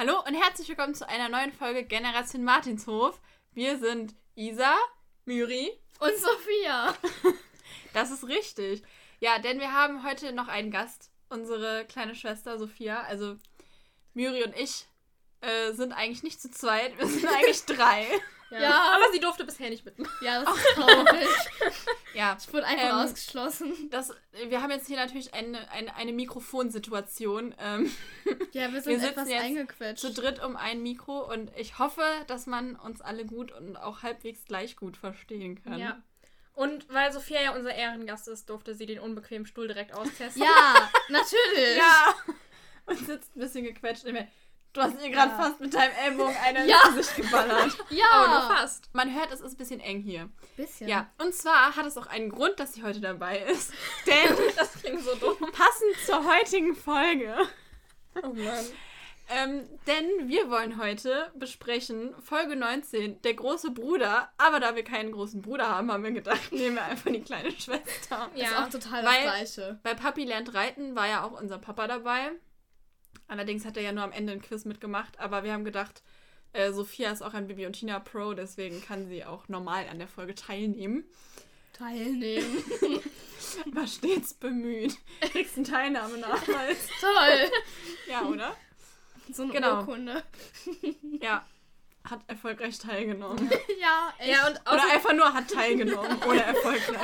Hallo und herzlich willkommen zu einer neuen Folge Generation Martinshof. Wir sind Isa, Myri und Sophia. Das ist richtig. Ja, denn wir haben heute noch einen Gast, unsere kleine Schwester Sophia. Also Myri und ich äh, sind eigentlich nicht zu zweit, wir sind eigentlich drei. Ja. ja. Aber sie durfte bisher nicht mitmachen. Ja, das ist traurig. ja. Ich wurde einfach ähm, ausgeschlossen. Das, wir haben jetzt hier natürlich eine, eine, eine Mikrofonsituation. Ähm, ja, wir sind wir etwas eingequetscht. Zu dritt um ein Mikro und ich hoffe, dass man uns alle gut und auch halbwegs gleich gut verstehen kann. Ja. Und weil Sophia ja unser Ehrengast ist, durfte sie den unbequemen Stuhl direkt austesten. Ja, natürlich. Ja. Und sitzt ein bisschen gequetscht. Du hast ihr gerade ja. fast mit deinem Ellbogen eine ja. ins Gesicht geballert. ja. Aber nur fast. Man hört, es ist ein bisschen eng hier. Bisschen. Ja. Und zwar hat es auch einen Grund, dass sie heute dabei ist. Denn, das klingt so dumm. Passend zur heutigen Folge. Oh Mann. Ähm, denn wir wollen heute besprechen Folge 19, der große Bruder. Aber da wir keinen großen Bruder haben, haben wir gedacht, nehmen wir einfach die kleine Schwester. Ja, ist auch total das Gleiche. Bei Papi lernt reiten war ja auch unser Papa dabei. Allerdings hat er ja nur am Ende ein Quiz mitgemacht, aber wir haben gedacht, äh, Sophia ist auch ein Bibi und Tina Pro, deswegen kann sie auch normal an der Folge teilnehmen. Teilnehmen. War stets bemüht. Kriegst einen Teilnahmenachweis. Toll. Ja, oder? So eine genau. Urkunde. Ja. Hat erfolgreich teilgenommen. Ja, echt. Ja, und oder einfach nur hat teilgenommen, ohne erfolgreich.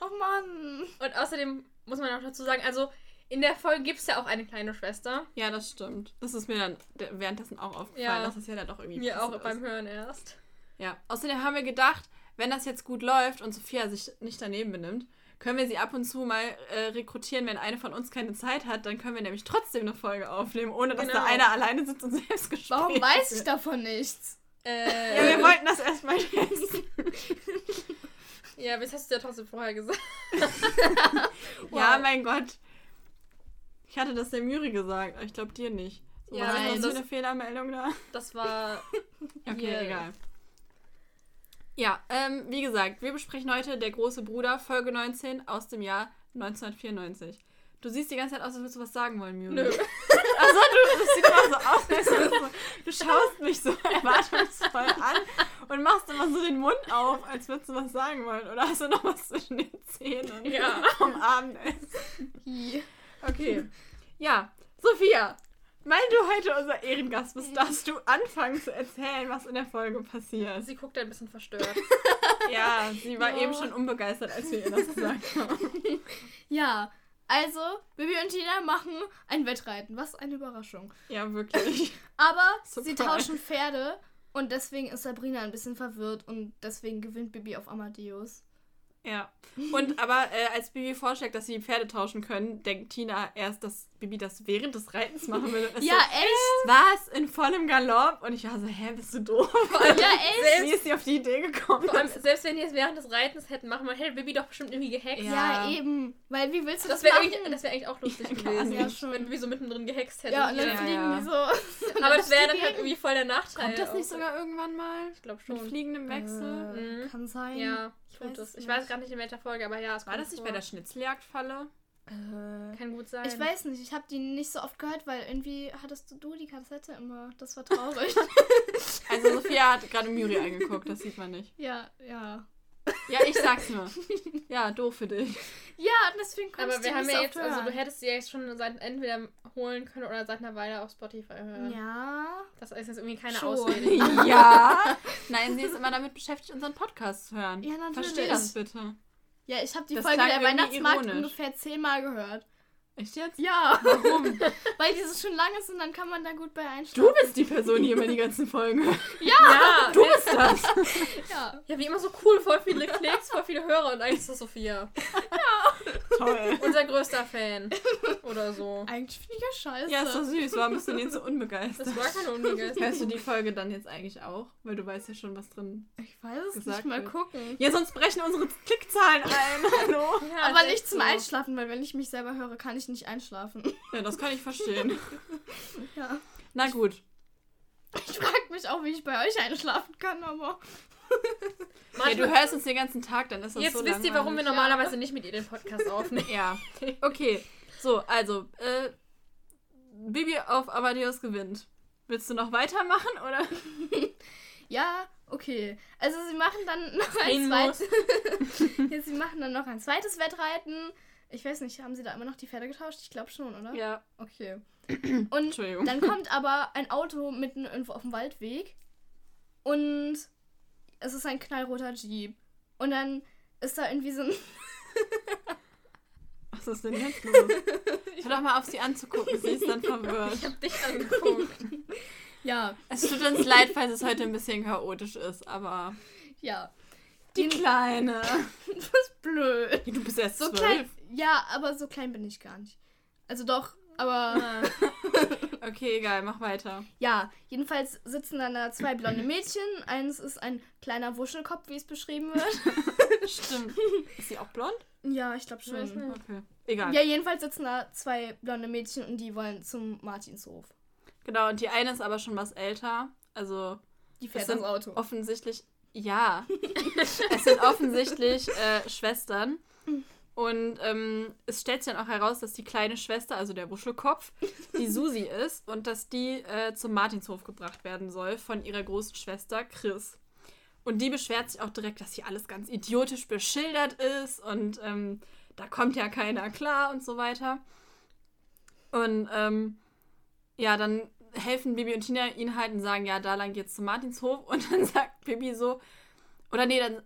oh Mann. Und außerdem muss man auch dazu sagen, also in der Folge gibt es ja auch eine kleine Schwester. Ja, das stimmt. Das ist mir dann währenddessen auch aufgefallen, ja. dass es ja dann doch irgendwie Mir auch ist. beim Hören erst. Ja. Außerdem haben wir gedacht, wenn das jetzt gut läuft und Sophia sich nicht daneben benimmt, können wir sie ab und zu mal äh, rekrutieren, wenn eine von uns keine Zeit hat, dann können wir nämlich trotzdem eine Folge aufnehmen, ohne dass genau. da einer alleine sitzt und selbst gesprochen Warum weiß ich davon nichts? Äh, ja, wir wollten das erstmal testen. ja, aber jetzt hast du ja trotzdem vorher gesagt. wow. Ja, mein Gott. Ich hatte das der Müri gesagt, aber ich glaube dir nicht. So, ja, war das, das eine Fehlermeldung da? Das war. okay, yeah. egal. Ja, ähm, wie gesagt, wir besprechen heute Der große Bruder, Folge 19 aus dem Jahr 1994. Du siehst die ganze Zeit aus, als würdest du was sagen wollen, Müri. Nö. Achso, du, das sieht immer so aus, als du, du schaust mich so erwartungsvoll an und machst immer so den Mund auf, als würdest du was sagen wollen. Oder hast du noch was zwischen den Zähnen ja. vom Abendessen? Okay. Ja, Sophia, weil du heute unser Ehrengast bist, darfst du anfangen zu erzählen, was in der Folge passiert. Sie guckt ein bisschen verstört. ja, sie war ja. eben schon unbegeistert, als wir ihr das gesagt haben. Ja, also, Bibi und Tina machen ein Wettreiten. Was eine Überraschung. Ja, wirklich. Aber sie tauschen Pferde und deswegen ist Sabrina ein bisschen verwirrt und deswegen gewinnt Bibi auf Amadeus. Ja. Und aber äh, als Bibi vorschlägt, dass sie die Pferde tauschen können, denkt Tina erst, dass Bibi das während des Reitens machen will. ja, so, echt? Was? In vollem Galopp? Und ich war so, hä, bist du doof? ja, echt? Selbst, Wie ist sie auf die Idee gekommen? Vor allem, selbst wenn die es während des Reitens hätten machen wollen, hätte Bibi doch bestimmt irgendwie gehext. Ja, ja eben. Weil wie willst du das, das machen? Das wäre eigentlich auch lustig gewesen, ja, schon. wenn Bibi so mittendrin gehext hätte. Ja, und dann fliegen die so. Aber das wäre dann halt irgendwie voll der Nachteil. Kommt das nicht sogar irgendwann mal? Ich glaube schon. Mit fliegendem Wechsel? Äh, mhm. Kann sein. Ja, ich, weiß, ich weiß gar nicht in welcher Folge, aber ja, es War das nicht vor. bei der Schnitzeljagdfalle? Äh, Kann gut sein. Ich weiß nicht, ich habe die nicht so oft gehört, weil irgendwie hattest du die Kassette immer. Das war traurig. also Sophia hat gerade Miri eingeguckt, das sieht man nicht. Ja, ja. Ja, ich sag's nur. Ja, doof für dich. Ja, deswegen kannst Aber wir haben ja jetzt, hören. also du hättest sie ja jetzt schon seit entweder holen können oder seit einer Weile auf Spotify hören. Ja. Das ist jetzt irgendwie keine schon. Ausrede. ja. Nein, sie ist immer damit beschäftigt, unseren Podcast zu hören. Ja, natürlich. Versteh das bitte. Ja, ich habe die das Folge der Weihnachtsmarkt ironisch. ungefähr zehnmal gehört. Echt jetzt? Ja. Warum? Weil dieses schon lang ist und dann kann man da gut bei einsteigen. Du bist die Person, die immer die ganzen Folgen hört. Ja. ja du bist das. ja. Ja, wie immer so cool, voll viele Klicks, voll viele Hörer und eigentlich ist das Sophia. Ja. Toll. Unser größter Fan. Oder so. Eigentlich finde ich ja scheiße. Ja, ist so süß. Warum bist du denn so unbegeistert? Das war keine unbegeistert. Hörst du die Folge dann jetzt eigentlich auch? Weil du weißt ja schon, was drin Ich weiß es nicht. Mal wird. gucken. Ja, sonst brechen unsere Klickzahlen ein. Hallo. Ja, Aber nicht zum so. Einschlafen, weil wenn ich mich selber höre, kann ich nicht einschlafen. Ja, das kann ich verstehen. ja. Na gut. Ich frage mich auch, wie ich bei euch einschlafen kann, aber. Ja, du hörst uns den ganzen Tag, dann ist das Jetzt so wisst ihr, warum wir normalerweise nicht mit ihr den Podcast aufnehmen. Ja. Okay. So, also, äh, Bibi auf Amadeus gewinnt. Willst du noch weitermachen oder? Ja, okay. Also sie machen dann noch ein zweites. ja, sie machen dann noch ein zweites Wettreiten. Ich weiß nicht, haben sie da immer noch die Pferde getauscht? Ich glaube schon, oder? Ja. Okay. Und dann kommt aber ein Auto mitten irgendwo auf dem Waldweg und es ist ein knallroter Jeep. Und dann ist da irgendwie so ein. Was ist denn jetzt los? Hör doch mal auf, sie anzugucken. Sie ist dann verwirrt. Ich hab dich angeguckt. Ja, Es tut uns leid, falls es heute ein bisschen chaotisch ist, aber. ja. Die Kleine. Das ist blöd. Du bist erst So zwölf. klein. Ja, aber so klein bin ich gar nicht. Also doch, aber. Okay, egal, mach weiter. Ja, jedenfalls sitzen dann da zwei blonde Mädchen. Eins ist ein kleiner Wuschelkopf, wie es beschrieben wird. Stimmt. Ist sie auch blond? ja, ich glaube Weiß schon. nicht. Okay. Egal. Ja, jedenfalls sitzen da zwei blonde Mädchen und die wollen zum Martinshof. Genau, und die eine ist aber schon was älter. Also Die es fährt sind das Auto. offensichtlich. Ja. es sind offensichtlich äh, Schwestern. Und ähm, es stellt sich dann auch heraus, dass die kleine Schwester, also der Wuschelkopf, die Susi ist und dass die äh, zum Martinshof gebracht werden soll von ihrer großen Schwester Chris. Und die beschwert sich auch direkt, dass hier alles ganz idiotisch beschildert ist und ähm, da kommt ja keiner klar und so weiter. Und ähm, ja, dann helfen Bibi und Tina ihnen halt und sagen, ja, da lang geht's zum Martinshof. Und dann sagt Bibi so, oder nee, dann,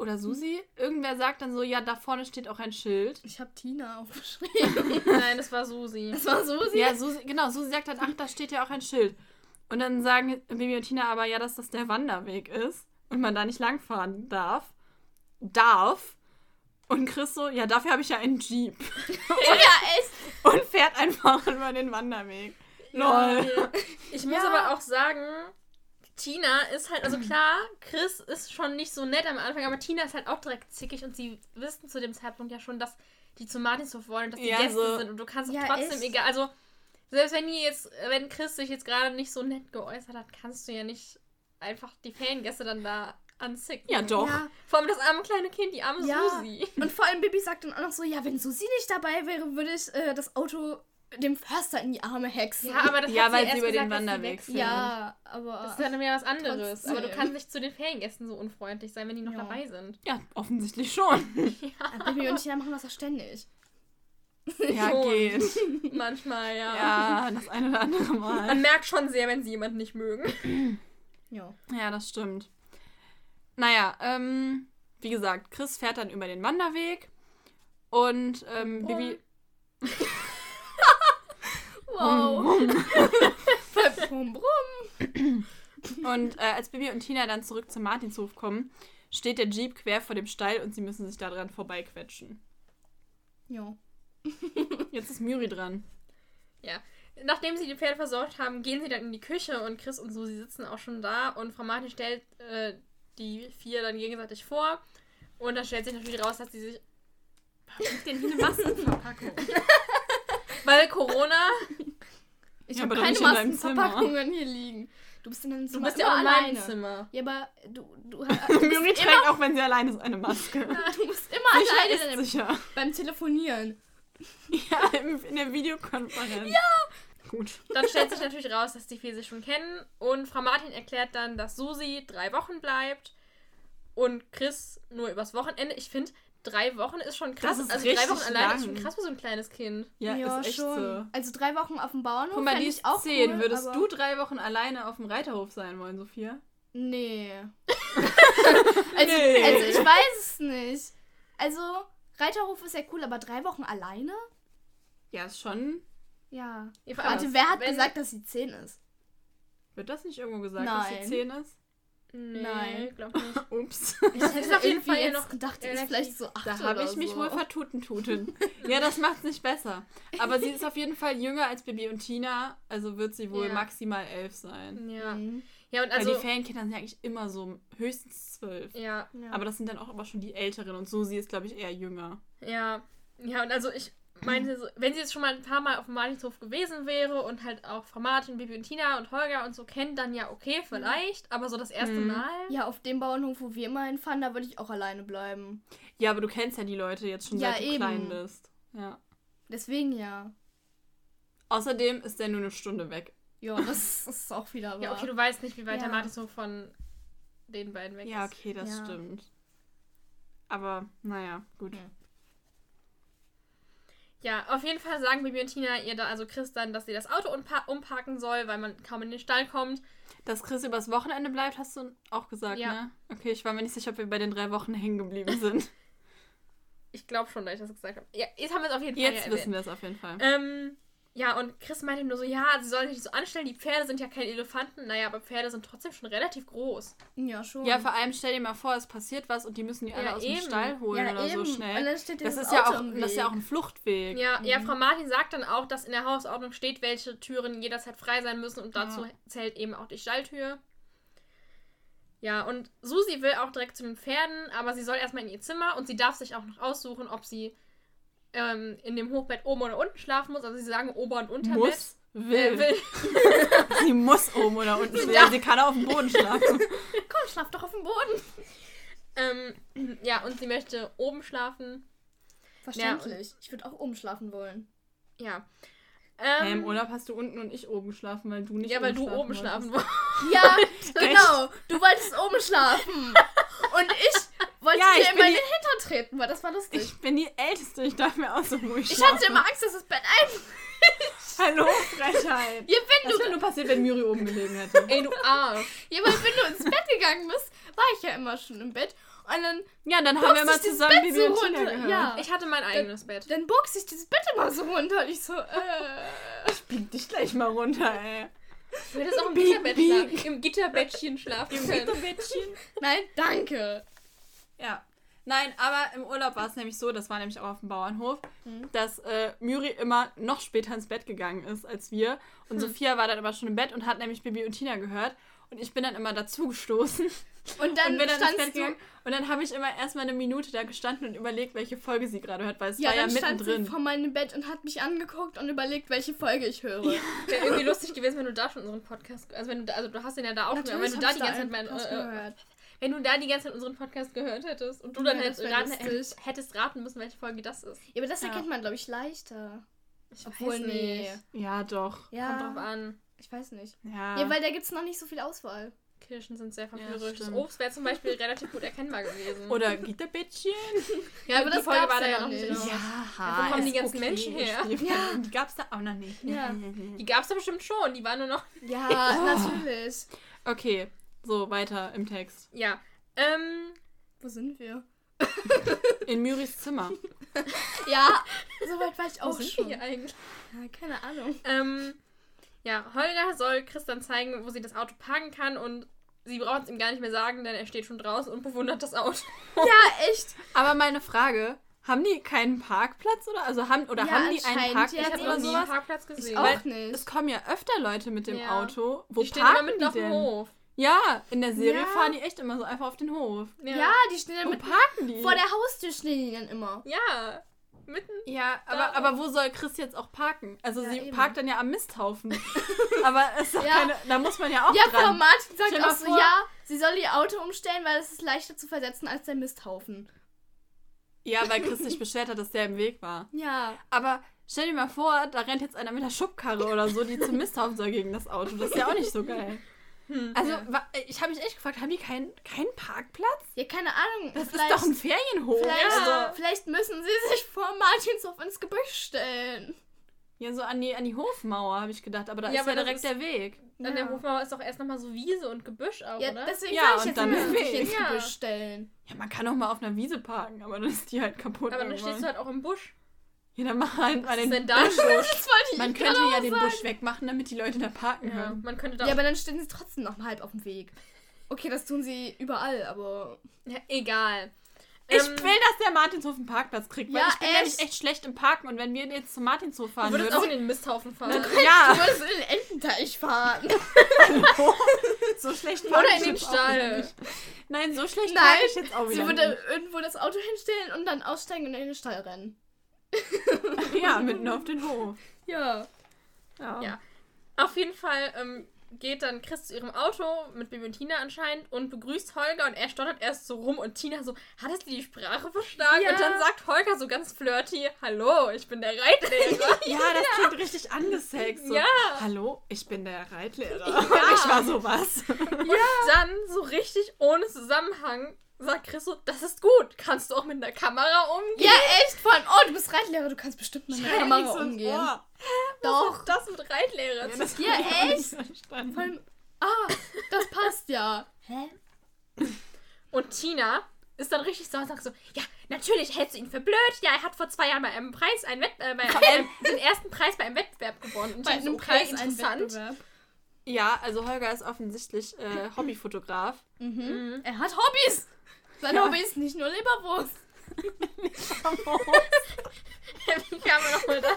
oder Susi, irgendwer sagt dann so, ja, da vorne steht auch ein Schild. Ich habe Tina aufgeschrieben. Nein, das war Susi. Das war Susi. Ja, Susi, genau, Susi sagt dann, ach, da steht ja auch ein Schild. Und dann sagen Bibi und Tina aber, ja, dass das der Wanderweg ist und man da nicht langfahren darf. Darf. Und Chris so, ja, dafür habe ich ja einen Jeep. ja, echt. Und fährt einfach über den Wanderweg. Lol. Ich muss Ja. aber auch sagen, Tina ist halt, also klar, Chris ist schon nicht so nett am Anfang, aber Tina ist halt auch direkt zickig und sie wissen zu dem Zeitpunkt ja schon, dass die zum Martinshof wollen und dass die Ja, Gäste so- sind und du kannst Ja, trotzdem echt? egal, also selbst wenn die jetzt, wenn Chris sich jetzt gerade nicht so nett geäußert hat, kannst du ja nicht einfach die Feriengäste dann da anzicken. Ja, doch. Ja, Vor allem das arme kleine Kind, die arme Ja. Susi. und vor allem Bibi sagt dann auch noch so, ja, wenn Susi nicht dabei wäre, würde ich äh, das Auto dem Förster in die Arme hexen. Ja, aber das Ja, hat weil sie über den gesagt, sie Wanderweg weg sind. Ja, aber... Das ist dann wieder was anderes. Trotzdem. Aber du kannst nicht zu den Feriengästen so unfreundlich sein, wenn die noch Ja. dabei sind. Ja, offensichtlich schon. Aber Bibi und Tina machen das auch ständig. Ja, Schon. geht. Manchmal, ja. Ja, das eine oder andere Mal. Man merkt schon sehr, wenn sie jemanden nicht mögen. Ja. Ja, das stimmt. Naja, ähm, wie gesagt, Chris fährt dann über den Wanderweg und ähm. Bibi. Wow. brumm, brumm. Und äh, als Bibi und Tina dann zurück zum Martinshof kommen, steht der Jeep quer vor dem Stall und sie müssen sich daran vorbeiquetschen. Ja. Jetzt ist Miri dran. Ja. Nachdem sie die Pferde versorgt haben, gehen sie dann in die Küche und Chris und Susi sitzen auch schon da und Frau Martin stellt äh, die vier dann gegenseitig vor. Und da stellt sich natürlich raus, dass sie sich. Warum liegt denn hier eine Maskenverpackung? Weil Corona. Ich Ja, habe keine Maskenverpackungen hier liegen. Du bist in deinem Du Zimmer bist ja auch in meinem Zimmer. Ja, aber du, du, du, bist Miri trägt auch, wenn sie alleine ist, eine Maske. du bist immer Sicher alleine ist in deinem- sicher. beim Telefonieren. Ja, in der Videokonferenz. Ja! Gut. Dann stellt sich natürlich raus, dass die vier sich schon kennen. Und Frau Martin erklärt dann, dass Susi drei Wochen bleibt und Chris nur übers Wochenende. Ich finde, drei Wochen ist schon krass. Das ist also drei Wochen alleine ist schon krass für so ein kleines Kind. Ja, ist echt so. Also drei Wochen auf dem Bauernhof Guck mal, die ich ist auch zehn. cool, Würdest du drei Wochen alleine auf dem Reiterhof sein wollen, Sophia? Nee. also, Nee. also ich weiß es nicht. Also, Reiterhof ist ja cool, aber drei Wochen alleine? Ja, ist schon. Ja. Ja, Warte, wer hat gesagt, dass sie zehn ist? Wird das nicht irgendwo gesagt, dass Nein. sie zehn ist? Nee, Nein. glaub nicht. Ups. Ich hätte auf jeden Fall ja jetzt noch gedacht, die ist vielleicht so acht Da habe ich mich so. wohl vertuten tuten. ja, das macht's nicht besser. Aber sie ist auf jeden Fall jünger als Bibi und Tina, also wird sie wohl Ja. maximal elf sein. Ja. Mhm. Ja, und Weil also. die Ferienkinder sind ja eigentlich immer so höchstens zwölf. Ja, Ja. Aber das sind dann auch immer schon die Älteren und so, sie ist, glaube ich, eher jünger. ja. Ja, und also ich meinte, so, wenn sie jetzt schon mal ein paar Mal auf dem Martinshof gewesen wäre und halt auch Frau Martin, Bibi und Tina und Holger und so kennt, dann ja okay, vielleicht. Aber so das erste Mhm. Mal. ja, auf dem Bauernhof, wo wir immer hinfahren, da würde ich auch alleine bleiben. Ja, aber du kennst ja die Leute jetzt schon Ja, seit du eben. klein bist. Ja. Deswegen ja. Außerdem ist der nur eine Stunde weg. Ja, das ist auch wieder wahr. Ja, okay, du weißt nicht, wie weit Ja. der Martinshof von den beiden weg Ja, ist. okay, das Ja. stimmt. Aber, naja, gut. Ja. Ja, auf jeden Fall sagen Bibi und Tina ihr da, also Chris dann, dass sie das Auto umpa umparken soll, weil man kaum in den Stall kommt. Dass Chris übers Wochenende bleibt, hast du auch gesagt, Ja. ne? Okay, ich war mir nicht sicher, ob wir bei den drei Wochen hängen geblieben sind. Ich glaube schon, dass ich das gesagt habe. Ja, jetzt haben wir es auf jeden Fall Jetzt ja wissen wir es auf jeden Fall. Ähm, ja, und Chris meinte nur so, ja, sie sollen sich nicht so anstellen, die Pferde sind ja keine Elefanten. Naja, aber Pferde sind trotzdem schon relativ groß. Ja, schon. Ja, vor allem stell dir mal vor, es passiert was und die müssen die alle Ja, aus eben. dem Stall holen ja, oder eben. so Und schnell. dann steht Das ist, ja Auto auch, im das ist ja auch ein Fluchtweg. Ja, ja, Frau Martin sagt dann auch, dass in der Hausordnung steht, welche Türen jederzeit frei sein müssen und dazu Ja. zählt eben auch die Stalltür. Ja, und Susi will auch direkt zu den Pferden, aber sie soll erstmal in ihr Zimmer und sie darf sich auch noch aussuchen, ob sie ähm, in dem Hochbett oben oder unten schlafen muss. Also sie sagen Ober- und Unterbett. Muss, will. Äh, will. Sie muss oben oder unten stehen. Ja. Sie kann auf dem Boden schlafen. Komm, schlaf doch auf dem Boden. ähm, ja, und sie möchte oben schlafen. Verständlich. ich würde auch oben schlafen wollen. Ja. Hey, Ähm, Im Urlaub hast du unten und ich oben geschlafen, weil du nicht ja, weil du oben wolltest. schlafen wolltest. Ja, genau. Du wolltest oben schlafen. Und ich wollte Ja, dir ich in bin meine die- Hintern treten, weil das war lustig. Ich bin die Älteste, ich darf mir aussuchen, wo ich Ich hatte immer Angst, dass das Bett ein... Hallo, Frechheit. Ja, wenn Was du, wäre nur passiert, wenn Miri oben gelegen hätte? Ey, du Arsch. ja, weil wenn du ins Bett gegangen bist, war ich ja immer schon im Bett. Und dann, Ja, dann haben wir dieses zusammen Bett Bibi so runter. gehört. Ja. Ich hatte mein eigenes Bett. dann box ich dieses Bett immer so runter. Und ich so, äh... Ich bieg dich gleich mal runter, ey. Du hättest auch im Gitterbett schlafen, im Gitterbettchen schlafen können. Bettchen. Nein, danke. Ja. Nein, aber im Urlaub war es nämlich so, das war nämlich auch auf dem Bauernhof, dass äh, Müri immer noch später ins Bett gegangen ist als wir. Und Sophia war dann immer schon im Bett und hat nämlich Bibi und Tina gehört. Und ich bin dann immer dazu gestoßen Und dann und bin dann ins Bett gegangen. Und dann habe ich immer erstmal eine Minute da gestanden und überlegt, welche Folge sie gerade hört, weil es Ja, war ja dann stand sie mittendrin. vor meinem Bett und hat mich angeguckt und überlegt, welche Folge ich höre. Wäre irgendwie lustig gewesen, wenn du da schon unseren Podcast, also wenn du also du hast den ja da auch gehört, wenn du da die ganze Zeit mein, Podcast äh, äh, gehört. Wenn du da die ganze Zeit unseren Podcast gehört hättest und du dann Ja, hättest, raten, hättest, raten müssen, welche Folge das ist. Ja, aber das Ja. erkennt man, glaube ich, leichter. Ich Obwohl, weiß nee. nicht. Ja, doch. Ja, Kommt drauf an. ich weiß nicht. Ja. Ja, weil da gibt es noch nicht so viel Auswahl. Kirschen sind sehr Ja, verführerisch. das stimmt. Obst wäre zum Beispiel relativ gut erkennbar gewesen. Oder Gitterbettchen. ja, aber das Folge war da ja ja noch nicht. nicht. genau. Ja, wo kommen die ganzen Menschen her? Die, Ja. die gab es da auch noch nicht. Ja. Die gab es da bestimmt schon, die waren nur noch. Ja, natürlich. Okay, so weiter im Text. Ja. Ähm, Wo sind wir? In Müris Zimmer. Ja, soweit war ich wo auch sind schon. wir hier eigentlich? Ja, keine Ahnung. Ähm, ja, Holger soll Chris dann zeigen, wo sie das Auto parken kann und sie braucht es ihm gar nicht mehr sagen, denn er steht schon draußen und bewundert das Auto. Ja, echt. Aber meine Frage, haben die keinen Parkplatz oder also haben oder Ja, haben die einen Parkplatz Ich oder sowas? einen Parkplatz gesehen. auch Weil nicht. Es kommen ja öfter Leute mit dem Ja. Auto. Wo die stehen immer parken mitten die auf dem denn? Hof. Ja, in der Serie Ja. fahren die echt immer so einfach auf den Hof. Ja, die stehen dann Wo mit parken die? vor der Haustür stehen die dann immer. Ja, mitten. ja, aber, aber wo soll Chris jetzt auch parken? Also Ja, sie eben. parkt dann ja am Misthaufen. aber es ist doch Ja. keine, da muss man ja auch Ja, Frau dran. Martin sagt Stell auch so, vor- ja, sie soll ihr Auto umstellen, weil es ist leichter zu versetzen als der Misthaufen. Ja, weil Chris sich beschwert hat, dass der im Weg war. Ja. Aber stell dir mal vor, da rennt jetzt einer mit der Schubkarre oder so, die zum Misthaufen soll gegen das Auto. Das ist ja auch nicht so geil. Also, Ja. ich habe mich echt gefragt, haben die keinen keinen Parkplatz? Ja, keine Ahnung. Das vielleicht, ist doch ein Ferienhof. vielleicht, Also, vielleicht müssen sie sich vor Martinshof ins Gebüsch stellen. ja, so an die, an die Hofmauer, habe ich gedacht. Aber da Ja, ist ja aber das direkt ist- der Weg. An Ja. der Hofmauer ist doch erst nochmal so Wiese und Gebüsch auch, Ja, oder? deswegen Ja, ich und jetzt, dann Weg. ins Ja. Gebüsch stellen. Ja, man kann auch mal auf einer Wiese parken, aber dann ist die halt kaputt. Aber dann irgendwann. stehst du halt auch im Busch. Ja, dann mach halt mal den Busch. Das wollte ich Man könnte ja auch den sagen. Busch wegmachen, damit die Leute da parken Ja, können. man könnte da Ja, aber dann stehen sie trotzdem noch mal halb auf dem Weg. Okay, das tun sie überall, aber. ja, egal. Ich Ähm, will, dass der Martinshof einen Parkplatz kriegt, weil Ja, ich bin echt. nämlich echt schlecht im Parken und wenn wir jetzt zum Martinshof Du fahren würdest würden. auch in den Misthaufen fahren. Du ja, würdest in den Ententeich fahren. so schlecht Oder parke in ich den jetzt auch Stall. Nein, so schlecht Nein, parke ich jetzt auch Sie wieder würde irgendwo das Auto hinstellen und dann aussteigen und in den Stall rennen. Ja, mitten auf den Hof. Ja. Ja. Ja. Auf jeden Fall ähm, geht dann Chris zu ihrem Auto mit Bibi und Tina anscheinend und begrüßt Holger und er stottert erst so rum und Tina so, hattest du die Sprache verstanden? Ja. Und dann sagt Holger so ganz flirty, hallo, ich bin der Reitlehrer. Ja, das klingt richtig angesext. So, Ja. Hallo, ich bin der Reitlehrer. Ich war sowas. Und dann so richtig ohne Zusammenhang sagt Chris so, das ist gut, kannst du auch mit der Kamera umgehen? Ja, echt von, oh, du bist Reitlehrer, du kannst bestimmt mit einer Kamera Nichts ins umgehen. Ohr. Doch. Das mit Reitlehrer. Ja, das Ja, echt? verstanden. Vor allem, ah, das passt ja. Hä? Und Tina ist dann richtig sauer und sagt so, ja, natürlich hältst du ihn für blöd. Ja, er hat vor zwei Jahren bei einem Preis, einen Wett äh, bei einem, den ersten Preis bei einem Wettbewerb gewonnen. Und Bei so, einem okay, Preis interessant. Ja, also Holger ist offensichtlich äh, Hobbyfotograf. Mhm. Er hat Hobbys. Sein Ja. Hobby ist nicht nur Leberwurst. Wie kann man nochmal das?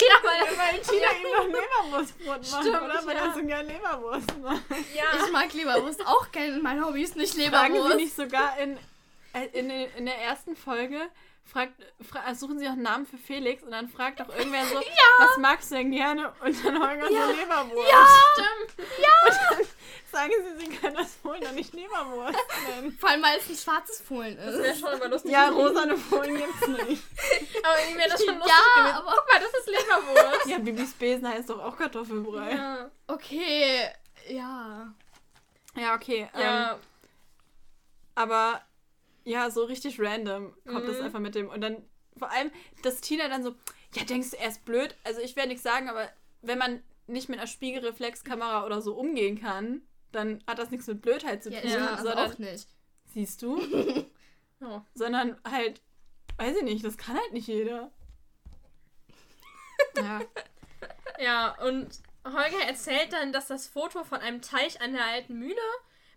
Ja, weil, Weil Tina ihm noch Leberwurstbrot macht, Stimmt, oder? Weil ja. er so gerne Leberwurst macht. ja. Ich mag Leberwurst auch gerne. Mein Hobby ist nicht Fragen Sie Leberwurst. nicht sogar in, äh, in, in der ersten Folge, fragt, fra suchen Sie auch einen Namen für Felix und dann fragt doch irgendwer so, was magst du denn gerne? Und dann Holger so Leberwurst. Ja, Stimmt. Und dann sagen Sie, Sie können das Fohlen doch nicht Leberwurst nennen. vor allem, weil es ein schwarzes Fohlen Das wäre ist. schon immer lustig. Ja, rosane Fohlen gibt's nicht. Aber irgendwie wäre das schon lustig Ja, gewesen. aber- Guck mal, das ist Leberwurst. Ja, Bibis Besen heißt doch auch Kartoffelbrei. Ja. Okay, ja. Ja, okay. Ähm, ja. aber ja, so richtig random kommt das Mhm. einfach mit dem. Und dann vor allem, dass Tina dann so, ja, denkst du, er ist blöd? Also ich werde nichts sagen, aber wenn man nicht mit einer Spiegelreflexkamera oder so umgehen kann, dann hat das nichts mit Blödheit zu Ja, tun, kann das sondern auch nicht. siehst du, Oh. sondern halt, weiß ich nicht, das kann halt nicht jeder. ja. Ja, und Holger erzählt dann, dass das Foto von einem Teich an der alten Mühle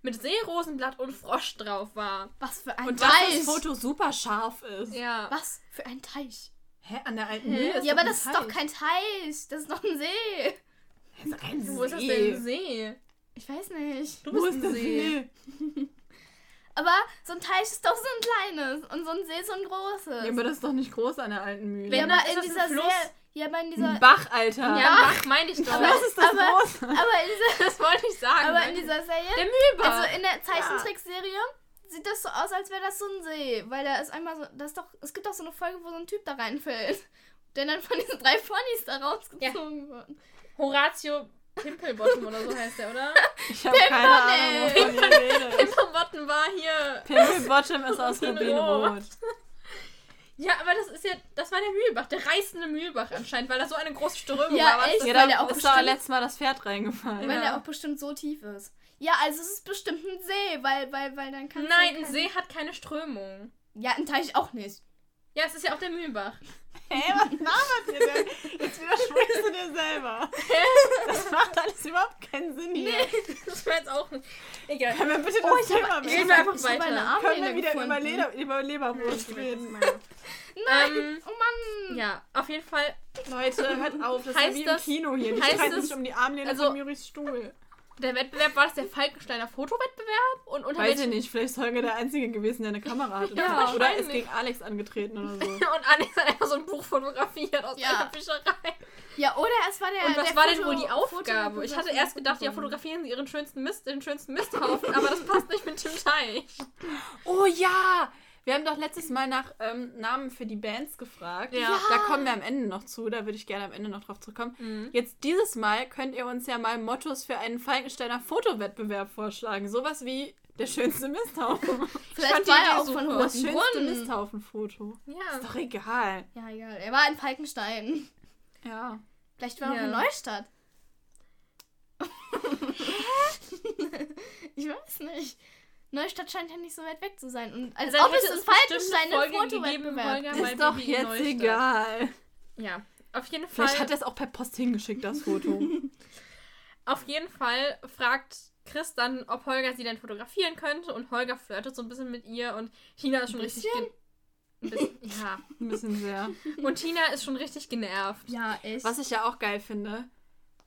mit Seerosenblatt und Frosch drauf war. Was für ein Und dass Teich. das Foto super scharf ist. Ja. Was für ein Teich. Hä, an der alten Hä? Mühle ist ja, doch aber ein das ist doch Teich. kein Teich. Das ist doch ein See. Das ist doch kein Wo ist das See. denn ein See? Ich weiß nicht. Du bist ist ein See. See? Aber so ein Teich ist doch so ein kleines und so ein See ist so ein großes. Ja, aber das ist doch nicht groß an der alten Mühle. Ja, Wenn- aber ist in ein dieser Fluss? See. Ja, aber in dieser. Ein Bach, Alter. Ja, Bach meine ich doch. Was ist das aber- groß? Aber in dieser, Das wollte ich sagen. aber in dieser Serie. Der Mühlbach. Also in der Zeichentrickserie sieht das so aus, als wäre das so ein See. Weil da ist einmal so. Das ist doch, es gibt doch so eine Folge, wo so ein Typ da reinfällt. Der dann von diesen drei Ponys da rausgezogen wird. Horatio Pimpelbottom oder so heißt der, oder? Ich habe keine Ahnung, wovon ihr redet. Pimpelbottom war hier. Pimmelbottom ist aus Rubinrot. Ja, aber das ist ja, das war der Mühlbach, der reißende Mühlbach anscheinend, weil da so eine große Strömung Ja, war. Echt? Ja, Weil da der auch ist bestimmt- letztes Mal das Pferd reingefallen. Weil Ja. der auch bestimmt so tief ist. Ja, also es ist bestimmt ein See, weil, weil, weil dann kann Nein, ein See hat keine Strömung. Ja, ein Teich auch nicht. Ja, es ist ja auch der Mühlbach. Hä, was labert ihr denn? Jetzt widersprichst du dir selber. Das macht alles überhaupt keinen Sinn hier. Das war jetzt auch nicht. Egal. Können wir bitte das Oh, ich Thema hab- wechseln? wir einfach Ich weiter. eine Können wir wieder gefunden. über, Leder, über Leberwurst reden? Nein, Ähm, oh Mann. Ja, auf jeden Fall. Leute, hört auf, das Heißt ist wie im das- Kino hier. Die heißt streiten es- sich um die Armlehne also- von Juris Stuhl. Der Wettbewerb war das der Falkensteiner Fotowettbewerb und unter Weiß ich nicht, vielleicht ist Holger der Einzige gewesen, der eine Kamera hatte. Ja, oder ist wahrscheinlich. gegen Alex angetreten oder so. Und Alex hat einfach so ein Buch fotografiert aus Ja. einer Fischerei. Ja, oder es war der. Und was der war denn Foto- wohl die Aufgabe? Ich hatte erst gedacht, ja, Foto. fotografieren Sie Ihren schönsten Mist, den schönsten Misthaufen, aber das passt nicht mit dem Teich. Oh ja! Wir haben doch letztes Mal nach ähm, Namen für die Bands gefragt. Ja. Da kommen wir am Ende noch zu, da würde ich gerne am Ende noch drauf zurückkommen. Mhm. Jetzt dieses Mal könnt ihr uns ja mal Mottos für einen Falkensteiner Fotowettbewerb vorschlagen. Sowas wie der schönste Misthaufen. Vielleicht war er auch super. von Das schönste. Misthaufen-Foto. Ja. Ist doch egal. Ja, egal. Er war in Falkenstein. Ja. Vielleicht war er Ja. auch in Neustadt. ich weiß nicht. Neustadt scheint ja nicht so weit weg zu sein. Und als Dann ob es in es bestimmt Falkenstein eine einen Folge gegeben, Ist doch Baby jetzt Neustadt. egal. Ja. Auf jeden Fall. Vielleicht hat er es auch per Post hingeschickt, das Foto. Auf jeden Fall fragt Chris dann, ob Holger sie denn fotografieren könnte und Holger flirtet so ein bisschen mit ihr und Tina ist schon Ein richtig. Ein bisschen, ja. Ein bisschen sehr. Und Tina ist schon richtig genervt. Ja, echt. Was ich ja auch geil finde,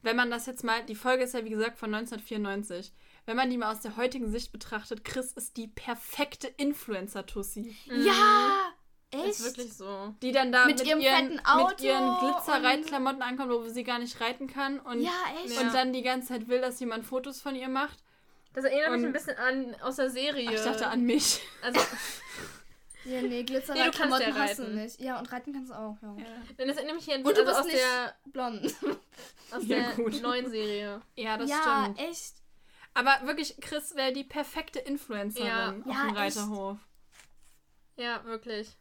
wenn man das jetzt mal, die Folge ist ja wie gesagt von 1994, wenn man die mal aus der heutigen Sicht betrachtet, Chris ist die perfekte Influencer-Tussi. Ja! Echt? Ist wirklich so. Die dann da Mit mit, ihrem ihren, fetten Auto mit ihren Glitzerreitklamotten ankommt, wo sie gar nicht reiten kann. Und, ja, echt? Ja. und dann die ganze Zeit will, dass jemand Fotos von ihr macht. Das erinnert mich Und- ein bisschen an aus der Serie. Ach, ich dachte an mich. Also, Ja, nee, Glitzer Nee, du kannst ja hast du reiten. nicht. Ja, und reiten kannst du auch, ja. denn das erinnert mich hier an Und du also bist aus nicht der, blond. aus Ja, der gut. neuen Serie. Ja, das ja, stimmt. echt. Aber wirklich, Chris wäre die perfekte Influencerin Ja. auf Ja, dem echt. Reiterhof. Ja, wirklich.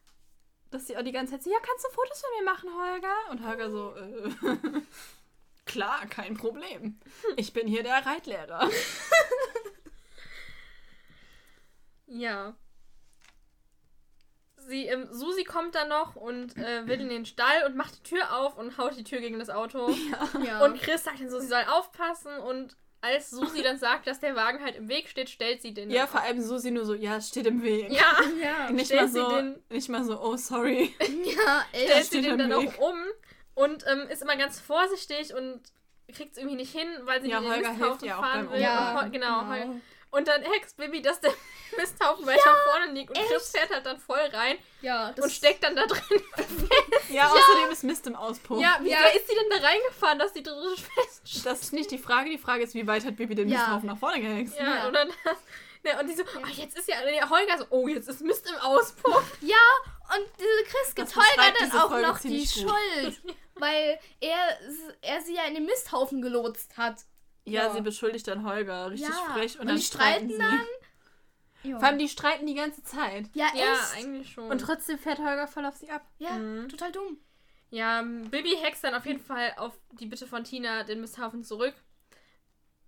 Dass sie auch die ganze Zeit so, ja, kannst du Fotos von mir machen, Holger? Und Holger so, äh, klar, kein Problem. Ich bin hier der Reitlehrer. Ja. Sie, ähm, Susi kommt dann noch und äh, will in den Stall und macht die Tür auf und haut die Tür gegen das Auto. Ja. Und Chris sagt dann so, sie soll aufpassen und als Susi dann sagt, dass der Wagen halt im Weg steht, stellt sie den. Ja, vor allem Susi nur so, ja, es steht im Weg. Ja, ja. Nicht mal, sie so, den- nicht mal so, oh, sorry. ja, echt. stellt sie den dann Weg. auch um und ähm, ist immer ganz vorsichtig und kriegt es irgendwie nicht hin, weil sie Ja, den Holger hilft ja auch beim will. Ja, genau. genau. Holger- Und dann hext Bibi, dass der Misthaufen weiter vorne liegt und Chris fährt halt dann voll rein Ja, das und steckt dann da drin. Ja, außerdem ist Mist im Auspuff. Ja, wie Ja. ist sie denn da reingefahren, dass die drin feststeht? Das ist nicht die Frage. Die Frage ist, wie weit hat Bibi den Ja. Misthaufen nach vorne gehext? Ja, Ja. oder das. Ja, und die so, oh, jetzt ist ja, nee, Holger so, oh, jetzt ist Mist im Auspuff. Ja, und diese Chris gibt Holger dann auch Folge noch die. Schuld. Weil er, er sie ja in den Misthaufen gelotst hat. Ja, Ja. sie beschuldigt dann Holger richtig Ja, frech und, und dann die streiten streiten sie. dann. Ja, Vor allem, die streiten die ganze Zeit. ja Ja, echt. eigentlich schon. Und trotzdem fährt Holger voll auf sie ab. ja, Mhm. total dumm. ja, Bibi hext dann auf jeden Fall auf die Bitte von Tina den Misthaufen zurück.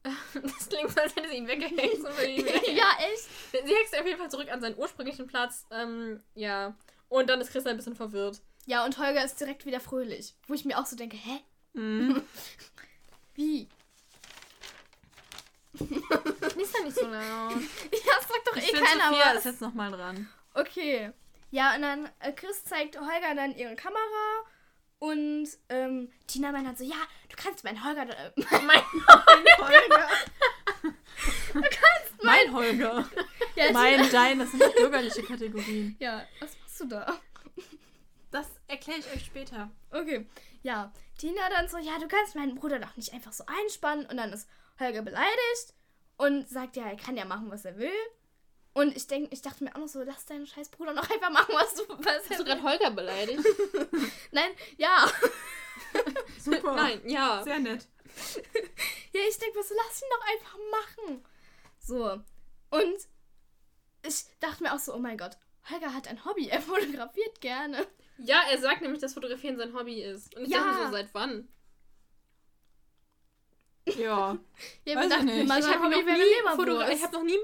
Das klingt so, als hätte sie ihn weggehext. ja, echt. Sie hext auf jeden Fall zurück an seinen ursprünglichen Platz. Ähm, ja. Und dann ist Chris ein bisschen verwirrt. Ja, und Holger ist direkt wieder fröhlich. Wo ich mir auch so denke, hä? Mhm. Wie? Ist ja nicht so laut. Ja, das sagt doch Ich eh finde, keiner Sophia was. ist jetzt nochmal dran. Okay. Ja, und dann äh, Chris zeigt Holger dann ihre Kamera und ähm, Tina meint dann so, ja, du kannst meinen Holger... Äh, mein Holger. mein Holger. ja, Mein, dein, das sind bürgerliche Kategorien. ja, was machst du da? Das erkläre ich euch später. Okay, ja. Tina dann so, ja, du kannst meinen Bruder doch nicht einfach so einspannen. Und dann ist Holger beleidigt und sagt, ja, er kann ja machen, was er will. Und ich denk, ich dachte mir auch noch so, lass deinen scheiß Bruder noch einfach machen, was du was Hast du gerade Holger beleidigt? Nein, ja. Super. Nein, ja. Sehr nett. Ja, ich denke mir so, lass ihn doch einfach machen. So. Und ich dachte mir auch so, oh mein Gott, Holger hat ein Hobby, er fotografiert gerne. Ja, er sagt nämlich, dass Fotografieren sein Hobby ist. Und ich Ja. dachte mir so, seit wann? Ja. Ja, Weiß ich nicht. Ich habe Hobby noch Leberwurst. habe noch nie.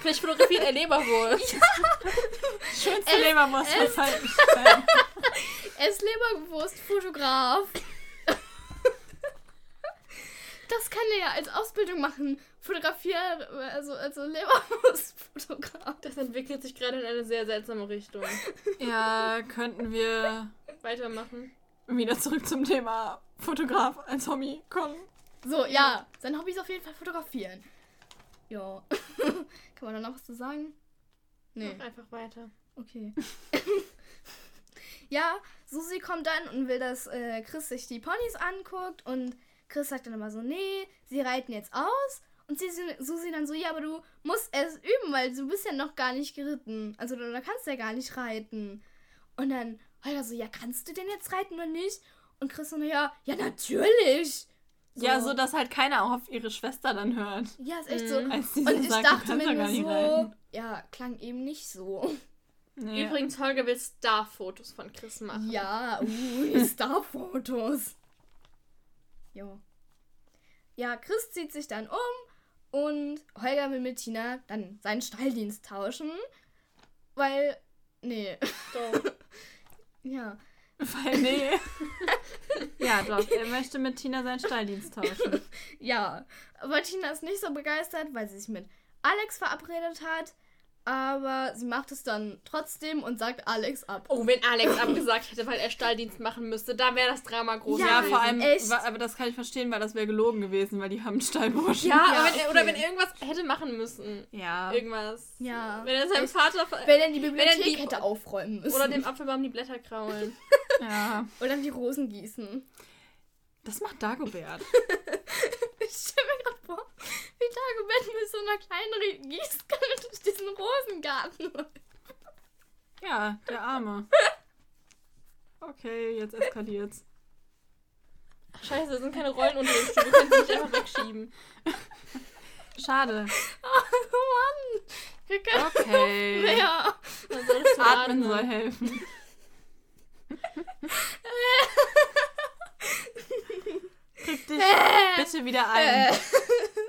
Vielleicht fotografiert er Leberwurst. Schönste Leberwurst es- von Zeiten. Er ist Leberwurst-Fotograf. Das kann er ja als Ausbildung machen. Fotografier, also, also Leberwurst-Fotograf. Das entwickelt sich gerade in eine sehr seltsame Richtung. Ja, könnten wir Weitermachen. wieder zurück zum Thema Fotograf als Hobby kommen. So, ja, sein Hobby ist auf jeden Fall fotografieren. Ja. kann man da noch was zu sagen? Nee. Mach einfach weiter. Okay. ja, Susi kommt dann und will, dass äh, Chris sich die Ponys anguckt und Chris sagt dann immer so, nee, sie reiten jetzt aus. Und sie, Susi dann so, ja, aber du musst es üben, weil du bist ja noch gar nicht geritten. Also du, da kannst du ja gar nicht reiten. Und dann Holger so, ja, kannst du denn jetzt reiten oder nicht? Und Chris so, ja, ja, natürlich. Ja, so dass halt keiner auf ihre Schwester dann hört. Ja, ist echt Mhm. so. Als sie Und ich sagt, dachte mir nur nicht so, reiten. ja, klang eben nicht so. Nee. Übrigens, Holger will Star-Fotos von Chris machen. Ja, uh, Starfotos. Ja. Ja, Chris zieht sich dann um und Holger will mit Tina dann seinen Stalldienst tauschen. Weil, nee, Doch. ja. Weil, nee. ja, doch. Er möchte mit Tina seinen Stalldienst tauschen. Ja, aber Tina ist nicht so begeistert, weil sie sich mit Alex verabredet hat. Aber sie macht es dann trotzdem und sagt Alex ab. Oh, wenn Alex abgesagt hätte, weil er Stalldienst machen müsste, da wäre das Drama groß Ja, gewesen. vor allem, echt. wa- aber das kann ich verstehen, weil das wäre gelogen gewesen, weil die haben einen Stallburschen. Ja, Ja, wenn er, oder okay. wenn er irgendwas hätte machen müssen. Ja. Irgendwas. Ja. Wenn er seinem Echt. Vater Wenn er die Wenn er Bibliothek die- hätte aufräumen müssen. oder dem Apfelbaum die Blätter kraulen. ja. Oder die Rosen gießen. Das macht Dagobert. Ich stelle mir gerade vor, wie Dagobert mit so einer kleinen Gießkanne durch diesen Rosengarten läuft. Ja, der Arme. Okay, jetzt eskaliert's. Ach, scheiße, das sind keine Rollenunterrichtsstücke, wir können sie nicht einfach wegschieben. Schade. Oh Mann. Wir können Okay. mehr. Atmen soll helfen. Krieg dich bitte wieder ein.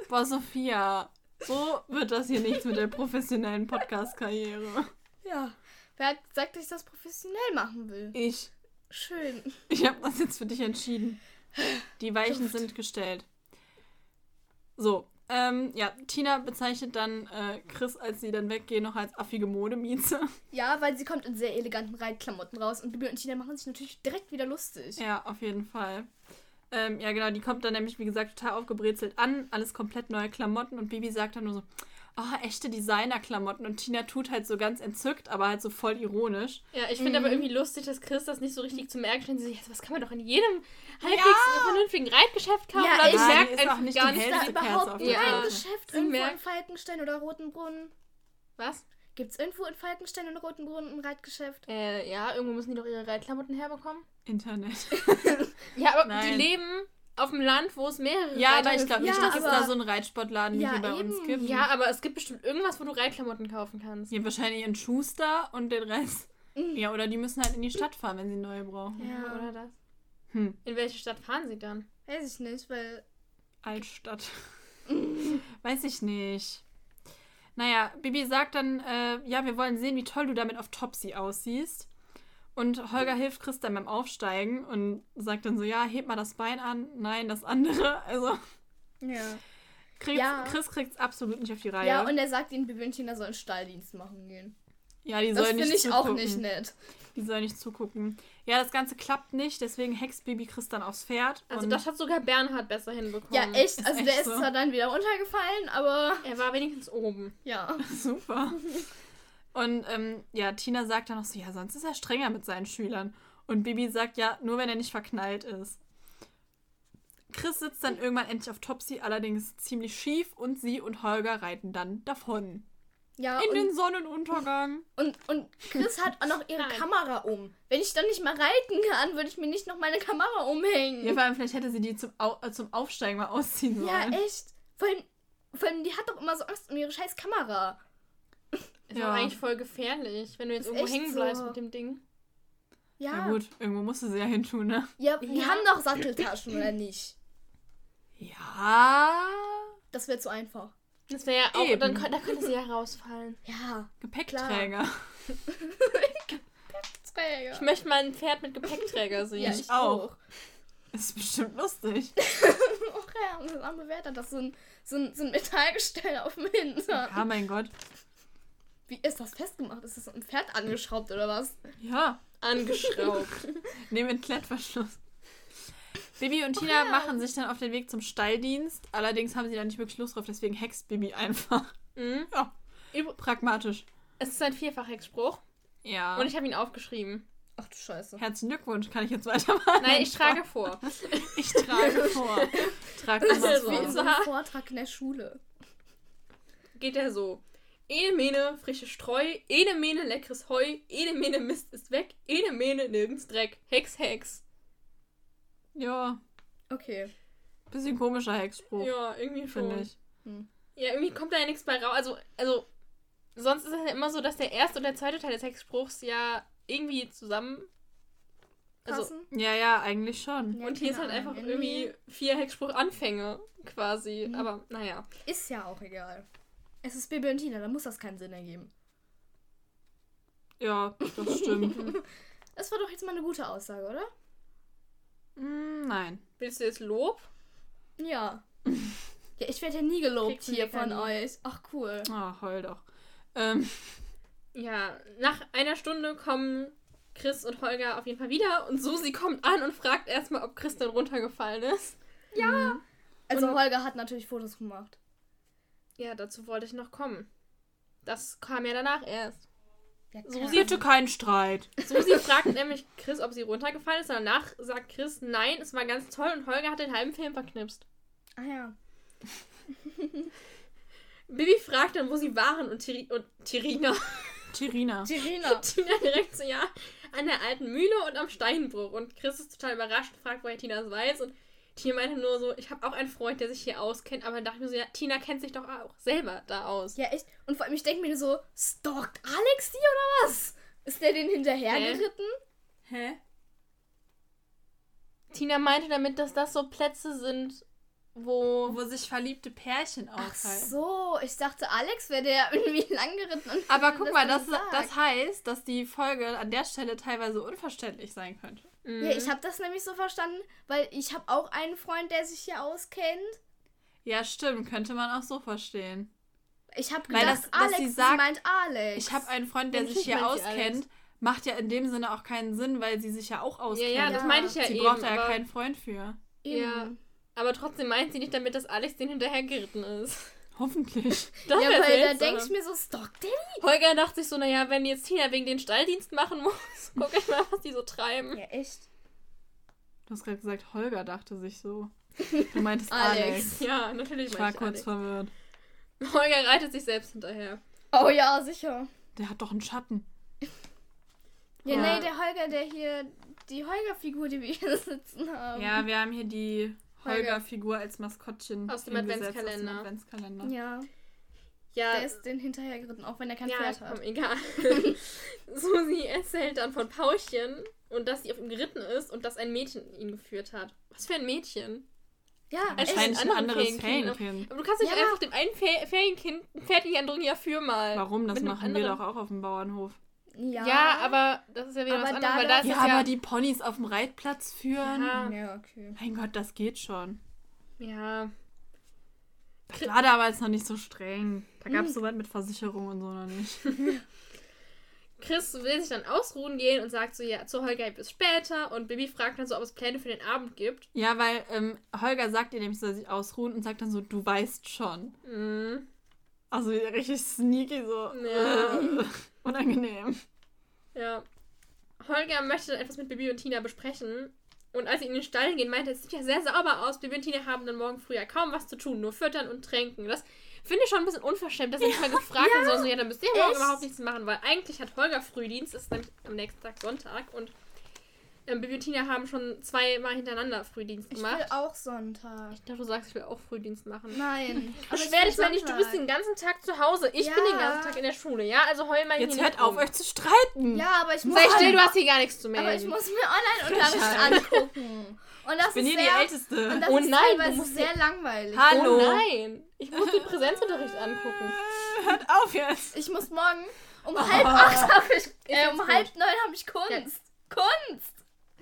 Boah, Sophia. So wird das hier nichts mit der professionellen Podcast-Karriere. Ja. Wer hat gesagt, dass ich das professionell machen will? Ich. Schön. Ich habe das jetzt für dich entschieden. Die Weichen sind gestellt. So, ähm, ja, Tina bezeichnet dann äh, Chris, als sie dann weggehen, noch als affige Modemieze. Ja, weil sie kommt in sehr eleganten Reitklamotten raus und Bibi und Tina machen sich natürlich direkt wieder lustig. Ja, auf jeden Fall. Ähm, ja, genau, die kommt dann nämlich, wie gesagt, total aufgebrezelt an. Alles komplett neue Klamotten und Bibi sagt dann nur so, oh, echte Designer-Klamotten. Und Tina tut halt so ganz entzückt, aber halt so voll ironisch. Ja, ich finde Mhm. aber irgendwie lustig, dass Chris das nicht so richtig zu merken scheint. Sie sagt, was kann man doch in jedem halbwegs vernünftigen Reitgeschäft kaufen? Ja, ist auch einfach nicht gar die nicht, Ist da überhaupt ein. Geschäft irgendwo in Falkenstein oder Rotenbrunn? Was? Gibt es irgendwo in Falkenstein und Rotenbrunn ein Reitgeschäft? Äh, ja, irgendwo müssen die doch ihre Reitklamotten herbekommen. Internet. Ja, aber Nein. die leben auf dem Land, wo es mehrere Ja, aber Reiter ich glaube Ja, nicht, dass es aber- da so einen Reitsportladen wie Ja, hier bei uns eben. gibt. Ja, aber es gibt bestimmt irgendwas, wo du Reitklamotten kaufen kannst. Hier wahrscheinlich in Schuster und den Rest. Mhm. Ja, oder die müssen halt in die Stadt fahren, wenn sie neue brauchen. Ja. Oder das. Hm, In welche Stadt fahren sie dann? Weiß ich nicht, weil. Altstadt. Weiß ich nicht. Naja, Bibi sagt dann, äh, ja, wir wollen sehen, wie toll du damit auf Topsy aussiehst. Und Holger hilft Chris dann beim Aufsteigen und sagt dann so, ja, heb mal das Bein an. Nein, das andere. Also, Ja. kriegt's, Ja. Chris kriegt es absolut nicht auf die Reihe. Ja, und er sagt ihnen, Bibi und Tina sollen Stalldienst machen gehen. ja die Das sollen finde nicht ich auch zugucken. nicht nett. Die soll nicht zugucken. Ja, das Ganze klappt nicht, deswegen hext Bibi Chris dann aufs Pferd. Also das hat sogar Bernhard besser hinbekommen. Ja, echt. Ist Also echt der ist so. zwar dann wieder runtergefallen, aber Er war wenigstens oben. ja. Super. Und ähm, ja, Tina sagt dann noch so, ja, sonst ist er strenger mit seinen Schülern. Und Bibi sagt, ja, nur wenn er nicht verknallt ist. Chris sitzt dann irgendwann endlich auf Topsy, allerdings ziemlich schief und sie und Holger reiten dann davon. Ja, In und, den Sonnenuntergang. und, und Chris hat auch noch ihre Nein. Kamera um. Wenn ich dann nicht mal reiten kann, würde ich mir nicht noch meine Kamera umhängen. Ja, vor allem vielleicht hätte sie die zum, Au äh, zum Aufsteigen mal ausziehen sollen. Ja, echt. Vor allem, vor allem, die hat doch immer so Angst um ihre scheiß Kamera. Ist Ja. auch eigentlich voll gefährlich, wenn du jetzt Ist irgendwo hängen bleibst so. mit dem Ding. Ja. Na gut, irgendwo musste sie ja hin tun, ne? Ja, die Ja. haben doch Satteltaschen, oder nicht? Ja. Das wäre zu einfach. Das wäre ja auch, Eben. dann da könnte sie ja rausfallen. Ja. Gepäckträger. Träger. Ich möchte mal ein Pferd mit Gepäckträger sehen. ja, ich auch. auch. Ist bestimmt lustig. Och ja, und das arme Wert hat das so ein, so ein, so ein Metallgestell auf dem Hintern. Ja, mein Gott. Wie ist das festgemacht? Ist das am Pferd angeschraubt oder was? Ja. Angeschraubt. Neben den Klettverschluss. Bibi und Tina machen sich dann auf den Weg zum Stalldienst. Allerdings haben sie da nicht wirklich Lust drauf, deswegen hext Bibi einfach. mhm. Ja, pragmatisch. Es ist ein Vierfachhexspruch Ja. und ich habe ihn aufgeschrieben. Ach du Scheiße. Herzlichen Glückwunsch, kann ich jetzt weitermachen? Nein, ich trage vor. Ich trage vor. Trag Das ist Wie vor. so einem Vortrag in der Schule. Geht er so. Ene Mene frische Streu, ene Mene leckeres Heu, ene Mene Mist ist weg, ene Mene nirgends Dreck. Hex, Hex. Ja, Okay. bisschen komischer Hexspruch, Ja, irgendwie finde ich. Ja, irgendwie kommt da ja nichts bei raus. Also, also, sonst ist es ja immer so, dass der erste und der zweite Teil des Hexspruchs ja irgendwie zusammen. Also, Passen? Ja, ja, eigentlich schon. Ja, und hier ist halt einfach Ahnung. irgendwie vier Hexspruch-Anfänge quasi. Mhm. Aber naja. Ist ja auch egal. Es ist Bibi und Tina, da muss das keinen Sinn ergeben. Ja, das stimmt. Das war doch jetzt mal eine gute Aussage, oder? Mm, nein. Willst du jetzt Lob? Ja. ja, ich werde ja nie gelobt hier von euch. Ach, cool. Ah, heul doch. Ähm, Ja, nach einer Stunde kommen Chris und Holger auf jeden Fall wieder und Susi kommt an und fragt erstmal, ob Chris denn runtergefallen ist. Also Und- Holger hat natürlich Fotos gemacht. Ja, dazu wollte ich noch kommen. Das kam ja danach erst. Ja, Susi bitte keinen Streit. Susi fragt nämlich Chris, ob sie runtergefallen ist. Danach sagt Chris, nein, es war ganz toll und Holger hat den halben Film verknipst. Ah ja. Bibi fragt dann, wo sie waren und, Tiri und Tirina, Tirina. Tirina. Tina direkt so, ja, an der alten Mühle und am Steinbruch. Und Chris ist total überrascht, fragt, woher Tina es weiß. Und Tina meinte nur so, ich habe auch einen Freund, der sich hier auskennt. Aber dann dachte ich mir so, ja, Tina kennt sich doch auch selber da aus. Ja, echt. Und vor allem, ich denke mir so, stalkt Alex die oder was? Ist der den hinterhergeritten? Hä? Tina meinte damit, dass das so Plätze sind, wo... Wo sich verliebte Pärchen Ach aufhalten. so, ich dachte, Alex wäre der irgendwie lang geritten. Und Aber guck mal, dann das, das heißt, dass die Folge an der Stelle teilweise unverständlich sein könnte. Mhm. Ja, ich habe das nämlich so verstanden, weil ich habe auch einen Freund, der sich hier auskennt. Ja, stimmt, könnte man auch so verstehen. Ich habe Weil gedacht, das- Alex, sie sie sagt, meint Alex. Ich habe einen Freund, der Natürlich sich hier sie auskennt. Macht ja in dem Sinne auch keinen Sinn, weil sie sich ja auch auskennt. ja, ja, das Ja. meinte ich ja sie eben. braucht da ja aber, keinen Freund für. Eben. Ja. aber trotzdem meint sie nicht damit, dass Alex den hinterhergeritten ist. Hoffentlich. Das Ja, weil da denke ich mir so, der die? Holger dachte sich so, naja, wenn jetzt Tina wegen den Stalldienst machen muss, guck ich mal, was die so treiben. Ja, echt. Du hast gerade gesagt, Holger dachte sich so. Du meintest Alex. Alex. Ja, natürlich Ich war ich kurz Alex. verwirrt. Holger reitet sich selbst hinterher. Oh ja, sicher. Der hat doch einen Schatten. Ja, Ja. nee, der Holger, der hier, die Holger-Figur, die wir hier sitzen haben. Ja, wir haben hier die. Holger-Figur als Maskottchen Aus dem Adventskalender. Aus dem Adventskalender. Ja, Ja, der ist den hinterhergeritten, auch wenn er kein ja, Pferd komm, hat. egal. Susi erzählt dann von Pauchen und dass sie auf ihm geritten ist und dass ein Mädchen ihn geführt hat. Was für ein Mädchen? Ja. Wahrscheinlich ein andere anderes Ferienkind. Ferienkind. Aber du kannst nicht Ja, einfach dem einen Fer Ferienkind ein Pferd in die ja, für mal. Warum? Das machen wir doch auch auf dem Bauernhof. Ja, Ja, aber das ist ja wieder Aber was da anderes, weil da das- ist Ja, ja... aber die Ponys auf dem Reitplatz führen. Ja. Ja, okay. Mein Gott, das geht schon. ja. Das war damals noch nicht so streng. Da gab Hm. es so weit mit Versicherung und so noch nicht. Chris will sich dann ausruhen gehen und sagt so, ja, zu Holger bis später. Und Bibi fragt dann so, ob es Pläne für den Abend gibt. Ja, weil ähm, Holger sagt ihr nämlich, sie soll sich ausruhen und sagt dann so, du weißt schon. Mhm. Also richtig sneaky, so Ja. äh, unangenehm. Ja. Holger möchte etwas mit Bibi und Tina besprechen. Und als sie in den Stall gehen, meinte er, es sieht ja sehr sauber aus. Bibi und Tina haben dann morgen früh ja kaum was zu tun, nur füttern und tränken. Das finde ich schon ein bisschen unverschämt, dass er nicht mal gefragt hat, sondern so, ja, dann müsst ihr morgen echt? überhaupt nichts machen, weil eigentlich hat Holger Frühdienst, ist nämlich am nächsten Tag Sonntag und ähm, Bibi und Tina haben schon zweimal hintereinander Frühdienst Ich gemacht. will auch Sonntag. Ich dachte, du sagst, ich will auch Frühdienst machen. Nein. Beschwer dich mal nicht, du bist den ganzen Tag zu Hause. Ich bin den Ja. ganzen Tag in der Schule, ja? Also heul mal Jetzt hier hört auf, euch zu streiten. Ja, aber ich muss. Sei still, du hast hier gar nichts zu melden. aber ich muss mir Online-Unterricht angucken. Und das Ich bin ist hier die sehr, Älteste. Und das Oh ist nein, du teilweise musst sehr langweilig. Hallo. Oh nein! Ich muss den Präsenzunterricht angucken. Hört auf jetzt. Ich muss morgen um halb acht habe ich, äh, um halb neun habe ich Kunst. Kunst.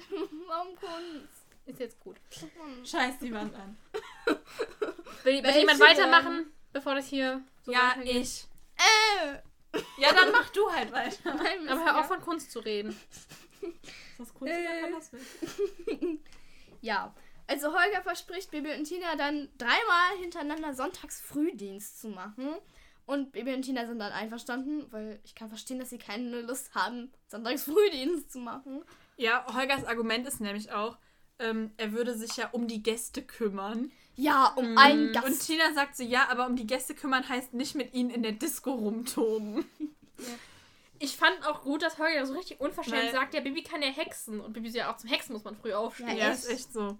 Warum Kunst? Ist jetzt gut. Scheiß die Wand an. Will, will jemand denn? weitermachen, bevor das hier so Ja, weitergeht? ich. Äh. Ja, dann mach du halt weiter. Nein, Aber hör auf von Kunst zu reden. Ist das Kunst Äh. oder kann das nicht? Ja. Also Holger verspricht Bibi und Tina dann dreimal hintereinander sonntags Frühdienst zu machen. Und Bibi und Tina sind dann einverstanden, weil ich kann verstehen, dass sie keine Lust haben, sonntags Frühdienst zu machen. Ja, Holgers Argument ist nämlich auch, ähm, er würde sich ja um die Gäste kümmern. Ja, um einen Und Gast. Tina sagt so, ja, aber um die Gäste kümmern heißt nicht mit ihnen in der Disco rumtoben. Ich fand auch gut, dass Holger so richtig unverschämt Weil- sagt, ja, Bibi kann ja hexen. Und Bibi so, ja, auch zum Hexen muss man früh aufstehen. Ja, Ja, ist echt so.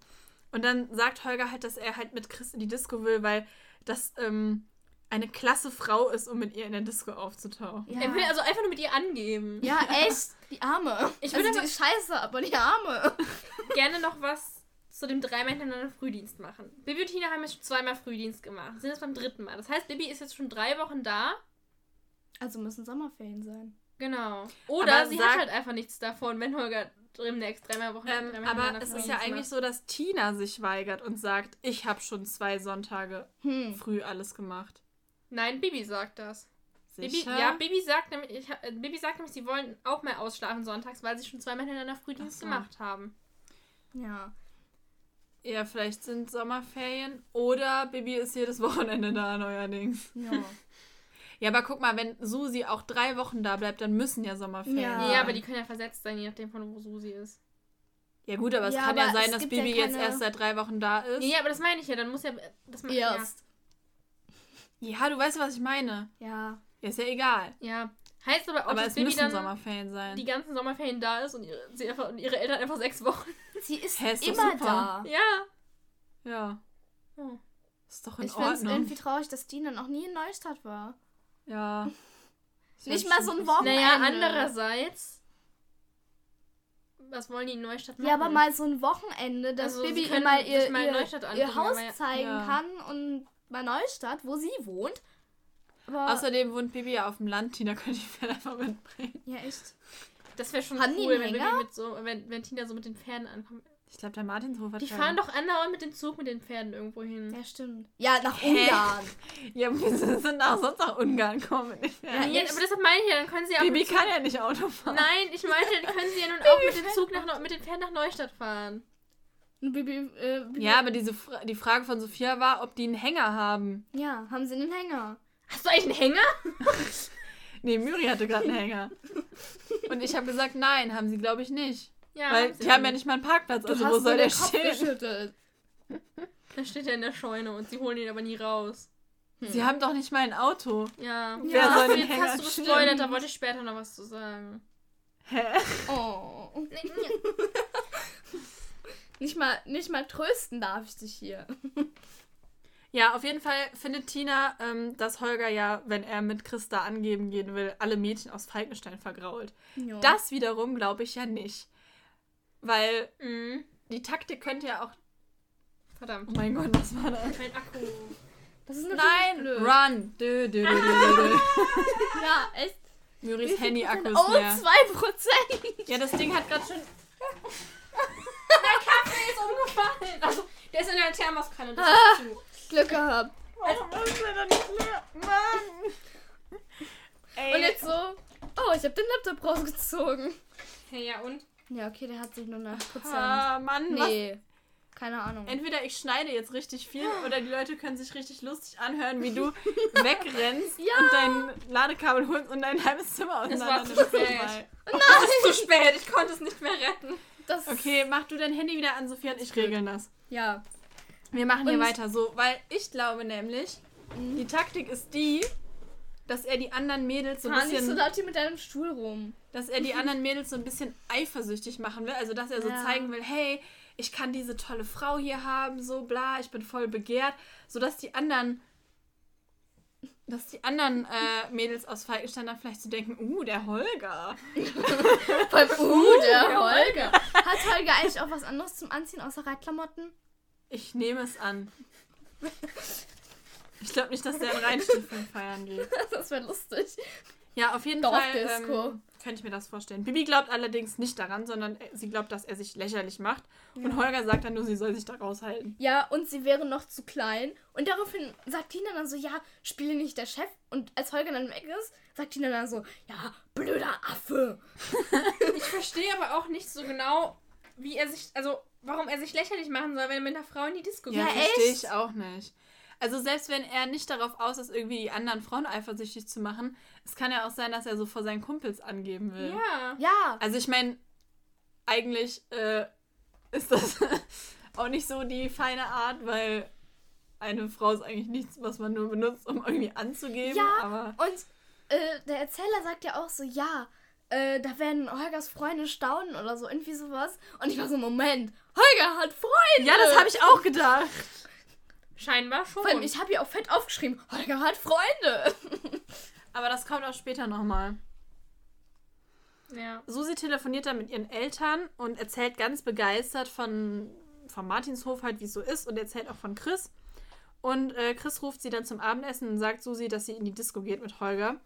Und dann sagt Holger halt, dass er halt mit Chris in die Disco will, weil das ähm, eine klasse Frau ist, um mit ihr in der Disco aufzutauchen. Ja. Er will also einfach nur mit ihr angeben. Ja, echt. Die Arme. Ich Ich würde also, die scheiße, aber die Arme. gerne noch was zu dem dreimal hintereinander Frühdienst machen. Bibi und Tina haben jetzt schon zweimal Frühdienst gemacht. Sind jetzt beim dritten Mal. Das heißt, Bibi ist jetzt schon drei Wochen da. Also müssen Sommerferien sein. Genau. Oder Aber sie hat halt einfach nichts davon, wenn Holger demnächst dreimal Wochen Ähm, dreimal aber es ist ja eigentlich so, dass Tina sich weigert und sagt, ich habe schon zwei Sonntage Hm. früh alles gemacht. Nein, Bibi sagt das. Bibi, Sicher? ja, Bibi sagt, nämlich, ich, äh, Bibi sagt nämlich, sie wollen auch mehr ausschlafen sonntags, weil sie schon zweimal hintereinander Frühdienst so. gemacht haben. Ja. Ja, vielleicht sind Sommerferien oder Bibi ist jedes Wochenende da neuerdings. Ja. Ja, aber guck mal, wenn Susi auch drei Wochen da bleibt, dann müssen ja Sommerferien Ja. sein. Ja, aber die können ja versetzt sein, je nachdem von wo Susi ist. Ja gut, aber es Ja, kann ja aber sein, es dass gibt ja Bibi jetzt keine- erst seit drei Wochen da ist. Ja, aber das meine ich ja, dann muss ja. Das Erst. Ja, du weißt, was ich meine. Ja. Ja, ist ja egal. Ja. ja. Heißt aber auch, aber dass es Bibi müssen dann Sommerferien sein. die ganzen Sommerferien da ist und ihre, sie einfach, und ihre Eltern einfach sechs Wochen. Sie ist Hä, ist immer da. Ja. Ja, Oh. ist doch in Ich finde es Ordnung. irgendwie traurig, dass Dina noch nie in Neustadt war. Ja. Nicht mal so ein Wochenende. Naja, andererseits. Was wollen die in Neustadt machen? Ja, aber mal so ein Wochenende, dass Also, können mal ihr, mal ihr, Neustadt ihr angucken, Haus ja- zeigen Ja. kann und mal Neustadt, wo sie wohnt. Aber Außerdem wohnt Bibi ja auf dem Land. Tina könnte ich vielleicht einfach mitbringen. ja, echt. Das wäre schon Haben die cool, einen wenn, Hänger? Bibi mit so, wenn, wenn Tina so mit den Pferden ankommt. Ich glaube, der Martinshof hat Die fahren doch andauernd mit dem Zug mit den Pferden irgendwo hin. Ja, stimmt. Ja, nach Hä? Ungarn. Ja, wir sind auch sonst nach Ungarn gekommen. Ja, Ja, aber deshalb meine ich ja, dann können sie ja auch Bibi mit kann ja nicht Auto fahren. Nein, ich meine, dann können sie ja nun auch mit dem Zug nach, Neu- mit den Pferden nach Neustadt fahren. Bibi, äh, Bibi, Ja, aber diese Fra die Frage von Sophia war, ob die einen Hänger haben. ja, haben sie einen Hänger. Hast du eigentlich einen Hänger? Nee, Müri hatte gerade einen Hänger. Und ich habe gesagt, nein, haben sie, glaube ich, nicht. Ja, Weil sie die haben ja nicht. mal einen Parkplatz. Du Also hast wo soll der stehen? Der steht ja in der Scheune und sie holen ihn aber nie raus. Sie haben doch nicht mal ein Auto. Ja. Wer Ach, soll den jetzt Hänger hast du gespoilert, da wollte ich später noch was zu sagen. Hä? Oh. Nicht mal, nicht mal trösten darf ich dich hier. Ja, auf jeden Fall findet Tina, ähm, dass Holger ja, wenn er mit Christa angeben gehen will, alle Mädchen aus Falkenstein vergrault. Ja. Das wiederum glaube ich ja nicht. Weil Mhm. die Taktik könnte ja auch. Verdammt. Oh mein Gott, was war das? Mein Akku. das ist Nein! blöd. Run! Dö, dö, dö, dö, dö. Ja, echt. Müris Handy-Akku ist Oh, leer. 2%. Ja, das Ding hat gerade schon. Umgefallen. Also, der ist in der Thermoskanne. Das Ah. ist. Glück gehabt. Warum ist der denn nicht leer? Mann! Ey, Und jetzt so, oh, ich habe den Laptop rausgezogen. Hey, ja und? Ja, okay, der hat sich nur nach Prozent. ah, Mann, was? Nee, keine Ahnung. Entweder ich schneide jetzt richtig viel oder die Leute können sich richtig lustig anhören, wie du wegrennst Ja. und dein Ladekabel holst und dein halbes Zimmer Es auseinander war zu spät. dabei. Das ist zu spät. Ich konnte es nicht mehr retten. Das Okay, mach du dein Handy wieder an, Sophia, und ich regeln das. Ja. Wir machen hier Und- weiter so, weil ich glaube nämlich, Mhm. die Taktik ist die, dass er die anderen Mädels so ein nicht so bisschen, laut hier mit deinem Stuhl rum. dass er die anderen Mädels so ein bisschen eifersüchtig machen will. Also dass er so Ja. zeigen will, hey, ich kann diese tolle Frau hier haben, so bla, ich bin voll begehrt, sodass die anderen, dass die anderen äh, Mädels aus Falkenstein dann vielleicht so denken, uh, der Holger. Beim Uh, der der Holger. Hat Holger eigentlich auch was anderes zum Anziehen außer Reitklamotten? Ich nehme es an. Ich glaube nicht, dass der in Reinstiefeln feiern geht. Das wäre lustig. Ja, auf jeden Fall ähm, könnte ich mir das vorstellen. Bibi glaubt allerdings nicht daran, sondern äh, sie glaubt, dass er sich lächerlich macht. Und Holger sagt dann nur, sie soll sich da raushalten. Ja, und sie wäre noch zu klein. Und daraufhin sagt Tina dann so, ja, spiele nicht der Chef. Und als Holger dann weg ist, sagt Tina dann so, ja, blöder Affe. Ich verstehe aber auch nicht so genau, wie er sich, also warum er sich lächerlich machen soll, wenn er mit einer Frau in die Disco Ja, geht. verstehe echt? ich auch nicht. Also selbst wenn er nicht darauf aus ist, irgendwie die anderen Frauen eifersüchtig zu machen, es kann ja auch sein, dass er so vor seinen Kumpels angeben will. Ja. Ja. Also ich meine, eigentlich äh, ist das auch nicht so die feine Art, weil eine Frau ist eigentlich nichts, was man nur benutzt, um irgendwie anzugeben. Ja, aber Und äh, der Erzähler sagt ja auch so, ja, äh, da werden Holgers Freunde staunen oder so, irgendwie sowas. Und ich war so, Moment, Holger hat Freunde. ja, das habe ich auch gedacht. Scheinbar schon. Vor allem, ich habe hier auch fett aufgeschrieben, Holger hat Freunde. Aber das kommt auch später nochmal. ja. Susi telefoniert dann mit ihren Eltern und erzählt ganz begeistert von, von Martinshof halt, wie es so ist und erzählt auch von Chris. Und äh, Chris ruft sie dann zum Abendessen und sagt Susi, dass sie in die Disco geht mit Holger.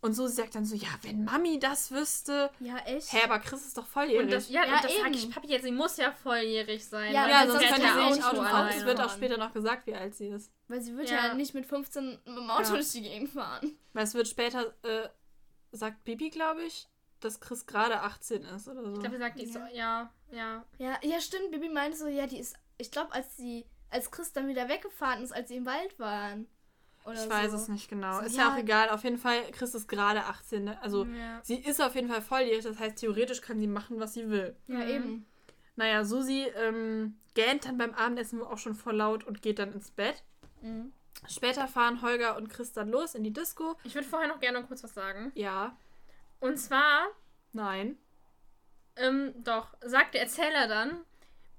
Und Susi sagt dann so, ja, wenn Mami das wüsste. Ja, echt? Hä, aber Chris ist doch volljährig. Und das, ja, Ja, und das sag eben. ich Papi jetzt, sie muss ja volljährig sein. Ja, ja, sonst könnte sie nicht Auto fahren. Es wird auch später noch gesagt, wie alt sie ist. Weil sie wird Ja. ja, nicht mit 15 mit dem Auto Ja. durch die Gegend fahren. Weil es wird später, äh, sagt Bibi, glaube ich, dass Chris gerade 18 ist oder so. Ich glaube, er sagt, die ist so, ja, ja. Ja, ja, stimmt. Bibi meinte so, ja, die ist. Ich glaube, als sie, als Chris dann wieder weggefahren ist, als sie im Wald waren. Oder ich weiß so. es nicht genau. So, ist ja. ja. auch egal. Auf jeden Fall, Chris ist gerade 18. Ne? Also, ja. sie ist auf jeden Fall volljährig. Das heißt, theoretisch kann sie machen, was sie will. Ja, Mhm. eben. Naja, Susi ähm, gähnt dann beim Abendessen auch schon voll laut und geht dann ins Bett. Mhm. Später fahren Holger und Chris dann los in die Disco. Ich würde vorher noch gerne noch kurz was sagen. Ja, Und zwar, nein. ähm, doch, sagt der Erzähler dann,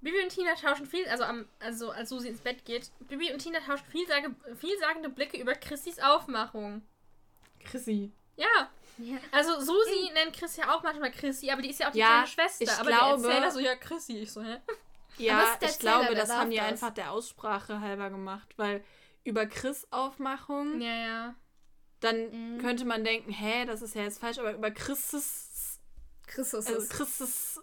Bibi und Tina tauschen viel, also, am, also als Susi ins Bett geht, Bibi und Tina tauschen vielsage, vielsagende Blicke über Chrissys Aufmachung. Chrissy. Ja, Ja. also Susi nennt Chris ja auch manchmal Chrissy, aber die ist ja auch die Ja, kleine Schwester. ich aber glaube- der Erzähler so, ja, Chrissy. Ich so, hä? Ja, ich glaube, Erzähler, das haben die das. einfach der Aussprache halber gemacht, weil über Chris Aufmachung, Ja, ja. dann Mhm. könnte man denken, hä, das ist ja jetzt falsch, aber über Christus, Christus also ist. Christus,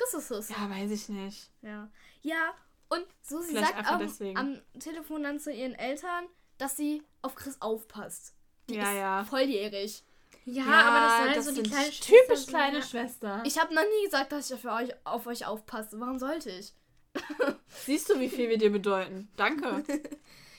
Christus ist. ja, weiß ich nicht. Ja. Ja, und Susi Vielleicht sagt auch deswegen. am Telefon dann zu ihren Eltern, dass sie auf Chris aufpasst. Die Ja, ist ja. volljährig. Ja, aber das soll das so die kleine typisch Schwester sein, kleine ja. Schwester. Ich habe noch nie gesagt, dass ich auf euch, auf euch aufpasse. Warum sollte ich? Siehst du, wie viel wir dir bedeuten? Danke.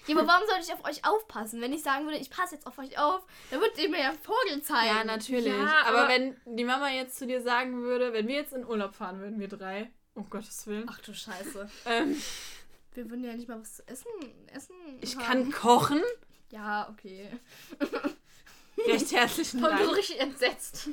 Ja, aber warum sollte ich auf euch aufpassen? Wenn ich sagen würde, ich passe jetzt auf euch auf, dann würdet ihr mir ja einen Vogel zeigen. Ja, natürlich. Ja, aber, aber- wenn die Mama jetzt zu dir sagen würde, wenn wir jetzt in Urlaub fahren würden, wir drei, um Gottes Willen, Ach du Scheiße. ähm, Wir würden ja nicht mal was zu essen, essen ich haben. kann kochen. Ja, okay. Recht herzlichen Und so Dank. richtig entsetzt.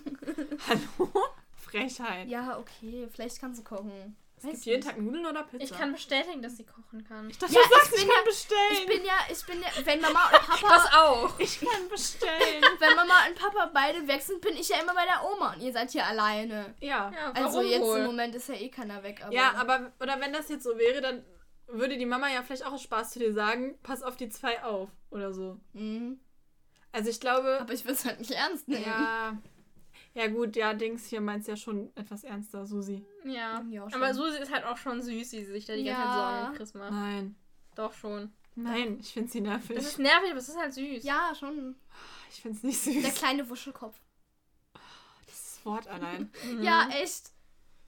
Hallo? Frechheit. Ja, okay. Vielleicht kannst du kochen. Es gibt jeden Tag Nudeln oder Pizza. Ich kann bestätigen, dass sie kochen kann. Ich dachte, Ja, du sagst, ich ich, kann ja- bestellen. Ich bin ja, ich bin ja, wenn Mama und Papa, Was auch. Ich kann bestellen. wenn Mama und Papa beide weg sind, bin ich ja immer bei der Oma und ihr seid hier alleine. ja. Ja, Also warum jetzt wohl? im Moment ist ja eh keiner weg. Aber Ja, aber, oder wenn das jetzt so wäre, dann würde die Mama ja vielleicht auch aus Spaß zu dir sagen, pass auf die zwei auf oder so. Mhm. Also ich glaube, Aber ich will es halt nicht ernst nehmen. ja, ja gut, ja, Dings hier meint's ja schon etwas ernster, Susi. Ja. Ja, schon. aber Susi ist halt auch schon süß, wie sie sich da die ganze Zeit Ja. Sorgen um Chris macht. Nein, Doch schon. nein, ich find's sie nervig. Das ist nervig, aber es ist halt süß. Ja, schon. Ich find's nicht Der süß. kleine Wuschelkopf. Das Wort allein. Mhm. Ja, echt.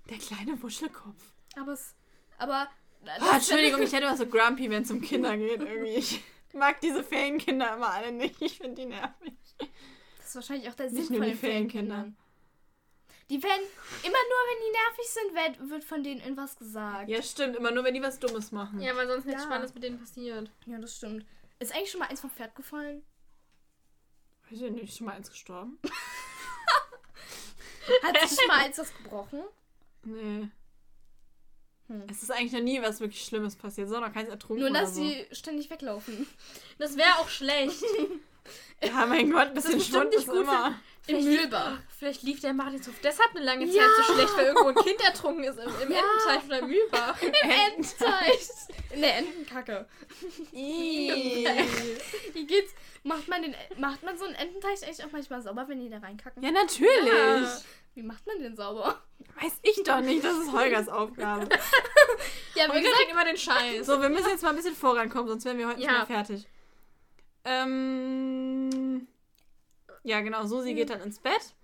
Der kleine Wuschelkopf. Aber es. Aber. Ah, Entschuldigung, ich hätte was so grumpy, wenn es um Kinder geht. Irgendwie. Ich mag diese Ferienkinder immer alle nicht. Ich finde die nervig. Ist wahrscheinlich auch der Sinn Nicht von nur die den Ferienkinder. Ferienkindern. Die werden. Immer nur, wenn die nervig sind, wird, wird von denen irgendwas gesagt. Ja, stimmt. Immer nur, wenn die was Dummes machen. Ja, weil sonst nichts Ja. Spannendes mit denen passiert. Ja, das stimmt. Ist eigentlich schon mal eins vom Pferd gefallen? Weiß ich nicht, ist schon mal eins gestorben? Hat sich schon mal eins was gebrochen? Nee. Hm. Es ist eigentlich noch nie was wirklich Schlimmes passiert, sondern keins ertrunken Nur, oder dass so. sie ständig weglaufen. Das wäre auch schlecht. Ja, mein Gott, ein bisschen bestimmt Schwund ist gut immer. Im Mühlbach. Vielleicht lief der Martinshof deshalb eine lange Zeit Ja. so schlecht, weil irgendwo ein Kind ertrunken ist im, im Ja. Ententeich oder Mühlbach. Ententeich. In der Entenkacke. Wie geht's? Macht man, den, macht man so einen Ententeich echt auch manchmal sauber, wenn die da reinkacken? Ja, natürlich. Ja. Wie macht man den sauber? Weiß ich doch nicht, das ist Holgers Aufgabe. Ja, gesagt, kriegt immer den Scheiß. So, wir müssen jetzt mal ein bisschen vorankommen, sonst werden wir heute nicht mehr fertig. Ähm. Ja, genau, Susi geht dann ins Bett.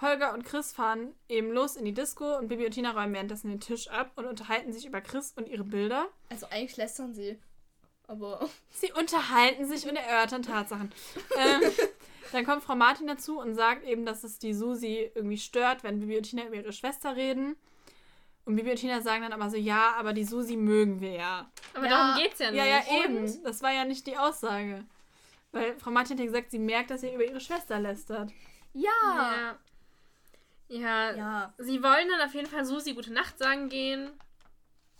Holger und Chris fahren eben los in die Disco und Bibi und Tina räumen währenddessen den Tisch ab und unterhalten sich über Chris und ihre Bilder. also eigentlich lästern sie. Aber. Sie unterhalten sich und erörtern Tatsachen. ähm, dann kommt Frau Martin dazu und sagt eben, dass es die Susi irgendwie stört, wenn Bibi und Tina über ihre Schwester reden. Und Bibi und Tina sagen dann aber so, ja, aber die Susi mögen wir ja. Aber Ja. darum geht's ja nicht. Ja, ja, eben. Das war ja nicht die Aussage. Weil Frau Martin hat ja gesagt, sie merkt, dass ihr über ihre Schwester lästert. Ja. Ja. Ja. Ja. Sie wollen dann auf jeden Fall Susi gute Nacht sagen gehen.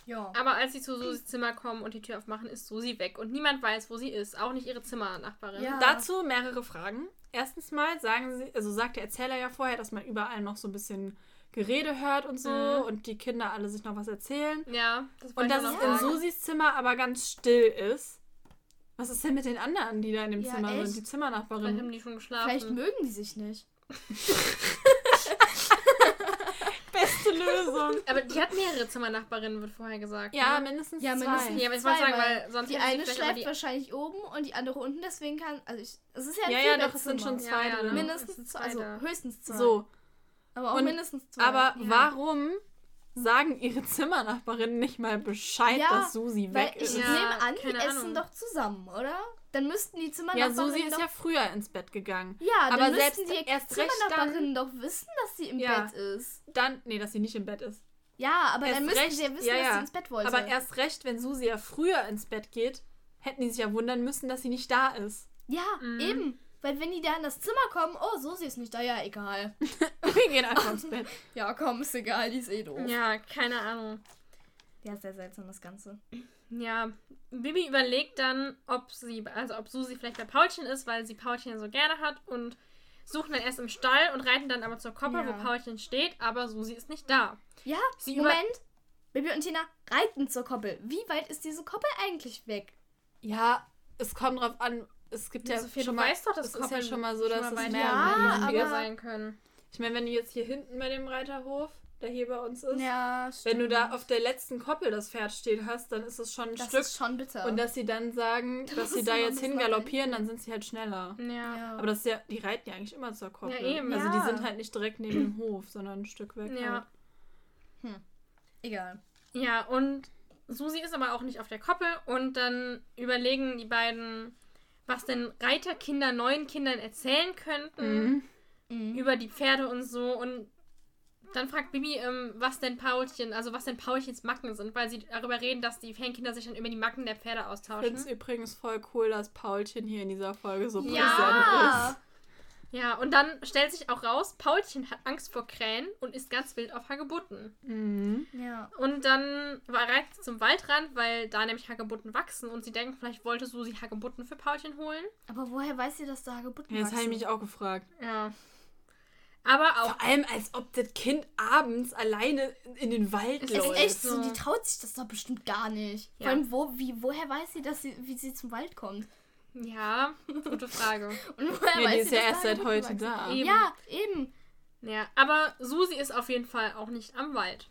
Ja. Aber als sie zu Susis Zimmer kommen und die Tür aufmachen, ist Susi weg. Und niemand weiß, wo sie ist. Auch nicht ihre Zimmernachbarin. Ja. Dazu mehrere Fragen. Erstens mal sagen sie, also sagt der Erzähler ja vorher, dass man überall noch so ein bisschen Gerede hört und so Mhm. und die Kinder alle sich noch was erzählen. Ja, das Und dass es in. Susis Zimmer aber ganz still ist. Was ist denn mit den anderen, die da in dem Ja, Zimmer echt? sind? Die Vielleicht Zimmernachbarin. haben die schon geschlafen. Vielleicht mögen die sich nicht. Beste Lösung. aber die hat mehrere Zimmernachbarinnen, wird vorher gesagt. Ja, ne? mindestens Ja, zwei. mindestens. Ja, aber ich Zwei, wollte sagen, weil sonst Die eine vielleicht schläft die- wahrscheinlich oben und die andere unten, deswegen kann. Also ich. Es ist ja ein Ja, ja, doch, es sind schon zwei Ja, ja. Es Mindestens zwei, also höchstens zwei. So, Aber auch Und- mindestens zwei. aber Ja. warum sagen ihre Zimmernachbarinnen nicht mal Bescheid, Ja, dass Susi Weil weg ich ist? Ja, nehme an, die keine essen Ahnung. doch zusammen, oder? Dann müssten die Ja, Zimmernachbarinnen Susi ist ja früher ins Bett gegangen. Ja, aber dann selbst müssten die erst Zimmernachbarinnen doch wissen, dass sie im Ja. Bett ist. Dann, nee, dass sie nicht im Bett ist. Ja, aber Erst dann müssten recht, sie ja wissen, ja, dass ja. sie ins Bett wollte. Aber erst recht, wenn Susi ja früher ins Bett geht, hätten die sich ja wundern müssen, dass sie nicht da ist. ja, Mhm. eben. Weil wenn die da in das Zimmer kommen, oh, so sie ist nicht da, ja, egal. Wir gehen einfach ins Bett. Ja, komm, ist egal, die ist eh doof. Ja, keine Ahnung. Ja, sehr seltsam das Ganze. Ja, Bibi überlegt dann, ob sie, also ob Susi vielleicht bei Paulchen ist, weil sie Paulchen ja so gerne hat und suchen dann erst im Stall und reiten dann aber zur Koppel, Ja. wo Paulchen steht, aber Susi ist nicht da. Ja, Sie Moment. Baby und Tina reiten zur Koppel. Wie weit ist diese Koppel eigentlich weg? Ja, es kommt drauf an. Es gibt ja, Ja, Sophia, schon du mal, weißt doch, dass es ist ja schon mal so, dass mal es mehr Ja, aber- sein können. Ich meine, wenn du jetzt hier hinten bei dem Reiterhof, der hier bei uns ist, Ja, wenn du da auf der letzten Koppel das Pferd stehen hast, dann ist es schon ein Das Stück. ist schon bitter. Und dass sie dann sagen, dass sie da jetzt hingaloppieren, dann sind sie halt schneller. Ja. ja. Aber das ist ja, die reiten ja eigentlich immer zur Koppel. Ja, eben. Also Ja. die sind halt nicht direkt neben dem Hof, sondern ein Stück weg. Ja. Halt. Egal. Ja, und Susi ist aber auch nicht auf der Koppel und dann überlegen die beiden, was denn Reiterkinder neuen Kindern erzählen könnten Mhm. Mhm. über die Pferde und so und dann fragt Bibi, ähm, was denn Paulchen, also was denn Paulchens Macken sind, weil sie darüber reden, dass die Fankinder sich dann über die Macken der Pferde Ich austauschen. finde es übrigens voll cool, dass Paulchen hier in dieser Folge so präsent Ja. ist. Ja, und dann stellt sich auch raus, Paulchen hat Angst vor Krähen und ist ganz wild auf Hagebutten. Mhm. Ja. Und dann war- reitet sie zum Waldrand, weil da nämlich Hagebutten wachsen und sie denken, vielleicht wollte Susi Hagebutten für Paulchen holen. Aber woher weiß sie, dass da Hagebutten Ja, das habe ich wachsen? mich auch gefragt. Ja. Aber auch. Vor allem, als ob das Kind abends alleine in den Wald Es Es ist läuft. echt so, so. die traut sich das doch bestimmt gar nicht. Ja. Vor allem, wo, wie, woher weiß sie, dass sie, wie sie zum Wald kommt? Ja, gute Frage. Und woher Ja, die ist ja erst seit heute da. Eben. Ja, eben. Ja, aber Susi ist auf jeden Fall auch nicht am Wald.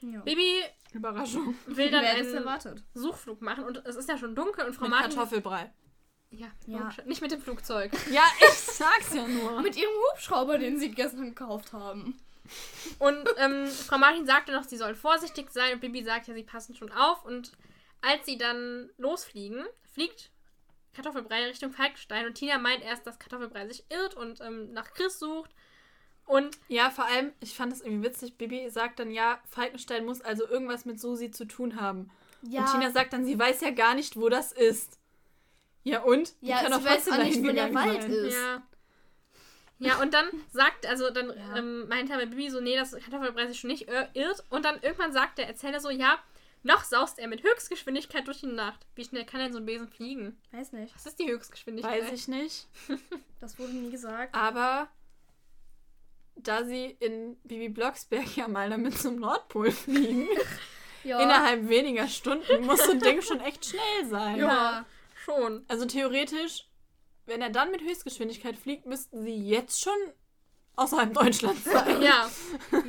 Ja. Bibi Überraschung. will dann einen erwartet? Suchflug machen und es ist ja schon dunkel und Frau Mit Martin. Kartoffelbrei. Ja, Ja. nicht mit dem Flugzeug. Ja, ich sag's ja nur. Mit ihrem Hubschrauber, den sie gestern gekauft haben. Und ähm, Frau Martin sagte noch, sie soll vorsichtig sein und Bibi sagt ja, sie passen schon auf. Und als sie dann losfliegen, fliegt Kartoffelbrei Richtung Falkenstein und Tina meint erst, dass Kartoffelbrei sich irrt und ähm, nach Chris sucht. Und Ja, vor allem, ich fand es irgendwie witzig. Bibi sagt dann, ja, Falkenstein muss also irgendwas mit Susi zu tun haben. Ja, Und Tina sagt dann, sie weiß ja gar nicht, wo das ist. Ja, und? Die ja kann sie doch weiß auch nicht, wo der Wald sein. ist. ja. Ja, und dann sagt, also dann Ja. ähm, meint er bei Bibi so, nee, das Kartoffelbrei sich schon nicht ir- irrt. Und dann irgendwann sagt der Erzähler so, ja, noch saust er mit Höchstgeschwindigkeit durch die Nacht. Wie schnell kann denn so ein Besen fliegen? Weiß nicht. Was ist die Höchstgeschwindigkeit? Weiß ich nicht. Das wurde nie gesagt. Aber da sie in Bibi Blocksberg ja mal damit zum Nordpol fliegen, Ja. innerhalb weniger Stunden muss so ein Ding schon echt schnell sein. Ja, schon. Also theoretisch, wenn er dann mit Höchstgeschwindigkeit fliegt, müssten sie jetzt schon außerhalb Deutschlands sein. Ja,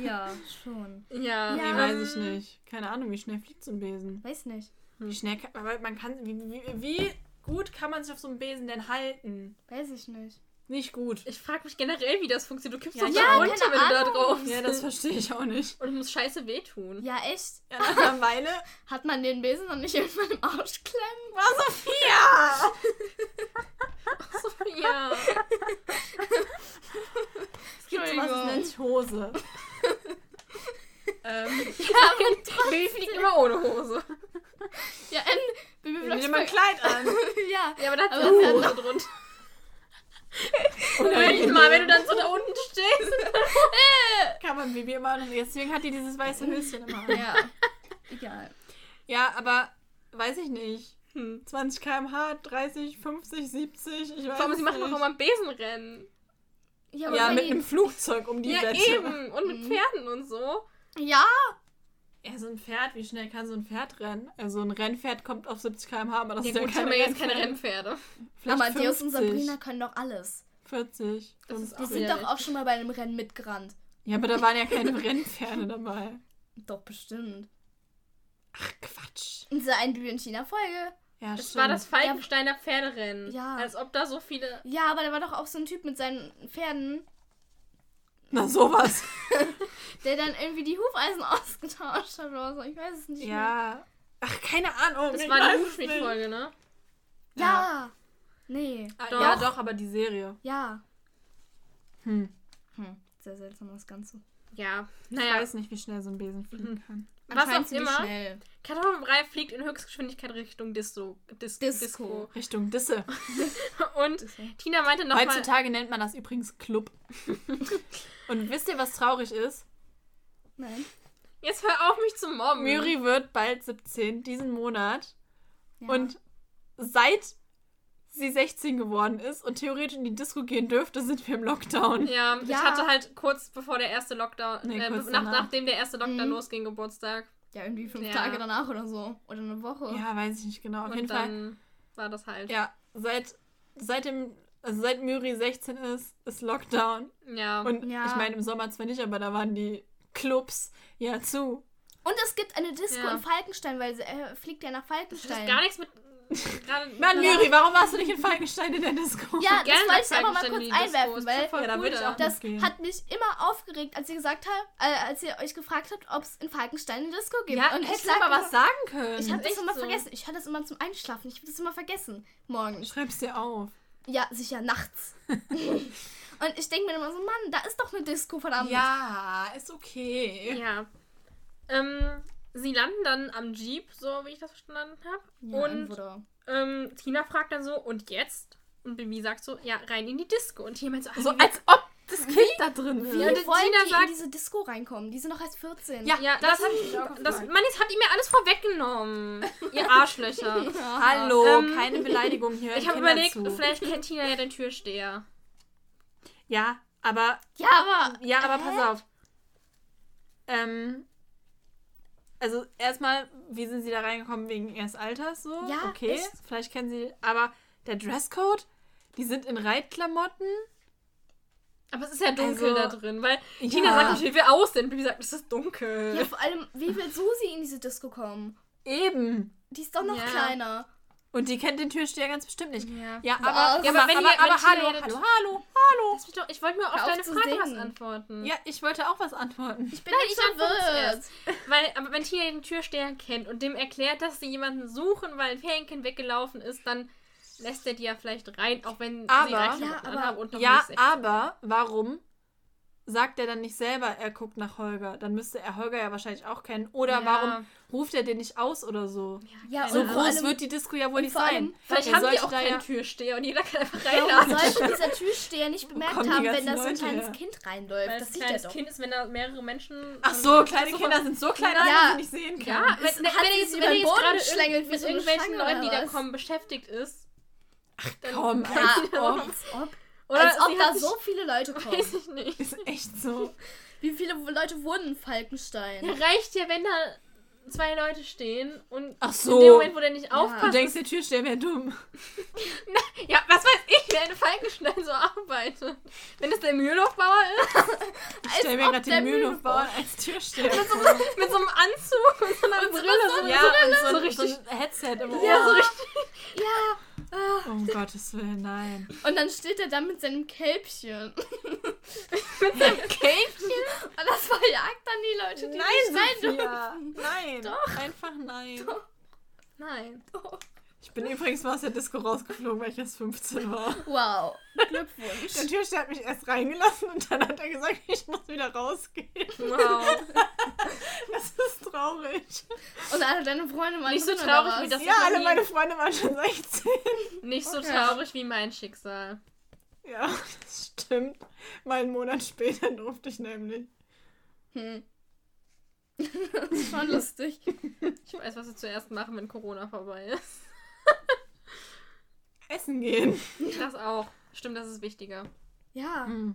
ja, schon. ja. Nee, Ja. weiß ich nicht. Keine Ahnung, wie schnell fliegt so ein Besen. Weiß nicht. Wie schnell kann, aber man kann, wie, wie, wie gut kann man sich auf so einem Besen denn halten? Weiß ich nicht. Nicht gut. Ich frage mich generell, wie das funktioniert. Du kippst Ja, doch ja, so runter, wenn du da drauf Ja, das verstehe ich auch nicht. Und es muss scheiße wehtun. Ja, echt? Ja, nach einer Weile Hat man den Besen noch nicht irgendwann im Arsch klemmen? war Sophia! So, ja. Es gibt sowas, das nennt sich Hose. ähm, Baby fliegt immer ohne Hose. Ja, Bibi nimm dir mal ein Kleid an. Ja. Ja, aber da hat Aber sie eine das Hose drunter. Oder Wenn mal, wenn du dann so da unten stehst. kann man Bibi immer an. Deswegen hat die dieses weiße Höschen immer an. Ja. Egal. Ja, aber weiß ich nicht. Hm. 20 km/h, 30, 50, 70, ich weiß Vor allem, sie machen doch immer Besenrennen. Ja, aber Ja, mit einem Flugzeug um die ja, Wette. eben. Und mit Mhm. Pferden und so. Ja. Ja, so ein Pferd, wie schnell kann so ein Pferd rennen? Also ein Rennpferd kommt auf 70 km/h, aber das Ja, ist ja gut, keine haben wir jetzt keine Rennpferde. Vielleicht Aber Matthäus und 50, Sabrina können doch alles. 40. Das ist 50. Die auch sind doch auch schon mal bei einem Rennen mitgerannt. Ja, aber da waren ja keine Rennpferde dabei. Doch, bestimmt. Ach, Quatsch. In dieser einen Bibi und China-Folge. Ja, Das stimmt. war das Falkensteiner Pferderennen. Ja. Als ob da so viele. Ja, aber da war doch auch so ein Typ mit seinen Pferden, Na, sowas. der dann irgendwie die Hufeisen ausgetauscht hat oder so. Ich weiß es nicht mehr. ja. Ach, keine Ahnung. Das ich war die. Hufschmied-Folge, ne? Ja. Nee. Ah, Doch. Ja, doch, aber die Serie. Ja. Hm. Hm. Sehr seltsam das Ganze. Ja. Ich Naja, weiß nicht, wie schnell so ein Besen fliegen Mhm. kann. Was auch immer. Schnell. Kartoffelbrei fliegt in Höchstgeschwindigkeit Richtung Disco. Dis Disco. Disco. Richtung Disse. Und Tina meinte nochmal. Heutzutage nennt man das übrigens Club. Und wisst ihr, was traurig ist? Nein. Jetzt hör auf, mich zu mobben. Miri wird bald 17 diesen Monat. Ja. Und seit sie 16 geworden ist und theoretisch in die Disco gehen dürfte, sind wir im Lockdown. Ja, ich Ja. hatte halt kurz bevor der erste Lockdown, Nee, äh, kurz nach, nachdem der erste Lockdown Mhm. losging, Geburtstag. Ja, irgendwie fünf Ja. Tage danach oder so. Oder eine Woche. Ja, weiß ich nicht genau. Auf und jeden Fall. war das halt. Ja, seit, seit dem, also seit Miri 16 ist, ist Lockdown. Ja. Und Ja. ich meine, im Sommer zwar nicht, aber da waren die Clubs ja zu. Und es gibt eine Disco Ja. in Falkenstein, weil sie, er fliegt ja nach das Falkenstein. hat gar nichts mit. Mann, Miri, warum warst du nicht in Falkenstein in der Disco? Ja, Gerne das wollte ich aber mal kurz einwerfen, weil Ja, da cool würde ich auch das mitgehen. hat mich immer aufgeregt, als ihr gesagt habt, äh, als ihr euch gefragt habt, ob es in Falkenstein eine Disco gibt. Ja, und hättest ich du mal immer, was sagen können. Ich habe das immer so. vergessen. Ich hatte das immer zum Einschlafen. Ich habe das immer vergessen. Morgens. Schreib's dir auf. Ja, sicher, nachts. und ich denke mir immer so, Mann, da ist doch eine Disco, verdammt. Ja, ist okay. Ja. Ähm, sie landen dann am Jeep, so wie ich das verstanden habe. Ja, und ähm, Tina fragt dann so, und jetzt? Und Bibi sagt so, ja, rein in die Disco. Und meint so, So wie- als ob das Kind da drin Wie ist. und wollen Tina die sagt- in diese Disco reinkommen? Die sind noch erst 14. Ja, ja, das das, hab ich auch das. Mann, jetzt habt ihr mir alles vorweggenommen. ihr Arschlöcher. Hallo, Ähm, keine Beleidigung hier. Ich habe überlegt, zu. vielleicht kennt Tina ja den Türsteher. Ja, aber Ja, aber. Ja, aber Hä? pass auf. Ähm, also erstmal, wie sind sie da reingekommen wegen ihres Alters so? Ja, okay. echt? Vielleicht kennen sie, aber der Dresscode, die sind in Reitklamotten. Aber es ist ja dunkel Also, da drin, weil ja. Tina sagt nicht, wie wir aussehen. Bibi sagt, es ist dunkel. Ja, vor allem, wie will Susi in diese Disco kommen? Eben. Die ist doch noch Ja. kleiner. Und die kennt den Türsteher ganz bestimmt nicht. Ja. Ja, aber, Ja, aber, aber wenn aber, ihr- aber, hallo, hallo, hallo, hallo. Doch, ich wollte nur auf deine Frage was antworten. Ja, ich wollte auch was antworten. Ich bin Nein, nicht verwirrt. Weil, aber wenn Tina den Türsteher kennt und dem erklärt, dass sie jemanden suchen, weil ein Ferienkind weggelaufen ist, dann lässt er die ja vielleicht rein, auch wenn Aber- sie Reitklamotten Ja, aber- und noch Ja, nicht 16 aber warum sagt er dann nicht selber, er guckt nach Holger? Dann müsste er Holger ja wahrscheinlich auch kennen. Oder Ja. warum ruft er den nicht aus oder so? Ja, So groß allem- wird die Disco ja wohl nicht vor allem- sein. Vielleicht haben die sollte auch da keinen ja- Türsteher und jeder kann einfach Warum reinladen. sollte dieser Türsteher nicht bemerkt haben, wenn da so ein kleines her? Kind reinläuft? Weil Das ein sieht kleines doch. Kind ist, wenn da mehrere Menschen. Ach so, kleine Das Kinder sind so klein, dass Ja. man sie nicht sehen kann. Ja, wenn, wenn, wenn, er jetzt, über wenn den jetzt Boden gerade wie mit irgendwelchen Leuten, die da kommen, beschäftigt ist. dann- Komm, als ob. als ob, Oder als ob da so viele Leute kommen. Weiß ich nicht. Ist echt so. Wie viele Leute wohnen in Falkenstein? Ja, reicht ja, wenn da zwei Leute stehen und Ach in dem so. Moment, wo der nicht Du aufpasst. denkst, der Türsteher wäre dumm. Ja, was weiß ich, wer in Falkenstein so arbeitet. Wenn das der Mühlenhofbauer ist, Ich stell mir gerade den Mühlenhofbauer als Türsteher vor. mit so einem Anzug und so einer Brille. So, Ja, und so, so ein- richtig. so ein Headset im Ohr. Ja, so richtig. Ja. Um Gottes Willen, nein. Und dann steht er da mit seinem Kälbchen. Mit seinem Kälbchen. Und das verjagt dann die Leute, die nicht rein. Sophia. Nein. Doch. Einfach nein. Nein. Ich bin übrigens mal aus der Disco rausgeflogen, weil ich erst 15 war. Wow. Glückwunsch. Der Türsteher hat mich erst reingelassen und dann hat er gesagt, ich muss wieder rausgehen. Wow. Das ist traurig. Und alle deine Freunde waren Nicht so traurig wie das- Ja, alle nie- meine Freunde waren schon 16. Nicht so Okay. traurig wie mein Schicksal. Ja, das stimmt. Mal einen Monat später durfte ich nämlich. Hm. das ist schon lustig. Ich weiß, was wir zuerst machen, wenn Corona vorbei ist. Essen gehen. Das auch. Stimmt, das ist wichtiger. Ja. Hm.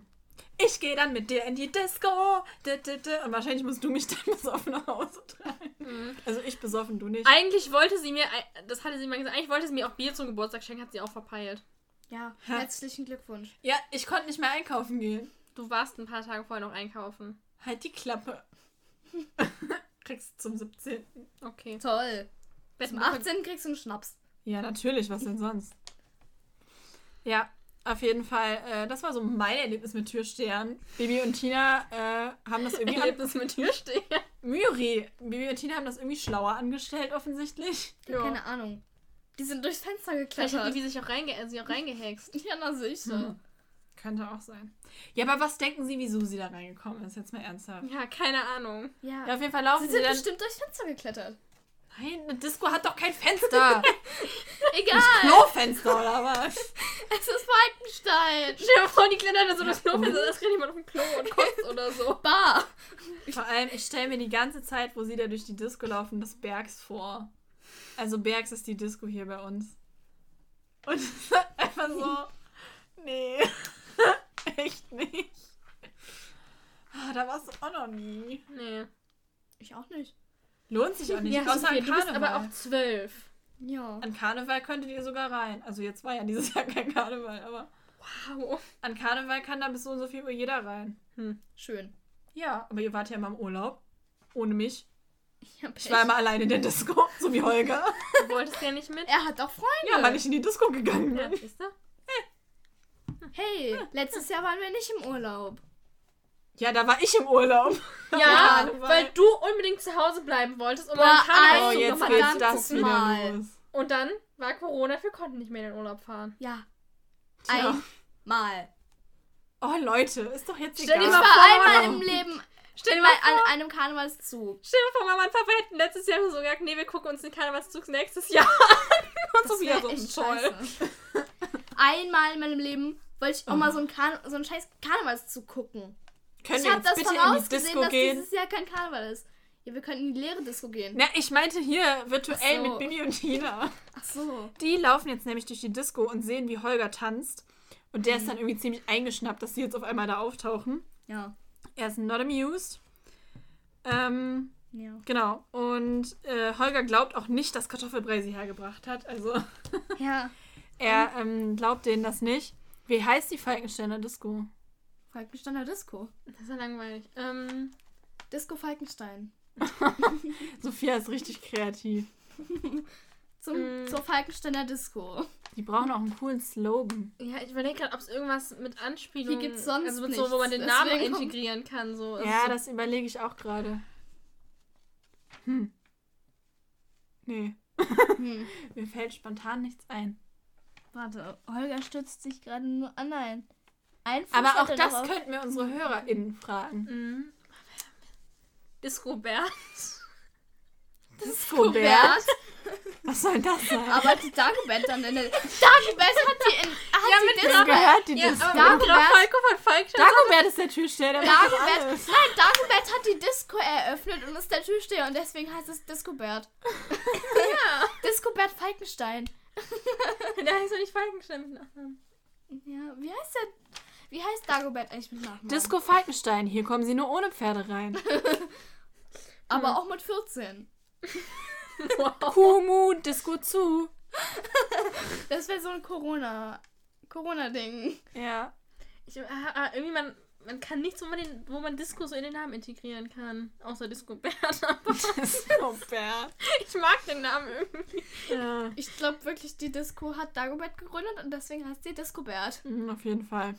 Ich gehe dann mit dir in die Disco. Und wahrscheinlich musst du mich dann besoffen nach Hause tragen. Mhm. Also ich besoffen, du nicht. Eigentlich wollte sie mir, das hatte sie mal gesagt, eigentlich wollte sie mir auch Bier zum Geburtstag schenken, hat sie auch verpeilt. Ja, Ha. herzlichen Glückwunsch. Ja, ich konnte nicht mehr einkaufen gehen. Du warst ein paar Tage vorher noch einkaufen. Halt die Klappe. Kriegst du zum 17. Okay. Toll. Zum Betten 18. kriegst du einen Schnaps. Ja, natürlich, was denn sonst? Ja, auf jeden Fall. Äh, das war so mein Erlebnis mit Türstehern. Bibi und Tina äh, haben das irgendwie. Erlebnis mit Türstehen. Myri. Bibi und Tina haben das irgendwie schlauer angestellt, offensichtlich. Ja. keine Ahnung. Die sind durchs Fenster Vielleicht geklettert. die sich auch, reinge äh, sie auch reingehext. Ja, na sicher. Mhm. Könnte auch sein. Ja, aber was denken Sie, wie Susi da reingekommen ist? Jetzt mal ernsthaft. Ja, keine Ahnung. Ja. Ja, auf jeden Fall laufen Sie sie, sind dann. bestimmt durchs Fenster geklettert. Nein, eine Disco hat doch kein Fenster. Egal. Klofenster oder was? Es ist Falkenstein. Stell dir vor, die klettern da so das Klo, das rennt jemand auf dem Klo und kotzt oder so. Bar. Vor allem, ich stelle mir die ganze Zeit, wo sie da durch die Disco laufen, das Bergs vor. Also Bergs ist die Disco hier bei uns. Und ist einfach so. Nee. Echt nicht. Ah, da warst du auch noch nie. Nee. Ich auch nicht. Lohnt sich auch nicht. Ja, außer an du bist Karneval. aber auch zwölf. Ja. An Karneval könntet ihr sogar rein. Also jetzt war ja dieses Jahr kein Karneval, aber Wow. an Karneval kann da bis so und so viel Uhr jeder rein. Schön. Ja, aber ihr wart ja immer im Urlaub. Ohne mich. Ich, hab Ich war immer alleine in der Disco, so wie Holger. Du wolltest ja nicht mit. Er hat auch Freunde. Ja, weil ich in die Disco gegangen Ja, bin. siehst du? Hey, letztes Jahr waren wir nicht im Urlaub. Ja, da war ich im Urlaub. Ja, weil du unbedingt zu Hause bleiben wolltest und Boah, mal Oh, Karneval Ein jetzt noch geht mal das wieder Mal. los. Und dann war Corona, wir konnten nicht mehr in den Urlaub fahren. Ja. Tja. Einmal. Oh, Leute, ist doch jetzt Stell dir Ich egal. mal war vor, einmal im Leben Stell dir mal an einem Karnevalszug. stell dir mal vor, Mama und Papa hätten letztes Jahr so gesagt, nee, wir gucken uns den Karnevalszug nächstes Jahr an. Und Das Sophia wär so, echt toll. Einmal in meinem Leben wollte ich auch mal so einen, Karne so einen scheiß Karnevalszug gucken. Können ich wir jetzt das bitte in die Disco dass gehen? dieses Jahr kein Karneval ist. Ja, wir könnten in die leere Disco gehen. Na, ich meinte hier virtuell so. mit Bibi und Tina. Ach so. Die laufen jetzt nämlich durch die Disco und sehen, wie Holger tanzt. Und der Mhm. ist dann irgendwie ziemlich eingeschnappt, dass sie jetzt auf einmal da auftauchen. Ja. Er ist not amused. Ähm, Ja. genau. Und äh, Holger glaubt auch nicht, dass Kartoffelbrei sie hergebracht hat. Also Ja. er ähm, glaubt denen das nicht. Wie heißt die Falkensteiner Disco? Falkensteiner Disco. Das ist ja langweilig. Ähm, Disco Falkenstein. Sophia ist richtig kreativ. Zum, Mm. Zur Falkensteiner Disco. Die brauchen auch einen coolen Slogan. ja, ich überlege gerade, ob es irgendwas mit Anspielung Hier gibt's sonst also mit so, wo man den nichts, Namen deswegen- integrieren kann. So. Also Ja, so, das überlege ich auch gerade. Hm. Nee, Hm. mir fällt spontan nichts ein. Warte, Holger stützt sich gerade nur an ein. Ein Fuß Aber auch das darauf. könnten wir unsere HörerInnen fragen. Mhm. Disco Bär. Disco-Bert? Was soll das sein? Aber die Dagobert dann in der. Dagobert hat die in. Hat Ja, die mit Disco. Gehört die Ja, Disco? Dagobert- Falco von. Dagobert ist der Türsteher, der Dagobert, nein, Dagobert hat die Disco eröffnet und ist der Türsteher und deswegen heißt es Discobert. Ja. Discobert Falkenstein. Der heißt doch nicht Falkenstein mit Nachnamen. Ja, wie heißt der? Wie heißt Dagobert eigentlich mit Nachnamen? Disco Falkenstein, hier kommen sie nur ohne Pferde rein. Aber auch mit 14. Wow. Kumu, Disco zu. Das wäre so ein Corona. Corona-Ding. Ja. Ich, ah, irgendwie man, man kann nichts, wo man, den, wo man Disco so in den Namen integrieren kann. Außer Disco Bert. Aber Disco-Bert. ich mag den Namen irgendwie. Ja. Ich glaube wirklich, die Disco hat Dagobert gegründet und deswegen heißt sie Discobert. Mhm, Auf jeden Fall.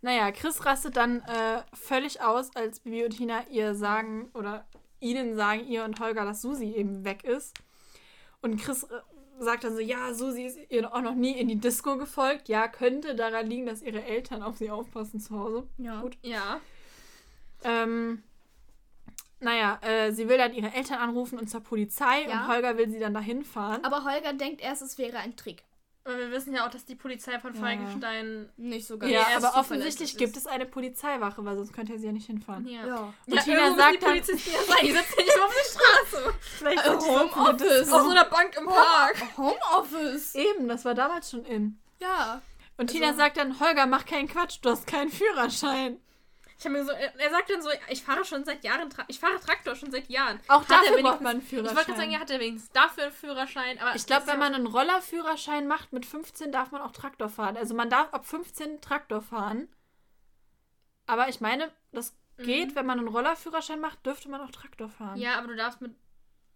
Naja, Chris rastet dann äh, völlig aus, als Bibi und Tina ihr sagen oder ihnen sagen, ihr und Holger, dass Susi eben weg ist. Und Chris äh, sagt dann so, ja, Susi ist ihr auch noch nie in die Disco gefolgt. Ja, könnte daran liegen, dass ihre Eltern auf sie aufpassen zu Hause. Ja. Gut. Ja. Ähm, naja, äh, sie will dann ihre Eltern anrufen und zur Polizei Ja. und Holger will sie dann dahin fahren. Aber Holger denkt erst, es wäre ein Trick. Aber wir wissen ja auch, dass die Polizei von Ja. Falkenstein. Nicht so ganz. ja, erst aber offensichtlich ist. gibt es eine Polizeiwache, weil sonst könnte er sie ja nicht hinfahren. Ja. Ja. Und ja, Tina sagt die dann- Polizisten ja sein. Die sitzen ja nicht auf der Straße. Vielleicht Äh, der Homeoffice. Auf so einer Bank im Park. Homeoffice. Eben, das war damals schon in. Ja. Und Also- Tina sagt dann, Holger, mach keinen Quatsch, du hast keinen Führerschein. Ich habe mir so, er er sagt dann so, ich fahre schon seit Jahren, ich fahre Traktor schon seit Jahren. Auch Hat er dafür braucht man einen Ich wollte Führerschein. gerade sagen, er hat ja wenigstens dafür einen Führerschein, aber Ich glaube, wenn man einen Rollerführerschein macht mit 15, darf man auch Traktor fahren. Also man darf ab 15 Traktor fahren. Aber ich meine, das geht, wenn man einen Rollerführerschein macht, dürfte man auch Traktor fahren. Mhm. Ja, aber du darfst mit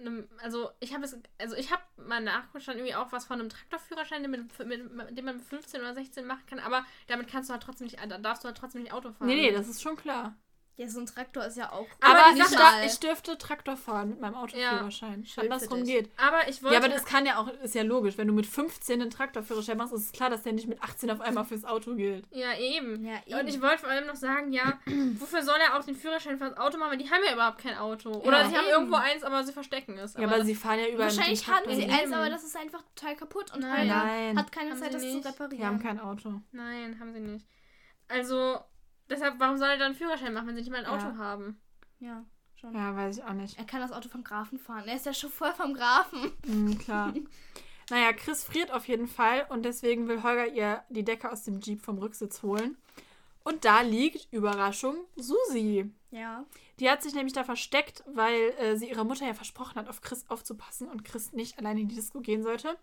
einem, also ich habe es, also ich habe mal nachgeguckt, stand irgendwie auch was von einem Traktorführerschein, den, mit, mit, den man mit 15 oder 16 machen kann, aber damit kannst du halt trotzdem nicht, da darfst du halt trotzdem nicht Auto fahren. Nee, nee, das ist schon klar. Ja, so ein Traktor ist ja auch. Aber Aber, ich, dar ich dürfte Traktor fahren mit meinem Autoführerschein. Schön Andersrum geht. Aber ich wollte. Ja, aber das kann ja auch, ist ja logisch. Wenn du mit 15 einen Traktorführerschein machst, ist es klar, dass der nicht mit 18 auf einmal fürs Auto gilt. ja, eben. Ja, Und eben. ich wollte vor allem noch sagen, ja, wofür soll er auch den Führerschein fürs Auto machen? Weil die haben ja überhaupt kein Auto. Oder Ja, sie haben eben. irgendwo eins, aber sie verstecken es. Ja, aber sie fahren ja überall Wahrscheinlich mit dem haben sie eins, aber das ist einfach total kaputt und Nein. Nein. hat keine Haben Zeit, das nicht. zu reparieren. Die haben kein Auto. Nein, haben sie nicht. Also, deshalb, warum soll er dann einen Führerschein machen, wenn sie nicht mal ein Auto Ja. haben? Ja, schon. Ja, weiß ich auch nicht. Er kann das Auto vom Grafen fahren. Er ist der Chauffeur vom Grafen. Hm, klar. naja, Chris friert auf jeden Fall und deswegen will Holger ihr die Decke aus dem Jeep vom Rücksitz holen. Und da liegt, Überraschung, Susi. Ja. Die hat sich nämlich da versteckt, weil äh, sie ihrer Mutter ja versprochen hat, auf Chris aufzupassen und Chris nicht alleine in die Disco gehen sollte.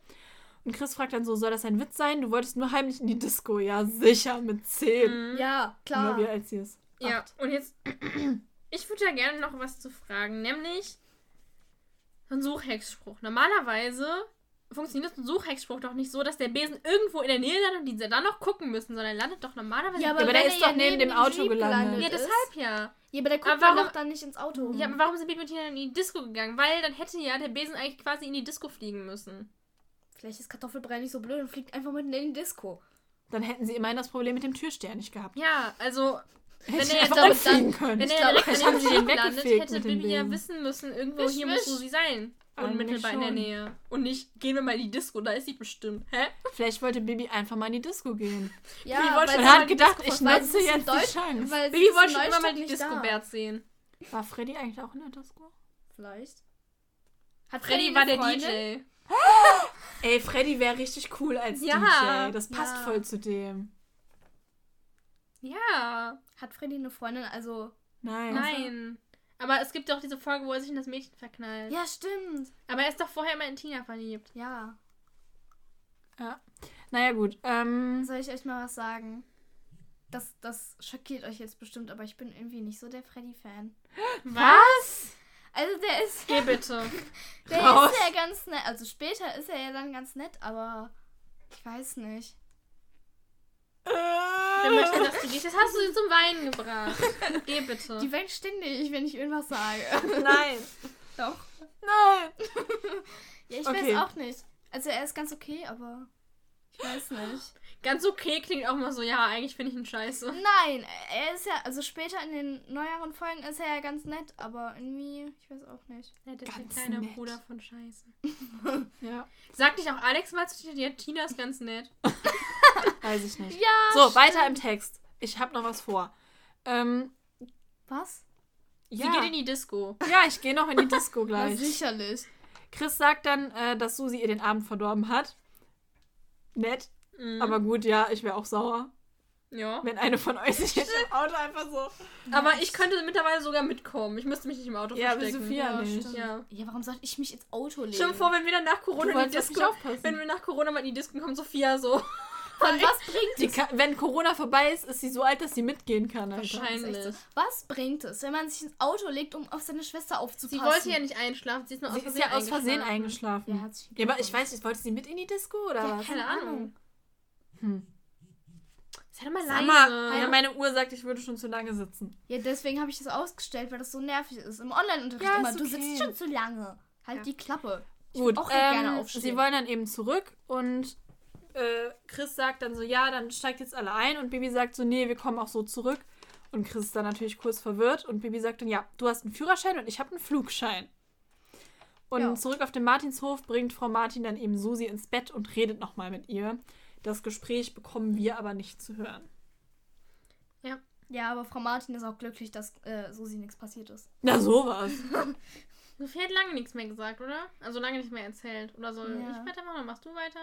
Und Chris fragt dann so, soll das ein Witz sein? Du wolltest nur heimlich in die Disco. Ja, sicher, mit 10. Ja, klar. Nur wie alt sie ist. Ja, Acht. und jetzt, ich würde da gerne noch was zu fragen, nämlich so ein Suchhexspruch. Normalerweise funktioniert so ein Suchhexspruch doch nicht so, dass der Besen irgendwo in der Nähe landet und die dann noch gucken müssen, sondern er landet doch normalerweise. Ja, aber, aber wenn der ist doch neben dem Auto Jeep gelandet. ja deshalb ja. Ja, aber der guckt Aber warum- dann doch dann nicht ins Auto. Ja, aber warum sind Bibi und Tina dann in die Disco gegangen? Weil dann hätte ja der Besen eigentlich quasi in die Disco fliegen müssen. Vielleicht ist Kartoffelbrei nicht so blöd und fliegt einfach mitten in die Disco. Dann hätten sie immerhin das Problem mit dem Türsteher nicht gehabt. Ja, also Hätte Wenn er damit umfliegen dann- können. wenn er direkt an dem sie den Jeep landet, weggefegt hätte Bibi ja wissen müssen, irgendwo Wisch, hier muss wisch. Susi sein. Unmittelbar in der Nähe. Und nicht, gehen wir mal in die Disco, da ist sie bestimmt. Hä? Vielleicht wollte Bibi einfach mal in die Disco gehen. Ja, Bibi wollte schon sie hat die gedacht, ich nutze sie jetzt die Deutsch- Chance. Weil Bibi sie wollte schon immer mal die nicht Disco da. Bert sehen. War Freddy eigentlich auch in der Disco? Vielleicht. Hat Freddy war eine der? DJ. Ey, Freddy wäre richtig cool als Ja, DJ. Das passt ja. voll zu dem. Ja. Hat Freddy eine Freundin? Also. Nein. Nein. Aber es gibt doch diese Folge, wo er sich in das Mädchen verknallt. Ja, stimmt. Aber er ist doch vorher immer in Tina verliebt. Ja. Ja. Naja, gut. Ähm, Soll ich euch mal was sagen? Das, das schockiert euch jetzt bestimmt, aber ich bin irgendwie nicht so der Freddy-Fan. Was? Also der ist, Geh bitte. der Raus. ist ja ganz nett. Also später ist er ja dann ganz nett, aber ich weiß nicht. Wir möchten, dass du gehst. Jetzt hast du sie zum Weinen gebracht. Geh bitte. Die weint ständig, wenn ich irgendwas sage. Nein. Doch. Nein. Ja, ich Okay. weiß auch nicht. Also er ist ganz okay, aber ich weiß nicht. Ganz okay klingt auch mal so, ja, eigentlich finde ich ihn scheiße. Nein, er ist ja, also später in den neueren Folgen ist er ja ganz nett, aber irgendwie, ich weiß auch nicht. Ja, der ist der kleine nett. Bruder von Scheiße. Ja, Sagt nicht auch Alex mal zu dir, ja, Tina ist ganz nett. weiß ich nicht. Ja. So, weiter im Text. Ich habe noch was vor. Ähm, Was? Sie ja. geht in die Disco. ja, ich gehe noch in die Disco gleich. sicherlich. Chris sagt dann, äh, dass Susi ihr den Abend verdorben hat. Nett. Mhm. Aber gut, ja, ich wäre auch sauer, ja. wenn eine von euch sich jetzt im Auto einfach so. Aber ich könnte mittlerweile sogar mitkommen. Ich müsste mich nicht im Auto Ja, aber verstecken. Sophia Ja, nicht. Ja. Ja, warum sollte ich mich ins Auto legen? Stell dir vor, wenn wir dann nach Du Corona in die Disco, wenn wir nach Corona mal in die Disco kommen, Sophia so. Von was bringt Die es? kann, wenn Corona vorbei ist, ist sie so alt, dass sie mitgehen kann. Alter. Wahrscheinlich. Was bringt es, wenn man sich ins Auto legt, um auf seine Schwester aufzupassen? Sie wollte ja nicht einschlafen, sie ist nur Sie aus ist Versehen ja aus Versehen eingeschlafen. eingeschlafen. Ja, hat sich Ja, aber ich weiß nicht, wollte sie mit in die Disco oder Ja, was? Keine Ahnung. Hm. Sei doch mal Sag leise. mal, ja, meine Uhr sagt, ich würde schon zu lange sitzen. Ja, deswegen habe ich das ausgestellt, weil das so nervig ist. Im Online-Unterricht Ja, immer, ist du okay. sitzt schon zu lange. Halt Ja. die Klappe. Ich Gut, auch ähm, gerne aufstehen. sie wollen dann eben zurück und äh, Chris sagt dann so, ja, dann steigt jetzt alle ein und Bibi sagt so, nee, wir kommen auch so zurück. Und Chris ist dann natürlich kurz verwirrt und Bibi sagt dann, ja, du hast einen Führerschein und ich habe einen Flugschein. Und Ja. zurück auf den Martinshof bringt Frau Martin dann eben Susi ins Bett und redet nochmal mit ihr. Das Gespräch bekommen wir aber nicht zu hören. Ja, aber Frau Martin ist auch glücklich, dass äh, Susi nichts passiert ist. Na sowas. Sophia hat lange nichts mehr gesagt, oder? Also lange nicht mehr erzählt. Oder soll Ja. ich weitermachen oder machst du weiter?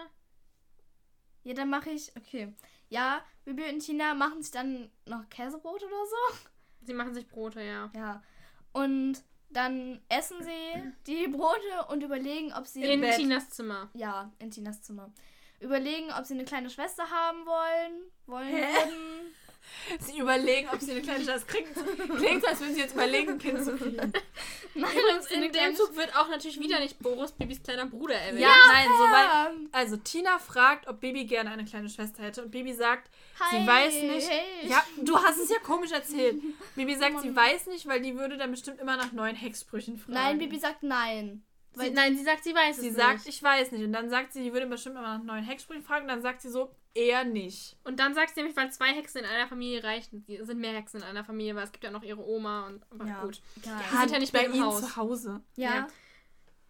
Ja, dann mache ich. Okay. Ja, Bibi und Tina machen sich dann noch Käsebrot oder so. Sie machen sich Brote, ja. Ja. Und dann essen sie die Brote und überlegen, ob sie. In. Tinas Zimmer. ja, in Tinas Zimmer. Überlegen, ob sie eine kleine Schwester haben wollen. Wollen. Sie überlegen, ob sie eine kleine Schwester kriegen. Klingt, so, als würden sie jetzt überlegen, ein Kind zu kriegen. Nein, Übrigens, sie eine in dem Zug wird auch natürlich wieder nicht Boris, Bibis kleiner Bruder erwähnt. Ja, nein, so weit. Ja. Also Tina fragt, ob Bibi gerne eine kleine Schwester hätte und Bibi sagt, Hi, sie weiß nicht. hey. Ja, du hast es ja komisch erzählt. Bibi sagt, sie weiß nicht, weil die würde dann bestimmt immer nach neuen Hexsprüchen fragen. Nein, Bibi sagt nein. Sie, nein, sie sagt, sie weiß Sie es sagt, nicht. ich weiß nicht. Und dann sagt sie, die würde bestimmt immer nach neuen Hexsprüchen fragen. Und dann sagt sie so, eher nicht. Und dann sagt sie nämlich, weil zwei Hexen in einer Familie reichen. Sind mehr Hexen in einer Familie, weil es gibt ja noch ihre Oma und aber Ja. gut. Ja. Die sind ja nicht bei mehr im ihnen Haus. zu Hause. Ja. Ja.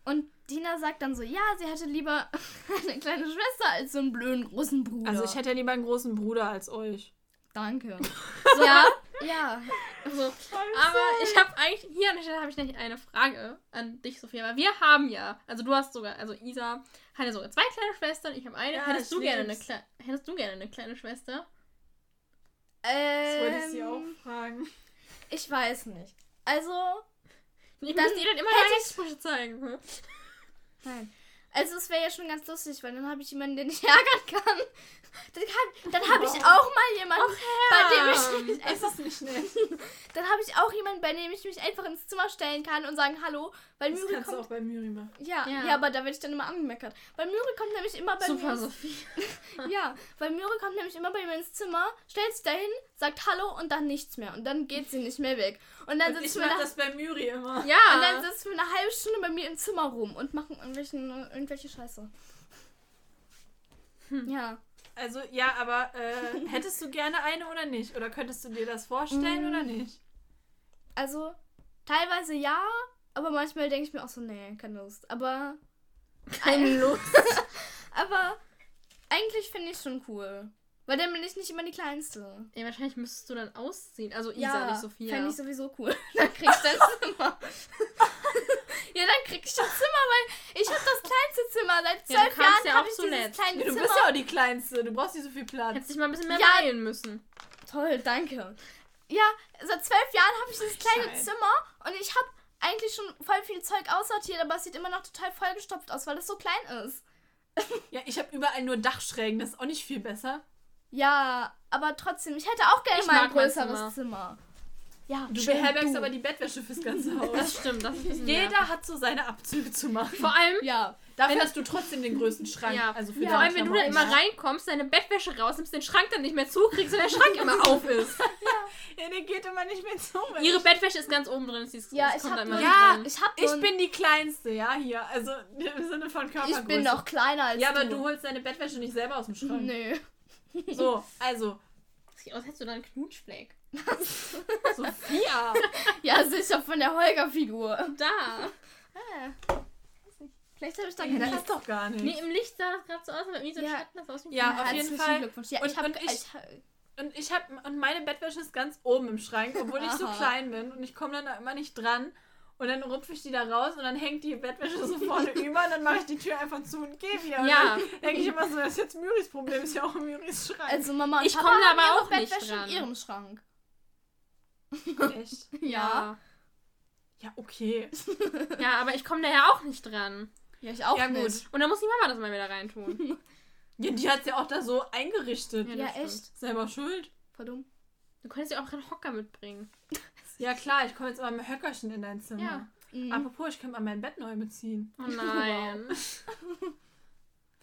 Und Tina sagt dann so, ja, sie hätte lieber eine kleine Schwester als so einen blöden großen Bruder. Also ich hätte ja lieber einen großen Bruder als euch. Danke. ja, ja. Also, aber ich habe eigentlich, hier an der Stelle habe ich nämlich eine Frage an dich, Sophia. Weil wir haben ja, also du hast sogar, also Isa hat ja sogar zwei kleine Schwestern, ich habe eine. Ja, hättest, du gerne eine. Kle hättest du gerne eine kleine Schwester? Das Ähm, wollte ich sie auch fragen. Ich weiß nicht. Also, Ich Dann dir dann immer Hexsprüche zeigen. hm? nein. Also es wäre ja schon ganz lustig, weil dann habe ich jemanden, den ich ärgern kann. Dann, kann, dann habe ich auch mal jemanden, bei dem ich mich nett. dann habe ich auch jemanden, bei dem ich mich einfach ins Zimmer stellen kann und sagen Hallo, weil Das Müri kannst du kommt. auch bei Miri machen. Ja, Ja. ja, aber da werde ich dann immer angemeckert. Weil Müri kommt nämlich immer bei mir. Super, ins- Sophie. Ja, weil Müri kommt nämlich immer bei mir ins Zimmer, stellt sich dahin, sagt Hallo und dann nichts mehr. Und dann geht sie nicht mehr weg. Und dann Und ich sitzen wir mach das bei Miri immer. und Ja. dann sitzen wir eine halbe Stunde bei mir im Zimmer rum und machen irgendwelchen, irgendwelche Scheiße. Hm. Ja. Also, ja, aber äh, hättest du gerne eine oder nicht? Oder könntest du dir das vorstellen Mm. oder nicht? Also, teilweise ja, aber manchmal denke ich mir auch so, nee, keine Lust. Aber. Keine Lust. aber eigentlich finde ich schon cool. Weil dann bin ich nicht immer die Kleinste. Ey, wahrscheinlich müsstest du dann ausziehen. Also Isa, nicht Sophia. Fände ich sowieso cool. Dann krieg ich das Zimmer. ja, dann krieg ich das Zimmer, weil ich habe das kleinste Zimmer. Seit Ja, zwölf kamst Jahren ja habe ich so dieses nett. kleine Ja, du Zimmer. bist ja auch die Kleinste. Du brauchst nicht so viel Platz. Hättest dich mal ein bisschen mehr Ja. beeilen müssen. Toll, danke. Ja, seit zwölf Jahren habe ich dieses kleine Scheiße. Zimmer und ich habe eigentlich schon voll viel Zeug aussortiert, aber es sieht immer noch total vollgestopft aus, weil es so klein ist. Ja, ich habe überall nur Dachschrägen. Das ist auch nicht viel besser. Ja, aber trotzdem, ich hätte auch gerne Ich mal ein größeres Zimmer. Zimmer. Ja, Du beherbergst du. aber die Bettwäsche fürs ganze Haus. Das stimmt, das ist nervig. Jeder hat so seine Abzüge zu machen. Vor allem, Ja, Dafür hast du trotzdem den größten Schrank. ja, Also für vor deine allem, wenn du da Klamotten. immer reinkommst, deine Bettwäsche rausnimmst, den Schrank dann nicht mehr zukriegst und der Schrank immer auf ist. Ja, der geht immer nicht mehr zu. weil Ihre Bettwäsche ist ganz oben drin. Sie ist, ja, ich kommt habe immer Ja, drin. ich habe Ich bin die Kleinste, ja, hier. Also im Sinne von Körpergröße. ich bin noch kleiner als Ja, aber du. du holst deine Bettwäsche nicht selber aus dem Schrank. Nö. So, also, Sieht aus, als hättest du da einen Knutschfleck. Sophia. Ja, sicher von der Holger-Figur. Da. Ah. Vielleicht habe ich da Das keine ist doch gar nicht. Nee, im Licht sah das gerade so aus, aber wie so ein Ja. Schatten das aus dem Ja, Knut- auf jeden Fall. Glückwunsch. Ja, Und- ich habe und ich- ich, Und ich habe und meine Bettwäsche ist ganz oben im Schrank, obwohl ich so klein bin und ich komme dann da immer nicht dran. Und dann rupfe ich die da raus und dann hängt die Bettwäsche so vorne über und dann mache ich die Tür einfach zu und gehe wieder. Und Ja. dann denke ich immer so, das ist jetzt Myris Problem, ist ja auch Myris Schrank. also Mama und Ich Papa komm da haben aber auch nicht Bettwäsche dran. in ihrem Schrank. Echt? Ja. Ja, okay. Ja, aber ich komme da ja auch nicht dran. Ja, ich auch Ja, gut. nicht. Und dann muss die Mama das mal wieder reintun. Ja, die hat ja auch da so eingerichtet. Ja, Ja, echt. Selber schuld. Voll dumm. Du könntest ja auch einen Hocker mitbringen. Ja klar, ich komme jetzt aber mit Höckerchen in dein Zimmer. Ja. Mhm. Apropos, ich könnte mal mein Bett neu beziehen. Oh nein.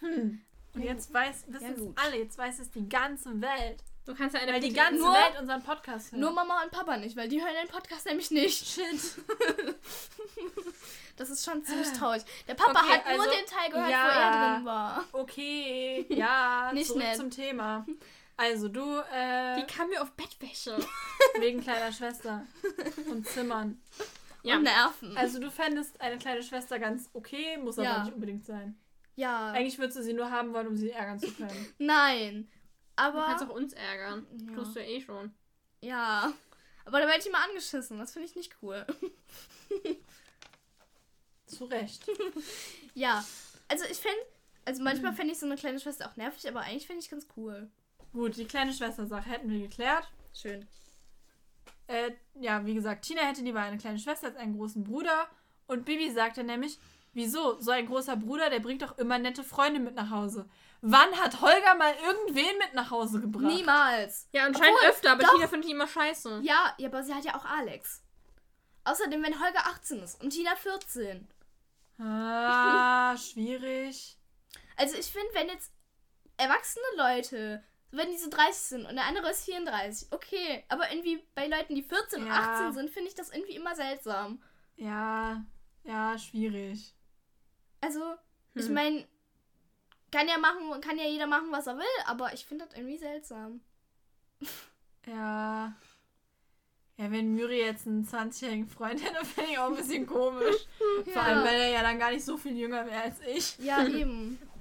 Hm. Und jetzt weiß, wissen Ja, es alle, jetzt weiß es die ganze Welt. Du kannst ja eine Weil die ganze Nur- Welt unseren Podcast hört. Nur Mama und Papa nicht, weil die hören den Podcast nämlich nicht. Shit. Das ist schon ziemlich traurig. Der Papa Okay, hat nur also- den Teil gehört, ja. wo er drin war. Okay, ja, Nicht zurück nett. zum Thema. Also du, äh, Die kam mir auf Bettwäsche. wegen kleiner Schwester und Zimmern. Ja. Und Nerven. Also du fändest eine kleine Schwester ganz okay, muss aber Ja. nicht unbedingt sein. ja. Eigentlich würdest du sie nur haben wollen, um sie ärgern zu können. Nein. Du Aber. kannst auch uns ärgern. Ja. Tust du ja eh schon. Ja. Aber da werde ich immer angeschissen. Das finde ich nicht cool. Zu Recht. Ja. Also ich finde. Also manchmal Mhm. fände ich so eine kleine Schwester auch nervig, aber eigentlich finde ich ganz cool. Gut, die kleine Schwester-Sache hätten wir geklärt. Schön. äh, ja, wie gesagt, Tina hätte lieber eine kleine Schwester als einen großen Bruder. Und Bibi sagte nämlich, wieso? So ein großer Bruder, der bringt doch immer nette Freunde mit nach Hause. Wann hat Holger mal irgendwen mit nach Hause gebracht? Niemals. Ja, anscheinend Obwohl, öfter, aber doch. Tina findet die immer scheiße. Ja, ja, aber sie hat ja auch Alex. Außerdem, wenn Holger 18 ist und Tina 14. Ah, schwierig. Also ich finde, wenn jetzt erwachsene Leute, wenn die so 30 sind und der andere ist 34, okay. Aber irgendwie bei Leuten, die 14 und Ja. 18 sind, finde ich das irgendwie immer seltsam. Ja, ja, schwierig. Also, ich Hm. meine, kann ja machen, kann ja jeder machen, was er will, aber ich finde das irgendwie seltsam. Ja. Ja, wenn Müri jetzt einen 20-jährigen Freund hätte, fände ich auch ein bisschen komisch. Vor allem, weil er ja dann gar nicht so viel jünger wäre als ich. Ja, eben.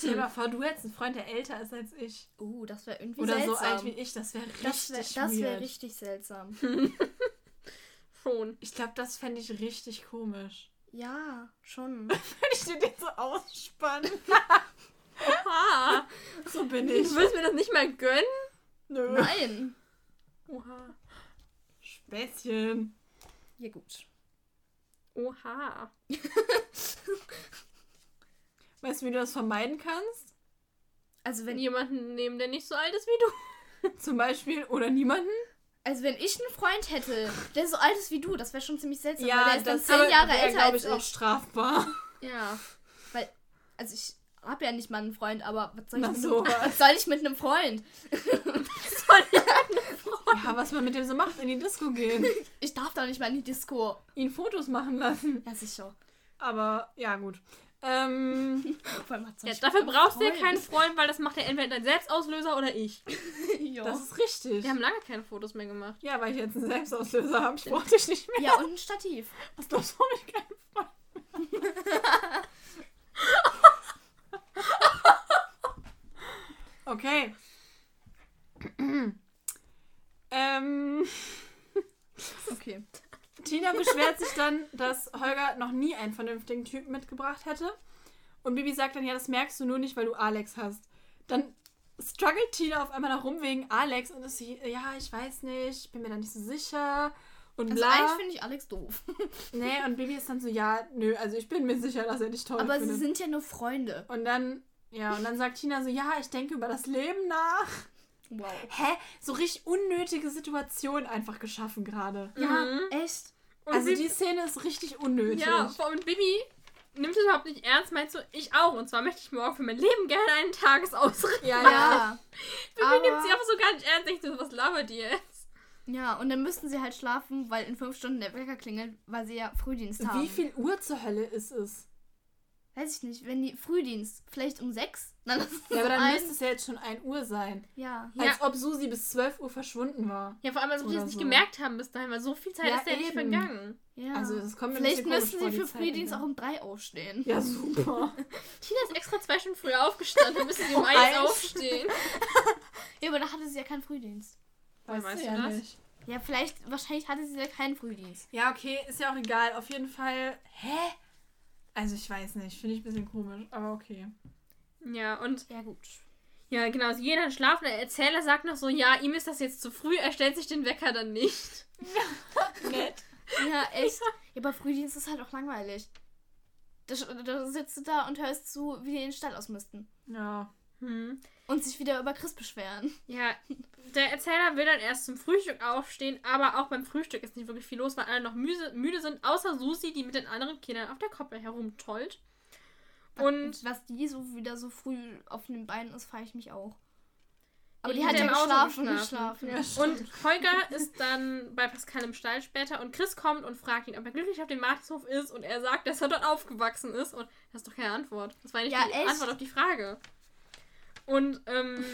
Stell dir mal vor, du hättest einen Freund, der älter ist als ich. Uh, das wäre irgendwie Oder seltsam. so alt wie ich. Das wäre richtig das wäre das wär richtig seltsam. Schon. Ich glaube, das fände ich richtig komisch. ja, schon. Wenn ich dir den so ausspanne. Oha. so bin Du ich. willst mir das nicht mal gönnen? Nö. Nein. Oha. Späßchen. Ja, gut. Oha. Weißt du, wie du das vermeiden kannst? Also wenn, jemanden nehmen, der nicht so alt ist wie du. Zum Beispiel, oder niemanden? also wenn ich einen Freund hätte, der so alt ist wie du, das wäre schon ziemlich seltsam, weil der ist dann zehn Jahre älter als ich, auch ich. strafbar. Ja. Weil, also ich habe ja nicht mal einen Freund, aber was soll ich, Na mit, so einem, was. was soll ich mit einem Freund? Ja, was man mit dem so macht, in die Disco gehen. Ich darf doch nicht mal in die Disco. Ihn Fotos machen lassen. Ja, sicher. Aber, ja, gut. Ähm, ja dafür brauchst du ja keinen Freund, weil das macht ja entweder dein Selbstauslöser oder ich. das ist richtig. Wir haben lange keine Fotos mehr gemacht. Ja, weil ich jetzt einen Selbstauslöser habe. Ich brauche dich nicht mehr. ja, und ein Stativ. Was glaubst du, ich keinen Freund mehr? Okay. ähm, Okay. Tina beschwert sich dann, dass Holger noch nie einen vernünftigen Typen mitgebracht hätte. Und Bibi sagt dann, ja, das merkst du nur nicht, weil du Alex hast. Dann struggelt Tina auf einmal darum wegen Alex und ist sie, ja, ich weiß nicht, ich bin mir da nicht so sicher. Und Also bla. eigentlich finde ich Alex doof. nee, und Bibi ist dann so, ja, nö, also ich bin mir sicher, dass er dich toll Aber sie findet. sind ja nur Freunde. und dann, ja, und dann sagt Tina so, ja, ich denke über das Leben nach. Wow. Hä? So richtig unnötige Situation einfach geschaffen gerade. Ja, Mhm. echt. Und Also Bibi- die Szene ist richtig unnötig. Ja, allem Bibi nimmt es überhaupt nicht ernst, meinst du, ich auch. Und zwar möchte ich morgen für mein Leben gerne einen Tagesausritt. ja, Ja. Bibi Aber- nimmt sie einfach so gar nicht ernst. Ich so, was labert ihr jetzt? Ja, und dann müssten sie halt schlafen, weil in fünf Stunden der Wecker klingelt, weil sie ja Frühdienst haben. Wie viel Uhr zur Hölle ist es? Weiß ich nicht, wenn die Frühdienst, vielleicht um sechs? Dann ist es Ja, aber dann ein. müsste es ja jetzt schon 1 Uhr sein. Ja. Ja. Als ob Susi bis 12 Uhr verschwunden war. Ja, vor allem, als ob die Oder das nicht so. gemerkt haben bis dahin, weil so viel Zeit Ja, ist ja nicht eben. vergangen. ja. Also das kommt mir vielleicht vor, sie für Frühdienst nicht. auch um drei aufstehen. Ja, super. Tina ist extra zwei Stunden früher aufgestanden, dann müssen sie um Um eins aufstehen. Ja, aber da hatte sie ja keinen Frühdienst. Weißt, weißt du du ja das? nicht. Ja, vielleicht, wahrscheinlich hatte sie ja keinen Frühdienst. Ja, okay, ist ja auch egal. Auf jeden Fall. Hä? Also ich weiß nicht, finde ich ein bisschen komisch, aber okay. Ja, und Ja, gut. ja, genau, sie gehen dann schlafen. Der Erzähler sagt noch so, ja, ihm ist das jetzt zu früh, er stellt sich den Wecker dann nicht. Nett. Ja, echt. ja, aber Frühdienst ist halt auch langweilig. Da, da sitzt du da und hörst zu, wie die den Stall ausmisten. Ja. Hm. Und sich wieder über Chris beschweren. Ja, der Erzähler will dann erst zum Frühstück aufstehen, aber auch beim Frühstück ist nicht wirklich viel los, weil alle noch müde, müde sind, außer Susi, die mit den anderen Kindern auf der Koppel herumtollt. Und was die so wieder so früh auf den Beinen ist, frage ich mich auch. Aber Die die, hat ja im Auto geschlafen, geschlafen. geschlafen. Ja, Und Holger ist dann bei Pascal im Stall später und Chris kommt und fragt ihn, ob er glücklich auf dem Martinshof ist und er sagt, dass er dort aufgewachsen ist und das ist doch keine Antwort. Das war nicht Ja, die echt? Antwort auf die Frage. Und ähm,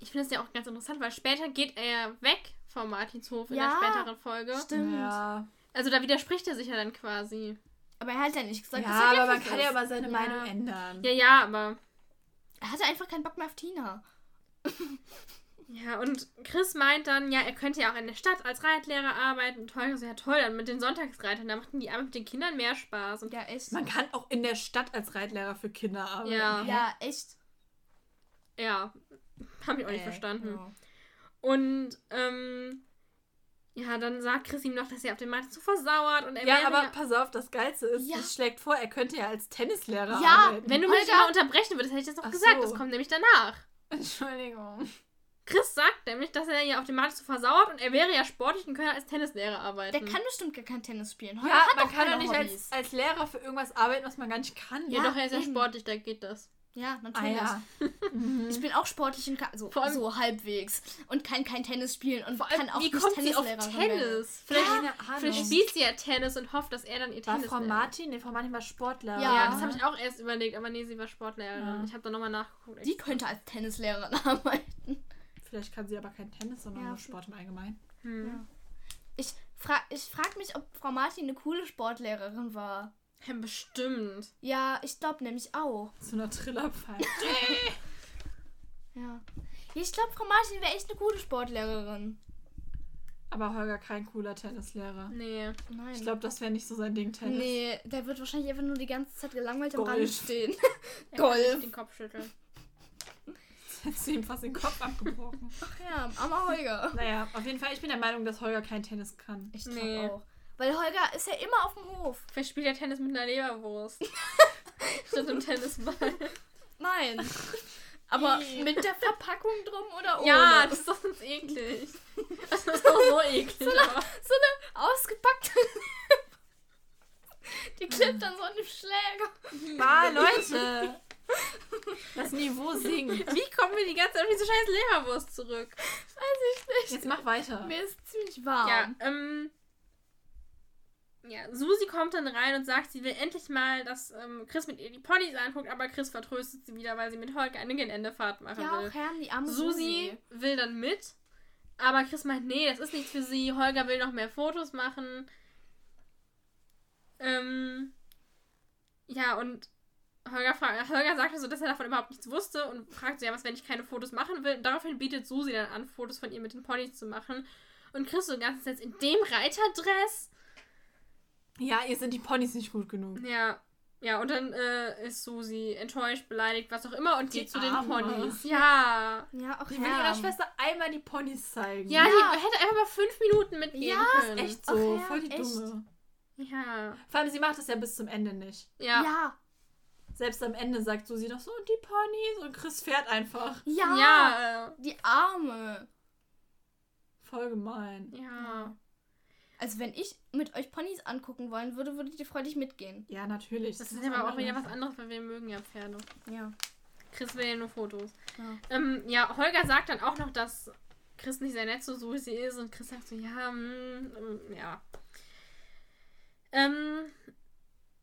ich finde es ja auch ganz interessant, weil später geht er weg vom Martinshof in Ja, der späteren Folge. Stimmt. Ja, Also da widerspricht er sich ja dann quasi. Aber er hat ja nicht gesagt, ja dass er aber man kann ist. ja aber seine Ja. Meinung ändern. Ja, ja, aber. Er hatte einfach keinen Bock mehr auf Tina. Ja, und Chris meint dann, ja, er könnte ja auch in der Stadt als Reitlehrer arbeiten. Und Holger so, ja toll, dann mit den Sonntagsreitern, da machten die Arbeit mit den Kindern mehr Spaß. Und Ja, echt. Man kann auch in der Stadt als Reitlehrer für Kinder arbeiten. Ja. Ja, echt. Ja, habe ich auch nicht Äh, verstanden. ja. Und, ähm, ja, dann sagt Chris ihm noch, dass er auf dem Markt zu versauert und er Ja, aber pass auf, das Geilste ist, Ja. sie schlägt vor, er könnte ja als Tennislehrer Ja, arbeiten. wenn du mich Holger- mal unterbrechen würdest, hätte ich das doch Ach gesagt. so. Das kommt nämlich danach. Entschuldigung. Chris sagt nämlich, dass er ja auf dem Markt zu versauert und er wäre ja sportlich und könnte als Tennislehrer arbeiten. Der kann bestimmt gar kein Tennis spielen. Holger Ja, man kann doch nicht als, als Lehrer für irgendwas arbeiten, was man gar nicht kann. ja, Ja, doch, er ist ja eben. sportlich, da geht das. Ja, Ah natürlich. ja. Mhm. Ich bin auch sportlich und kann, so, allem- so halbwegs. Und kann kein Tennis spielen und allem, kann auch wie nicht kommt sie auf werden. Tennis? Vielleicht, Ahnung. vielleicht spielt sie ja Tennis und hofft, dass er dann ihr War Tennis Frau lernt. Martin? Nee, Frau Martin war Sportler. Ja. Ja, das habe ich auch erst überlegt, aber nee, sie war Sportlehrerin. Ja. Ich habe da nochmal nachgeguckt. Die könnte als Tennislehrerin arbeiten. Vielleicht kann sie aber kein Tennis, sondern Ja. nur Sport im Allgemeinen. Hm. Ja. Ich, fra ich frage mich, ob Frau Martin eine coole Sportlehrerin war. Ja, bestimmt. Ja, ich glaube nämlich auch. So eine Trillerpfeife. Ja. Ich glaube, Frau Martin wäre echt eine gute Sportlehrerin. aber Holger kein cooler Tennislehrer. Nee. Nein. Ich glaube, das wäre nicht so sein Ding, Tennis. Nee, der wird wahrscheinlich einfach nur die ganze Zeit gelangweilt am Golf. Rand stehen. Er kann Golf. nicht den Kopf schütteln. Hättest du ihm fast den Kopf abgebrochen. Ach ja, armer Holger. naja, auf jeden Fall, ich bin der Meinung, dass Holger kein Tennis kann. Ich glaube Nee. auch. Weil Holger ist ja immer auf dem Hof. Vielleicht spielt er Tennis mit einer Leberwurst. Statt einem Tennisball. Nein. Aber mit der Verpackung drum oder ohne? Ja, das ist doch sonst eklig. Das ist doch so eklig. aber- so eine ausgepackte. Die klippt dann so an dem Schläger. Ah, Leute! Das Niveau sinkt. Wie kommen wir die ganze Zeit auf diese scheiß Leberwurst zurück? Weiß ich nicht. Jetzt mach weiter. Mir ist ziemlich warm. Ja, ähm. Ja, Susi kommt dann rein und sagt, sie will endlich mal, dass ähm, Chris mit ihr die Ponys anguckt, aber Chris vertröstet sie wieder, weil sie mit Holger eine Geländefahrt machen Ja, will. auch Herrn, die arme Susi will dann mit, aber Chris meint, nee, das ist nichts für sie. Holger will noch mehr Fotos machen. Ähm, ja, und Holger, fragt, Holger sagte so, dass er davon überhaupt nichts wusste und fragt so, ja, was, wenn ich keine Fotos machen will? Und daraufhin bietet Susi dann an, Fotos von ihr mit den Ponys zu machen. Und Chris so ganz jetzt in dem Reiterdress. Ja, ihr sind die Ponys nicht gut genug. Ja, ja, und dann äh, ist Susi enttäuscht, beleidigt, was auch immer und Die geht zu den Arme. Ponys. Ja. Ja, auch Die will ihrer. Schwester einmal die Ponys zeigen. Ja, Ja. die hätte einfach mal fünf Minuten mitgehen Ja, können. Echt so, Ach ja, voll die echt. Dumme. Ja. Vor allem, sie macht das ja bis zum Ende nicht. Ja. Ja. Selbst am Ende sagt Susi noch so, und die Ponys und Chris fährt einfach. Ja. Ja. äh, Die Arme. Voll gemein. Ja. Also wenn ich mit euch Ponys angucken wollen würde, würdet ihr freudig mitgehen. Ja, natürlich. Das ist muss aber auch wieder was anderes, weil wir mögen ja Pferde. Ja. Chris will ja nur Fotos. Ja. Ähm, ja, Holger sagt dann auch noch, dass Chris nicht sehr nett zu Susi ist und Chris sagt so, ja, hm, ähm, ja. Ähm,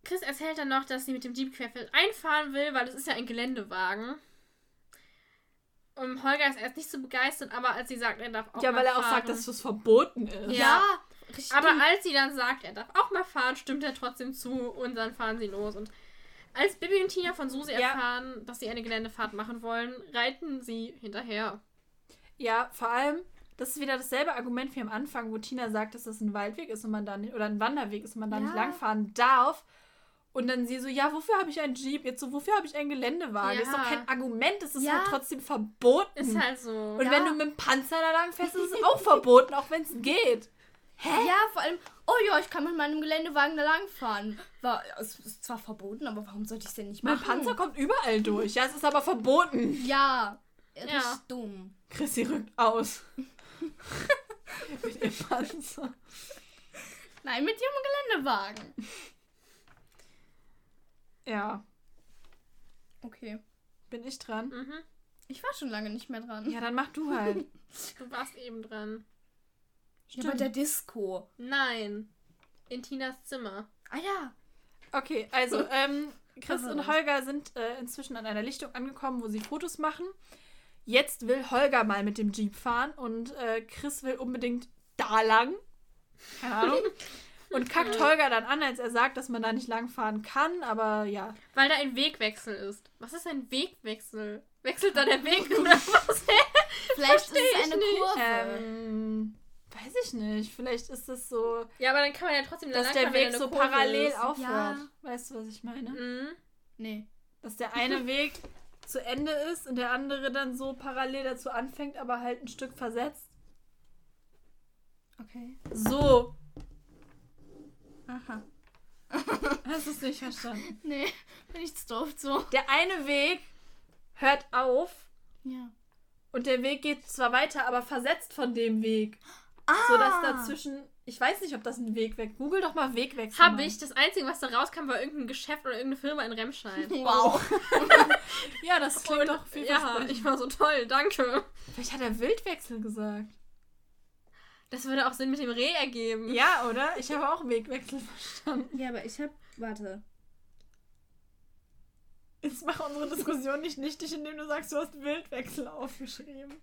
Chris erzählt dann noch, dass sie mit dem Jeep querfeld einfahren will, weil es ist ja ein Geländewagen. Und Holger ist erst nicht so begeistert, aber als sie sagt, er darf auch Ja, mal weil er auch fahren, sagt, dass das verboten ist. Ja. Richtig. Aber als sie dann sagt, er darf auch mal fahren, stimmt er trotzdem zu und dann fahren sie los. Und als Bibi und Tina von Susi Ja. erfahren, dass sie eine Geländefahrt machen wollen, reiten sie hinterher. Ja, vor allem, das ist wieder dasselbe Argument wie am Anfang, wo Tina sagt, dass das ein Waldweg ist und man da nicht, oder ein Wanderweg ist und man da Ja. nicht langfahren darf. Und dann sie so, ja, wofür habe ich einen Jeep? Jetzt so, wofür habe ich einen Geländewagen? Ja. Das ist doch kein Argument, das ist Ja. halt trotzdem verboten. Ist halt so. und Ja. wenn du mit dem Panzer da lang fährst, ist es auch verboten, auch wenn es geht. Ja, vor allem, oh ja, ich kann mit meinem Geländewagen da langfahren. War, es ist zwar verboten, aber warum sollte ich es denn nicht Mein machen? Panzer kommt überall durch. Ja, es ist aber verboten. Ja, richtig Ja. dumm. Chrissy rückt aus. mit dem Panzer. Nein, mit ihrem Geländewagen. Ja, Okay. bin ich dran? Mhm. Ich war schon lange nicht mehr dran. Ja, dann mach du halt. Du warst eben dran. Ja, bei der Disco. Nein. In Tinas Zimmer. Ah ja. Okay, also ähm, Chris und Holger sind äh, inzwischen an einer Lichtung angekommen, wo sie Fotos machen. Jetzt will Holger mal mit dem Jeep fahren und äh, Chris will unbedingt da lang. Keine Ahnung. Und kackt Holger dann an, als er sagt, dass man da nicht lang fahren kann, aber ja. Weil da ein Wegwechsel ist. Was ist ein Wegwechsel? Wechselt da der Weg oder was? Vielleicht ist es eine nicht. Kurve. Ähm, weiß ich nicht. Vielleicht ist es so, ja, aber dann kann man ja trotzdem da dass der Weg so Kurve parallel ist. aufhört. Ja. Weißt du, was ich meine? Mhm. Nee. Dass der eine Weg zu Ende ist und der andere dann so parallel dazu anfängt, aber halt ein Stück versetzt. Okay. So. Aha. Hast du es nicht verstanden? Nee, bin ich zu doof so. Der eine Weg hört auf Ja. und der Weg geht zwar weiter, aber versetzt von dem Weg. Ah! So dass dazwischen. Ich weiß nicht, ob das ein Weg weg. Google doch mal Wegwechsel. Hab mal. ich. Das Einzige, was da rauskam, war irgendein Geschäft oder irgendeine Firma in Remscheid. Wow. Ja, das klingt Und, doch viel ja, ich war so toll, danke. Vielleicht hat er Wildwechsel gesagt. Das würde auch Sinn mit dem Reh ergeben. Ja, oder? Ich habe auch Wegwechsel verstanden. Ja, aber ich hab. Warte. Jetzt mach unsere Diskussion nicht nichtig, indem du sagst, du hast Wildwechsel aufgeschrieben.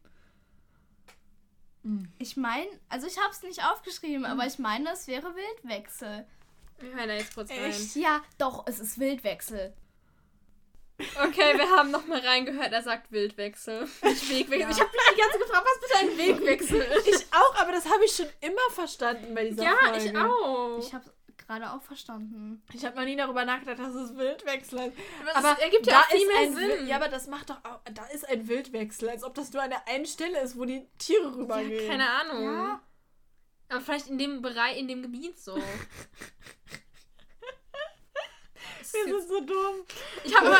Ich meine, also ich hab's nicht aufgeschrieben, aber ich meine, es wäre Wildwechsel. Wir hören da jetzt kurz Echt? Ja, doch, es ist Wildwechsel. rein. Okay, wir haben nochmal reingehört. Er sagt Wildwechsel. Nicht Wegwechsel. Ja. Ich habe die ganze Zeit gefragt, was bitte ein Wegwechsel ist. Ich auch, aber das habe ich schon immer verstanden bei dieser ja, Folge. ich auch. Ich hab's gerade auch verstanden. Ich habe noch nie darüber nachgedacht, dass es Wildwechsel ist. aber Aber das ergibt ja da auch viel ist mehr ein Sinn. Wi- Ja, aber das macht doch auch. Da ist ein Wildwechsel, als ob das nur an der einen Stelle ist, wo die Tiere rübergehen. ja, keine Ahnung. Ja. Aber vielleicht in dem Bereich, in dem Gebiet so. Das ist Wir sind so dumm. Ich habe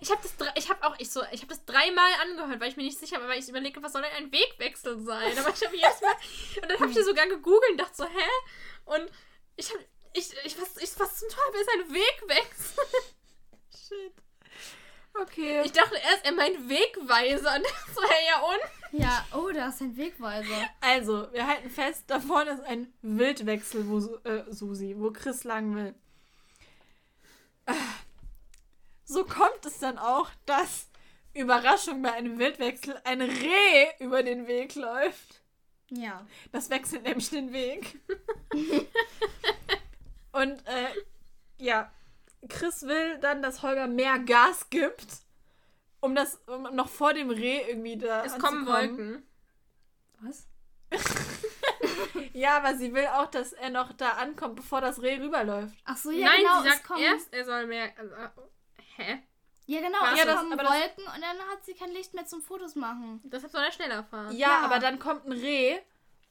ich habe das, ich habe auch, ich so, ich habe das dreimal angehört, weil ich mir nicht sicher war, weil ich überlege, was soll denn ein Wegwechsel sein? Aber ich habe jedes Mal, und dann habe ich sogar gegoogelt und dachte so, hä? Und ich habe, ich, ich, was, ich, was zum Teufel ist ein Wegwechsel? Shit. Okay. Ich dachte erst, er meint Wegweiser und das war ja un. Ja, oh, da ist ein Wegweiser. Also, wir halten fest, da vorne ist ein Wildwechsel, wo äh, Susi, wo Chris lang will. So kommt es dann auch, dass Überraschung bei einem Wildwechsel ein Reh über den Weg läuft. Ja. Das wechselt nämlich den Weg. Und äh, ja, Chris will dann, dass Holger mehr Gas gibt, um das um noch vor dem Reh irgendwie da Es kommen. Wolken. Was? Ja, aber sie will auch, dass er noch da ankommt, bevor das Reh rüberläuft. Ach so, ja, Nein, genau. sie es sagt kommen, erst, er soll mehr. Also, hä? Ja, genau. Was? es Ja, das- kommen aber das- Wolken und dann hat sie kein Licht mehr zum Fotos machen. Deshalb soll er schneller fahren. Ja, Ja. aber dann kommt ein Reh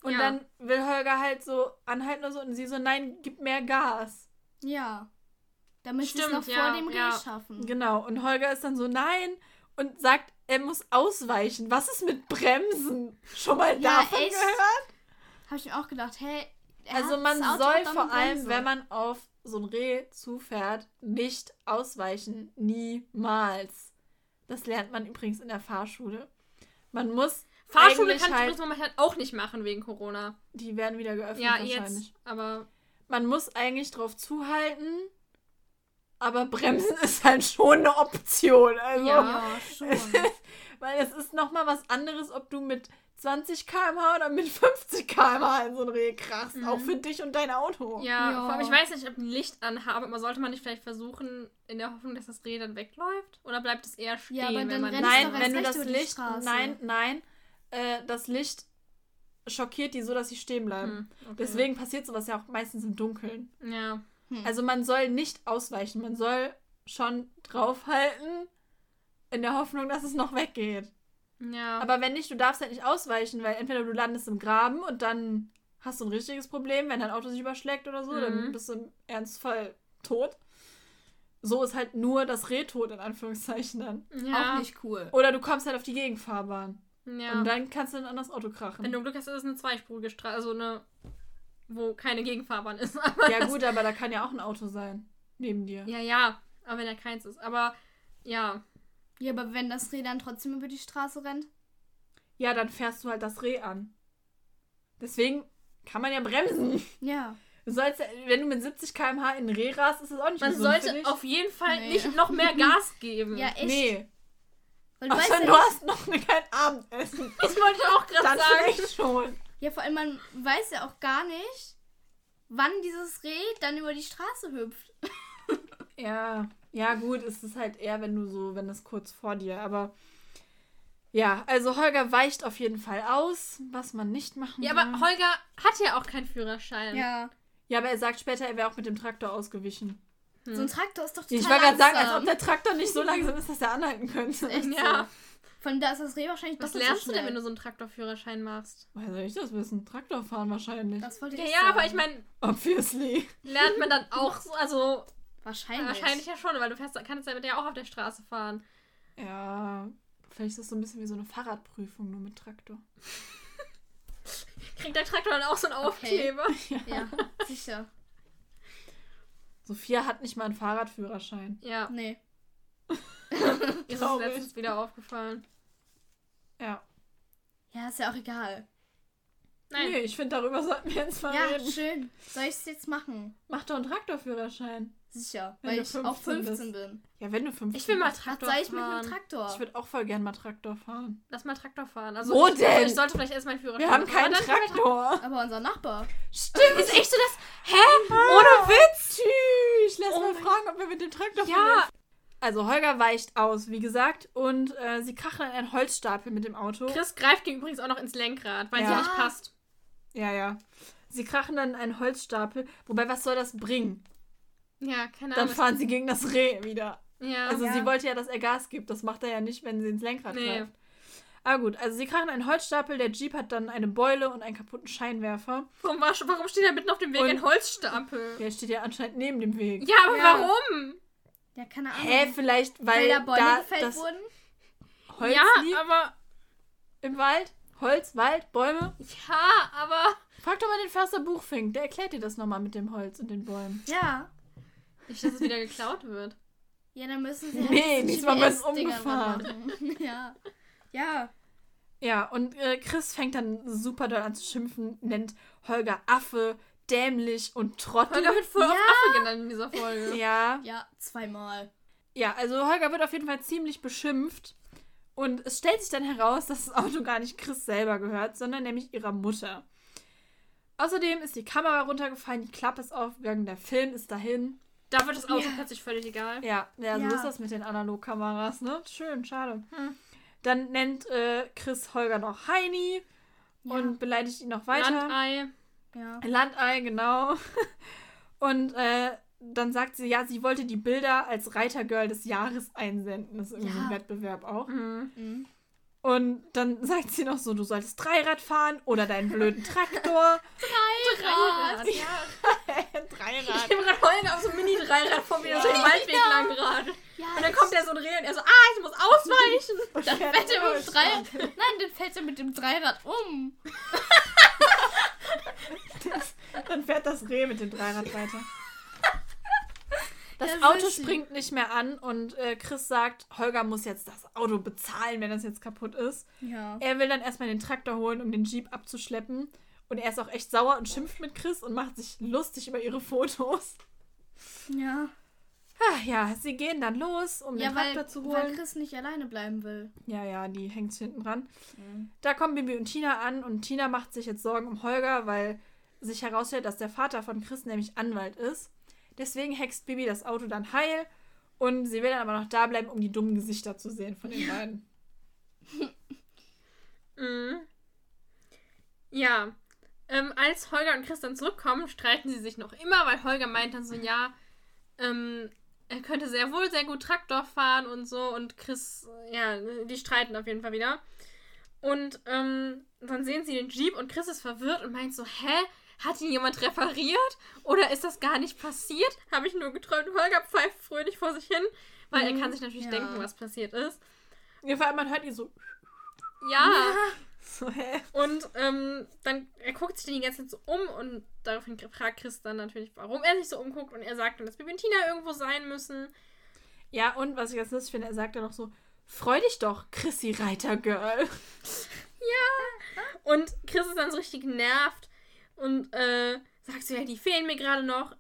und Ja. dann will Holger halt so anhalten oder so und sie so, nein, gib mehr Gas. Ja. Damit sie es noch ja, vor dem Reh ja. schaffen. Genau. Und Holger ist dann so, nein und sagt, er muss ausweichen. Was ist mit Bremsen? Schon mal davon echt? gehört? Habe ich mir auch gedacht, hey. Also man soll vor allem, wenn man auf so ein Reh zufährt, nicht ausweichen. Niemals. Das lernt man übrigens in der Fahrschule. Man muss Fahrschule kann ich halt, übrigens momentan auch nicht machen wegen Corona. die werden wieder geöffnet Ja, wahrscheinlich. jetzt. Aber Man muss eigentlich drauf zuhalten, aber bremsen ist halt schon eine Option. Also, Ja. Schon. weil es ist nochmal was anderes, ob du mit 20 km/h oder mit 50 km/h in so ein Reh krachst. Mhm. Auch für dich und dein Auto. ja, Ja. vor allem, ich weiß nicht, ob ein Licht anhabe, aber sollte man nicht vielleicht versuchen, in der Hoffnung, dass das Reh dann wegläuft? Oder bleibt es eher stehen, Ja, aber wenn dann man rennst Nein, wenn du das Licht. Straße. Nein, nein. Äh, das Licht schockiert die so, dass sie stehen bleiben. Hm, okay. Deswegen passiert sowas ja auch meistens im Dunkeln. Ja. Hm. Also man soll nicht ausweichen. Man soll schon draufhalten, in der Hoffnung, dass es noch weggeht. Ja. Aber wenn nicht, du darfst halt nicht ausweichen, weil entweder du landest im Graben und dann hast du ein richtiges Problem, wenn dein Auto sich überschlägt oder so, dann Mhm. bist du im Ernstfall tot. So ist halt nur das Reh tot, in Anführungszeichen dann. ja. Auch nicht cool. Oder du kommst halt auf die Gegenfahrbahn. Ja. Und dann kannst du ein anderes Auto krachen. wenn du Glück hast, ist es eine zweispurige Straße, also eine, wo keine Gegenfahrbahn ist. Aber ja gut, aber da kann ja auch ein Auto sein. Neben dir. Ja, ja. Aber wenn er keins ist. Aber ja. Ja, aber wenn das Reh dann trotzdem über die Straße rennt? Ja, dann fährst du halt das Reh an. Deswegen kann man ja bremsen. Ja. Du sollst, wenn du mit 70 km/h in ein Reh rast, ist das auch nicht Man gesund sollte auf jeden Fall Nee. nicht noch mehr Gas geben. Ja, echt. Nee. Weil du weißt Außer ja du nicht, hast noch kein Abendessen. Das wollte ich auch gerade Dann sagen. vielleicht schon. ja, vor allem man weiß ja auch gar nicht, wann dieses Reh dann über die Straße hüpft. Ja. Ja, gut, es ist halt eher, wenn du so, wenn das kurz vor dir, aber. Ja, also Holger weicht auf jeden Fall aus, was man nicht machen Ja, aber Holger hat ja auch keinen Führerschein. Ja. Ja, aber er sagt später, er wäre auch mit dem Traktor ausgewichen. So ein Traktor ist doch total Ich wollte gerade sagen, als ob der Traktor nicht so langsam ist, dass er anhalten könnte. Echt Ja. so. Von da ist das Reh wahrscheinlich Was lernst so du denn, wenn du so einen Traktorführerschein machst? Woher soll ich das wissen? Traktor fahren wahrscheinlich. Das wollte Ja, ich ja, sagen. aber ich meine, Obviously. lernt man dann auch so, also Wahrscheinlich. wahrscheinlich ja schon, weil du fährst, kannst ja mit der auch auf der Straße fahren. Ja, vielleicht ist das so ein bisschen wie so eine Fahrradprüfung, nur mit Traktor. Kriegt der Traktor dann auch so einen Aufkleber? Ja, sicher. Sophia hat nicht mal einen Fahrradführerschein. Ja, Nee. mir ist letztens wieder aufgefallen. Ja. Ja, ist ja auch egal. Nein, Nee, ich finde, darüber sollten wir jetzt mal Ja, reden. schön. Soll ich es jetzt machen? Mach doch einen Traktorführerschein. Sicher. Wenn weil ich auch 15 15 bin. Ja, wenn du 15 ich will mal bist. Traktor soll ich mit fahren. einem Traktor? Ich würde auch voll gern mal Traktor fahren. Lass mal Traktor fahren. Also Wo ich, denn? Ich sollte vielleicht erst meinen Führerschein Wir haben keinen wir Traktor. Aber unser Nachbar. Stimmt. Ist echt so das. Hä? Ohne Witz? Tschüss. Lass Oh mal fragen, ob wir mit dem Traktor Ja. fahren. Also Holger weicht aus, wie gesagt, und äh, sie krachen in einen Holzstapel mit dem Auto. Chris greift dir übrigens auch noch ins Lenkrad, weil Ja. sie nicht passt. Ja, ja. Sie krachen dann in einen Holzstapel. Wobei, was soll das bringen? Ja, keine Dann Ahnung. fahren sie gegen das Reh wieder. ja. Also Ja. sie wollte ja, dass er Gas gibt. Das macht er ja nicht, wenn sie ins Lenkrad Nee. greift. Aber gut, also sie krachen einen Holzstapel. Der Jeep hat dann eine Beule und einen kaputten Scheinwerfer. warum, war, warum steht da mitten auf dem Weg Und- ein Holzstapel? Der steht ja anscheinend neben dem Weg. Ja, aber Ja. warum? Ja, keine Ahnung. Hä, vielleicht, weil, Weil da Bäume da gefällt das wurden? Holz ja, liegt aber. im Wald. Holz, Wald, Bäume. Ja, aber. Frag doch mal den Förster Buchfink. Der erklärt dir das nochmal mit dem Holz und den Bäumen. Ja. Nicht, dass es wieder geklaut wird. Ja, dann müssen sie Nee, halt diesmal wird es umgefahren. Ja. Ja. Ja, und äh, Chris fängt dann super doll an zu schimpfen, nennt Holger Affe, dämlich und Trottel. Holger wird voll auf Ja. Affe genannt in dieser Folge. ja, Ja, zweimal. ja, also Holger wird auf jeden Fall ziemlich beschimpft. Und es stellt sich dann heraus, dass das Auto gar nicht Chris selber gehört, sondern nämlich ihrer Mutter. Außerdem ist die Kamera runtergefallen, die Klappe ist aufgegangen, der Film ist dahin. Da wird das Auto Ja. plötzlich völlig egal. Ja, ja, so Ja. ist das mit den Analogkameras, ne? Schön, schade. Hm. Dann nennt äh, Chris Holger noch Heini Ja. und beleidigt ihn noch weiter. Landei. Ja. Landei, genau. Und äh, dann sagt sie, ja, sie wollte die Bilder als Reitergirl des Jahres einsenden. Das ist irgendwie so ein. Wettbewerb auch. Mhm. Mhm. Und dann sagt sie noch so, du solltest Dreirad fahren oder deinen blöden Traktor. Dreirad. Ja. Ich Dreirad. habe gerade Holger auf so einem Mini-Dreirad vor mir so den Waldweg lang gerade. Ja, Und dann kommt der so ein Reh und er so, ah, ich muss ausweichen. dann fällt er mit dem Dreirad. Nein, dann fällt er mit dem Dreirad um. Das, dann fährt das Reh mit dem Dreirad weiter. Das Ja, Auto süß. springt nicht mehr an und äh, Chris sagt, Holger muss jetzt das Auto bezahlen, wenn das jetzt kaputt ist. Ja. Er will dann erstmal den Traktor holen, um den Jeep abzuschleppen. Und er ist auch echt sauer und schimpft mit Chris und macht sich lustig über ihre Fotos. Ja. Ah, ja, sie gehen dann los, um Ja, den weil, Traktor zu weil holen. Chris nicht alleine bleiben will. Ja, ja, die hängt hinten dran. Mhm. Da kommen Bibi und Tina an und Tina macht sich jetzt Sorgen um Holger, weil sich herausstellt, dass der Vater von Chris nämlich Anwalt ist. Deswegen hext Bibi das Auto dann heil und sie will dann aber noch da bleiben, um die dummen Gesichter zu sehen von den beiden. Mhm. Ja. Ähm, als Holger und Chris dann zurückkommen, streiten sie sich noch immer, weil Holger meint dann so, ja, ähm, er könnte sehr wohl sehr gut Traktor fahren und so und Chris, ja, die streiten auf jeden Fall wieder. Und ähm, dann sehen sie den Jeep und Chris ist verwirrt und meint so, hä? Hat ihn jemand repariert? Oder ist das gar nicht passiert? Habe ich nur geträumt. Holger pfeift fröhlich vor sich hin, weil er Mhm, kann sich natürlich ja. denken, was passiert ist. Ja, vor allem man hört ihn so, Ja. so hä? Und ähm, dann, er guckt sich die ganze Zeit so um und daraufhin fragt Chris dann natürlich, warum er sich so umguckt und er sagt dann, dass Bibi und Tina irgendwo sein müssen. Ja, und was ich ganz lustig finde, er sagt dann noch so, freu dich doch, Chrissy Reitergirl. Und Chris ist dann so richtig genervt und äh, sagt so, ja, die fehlen mir gerade noch.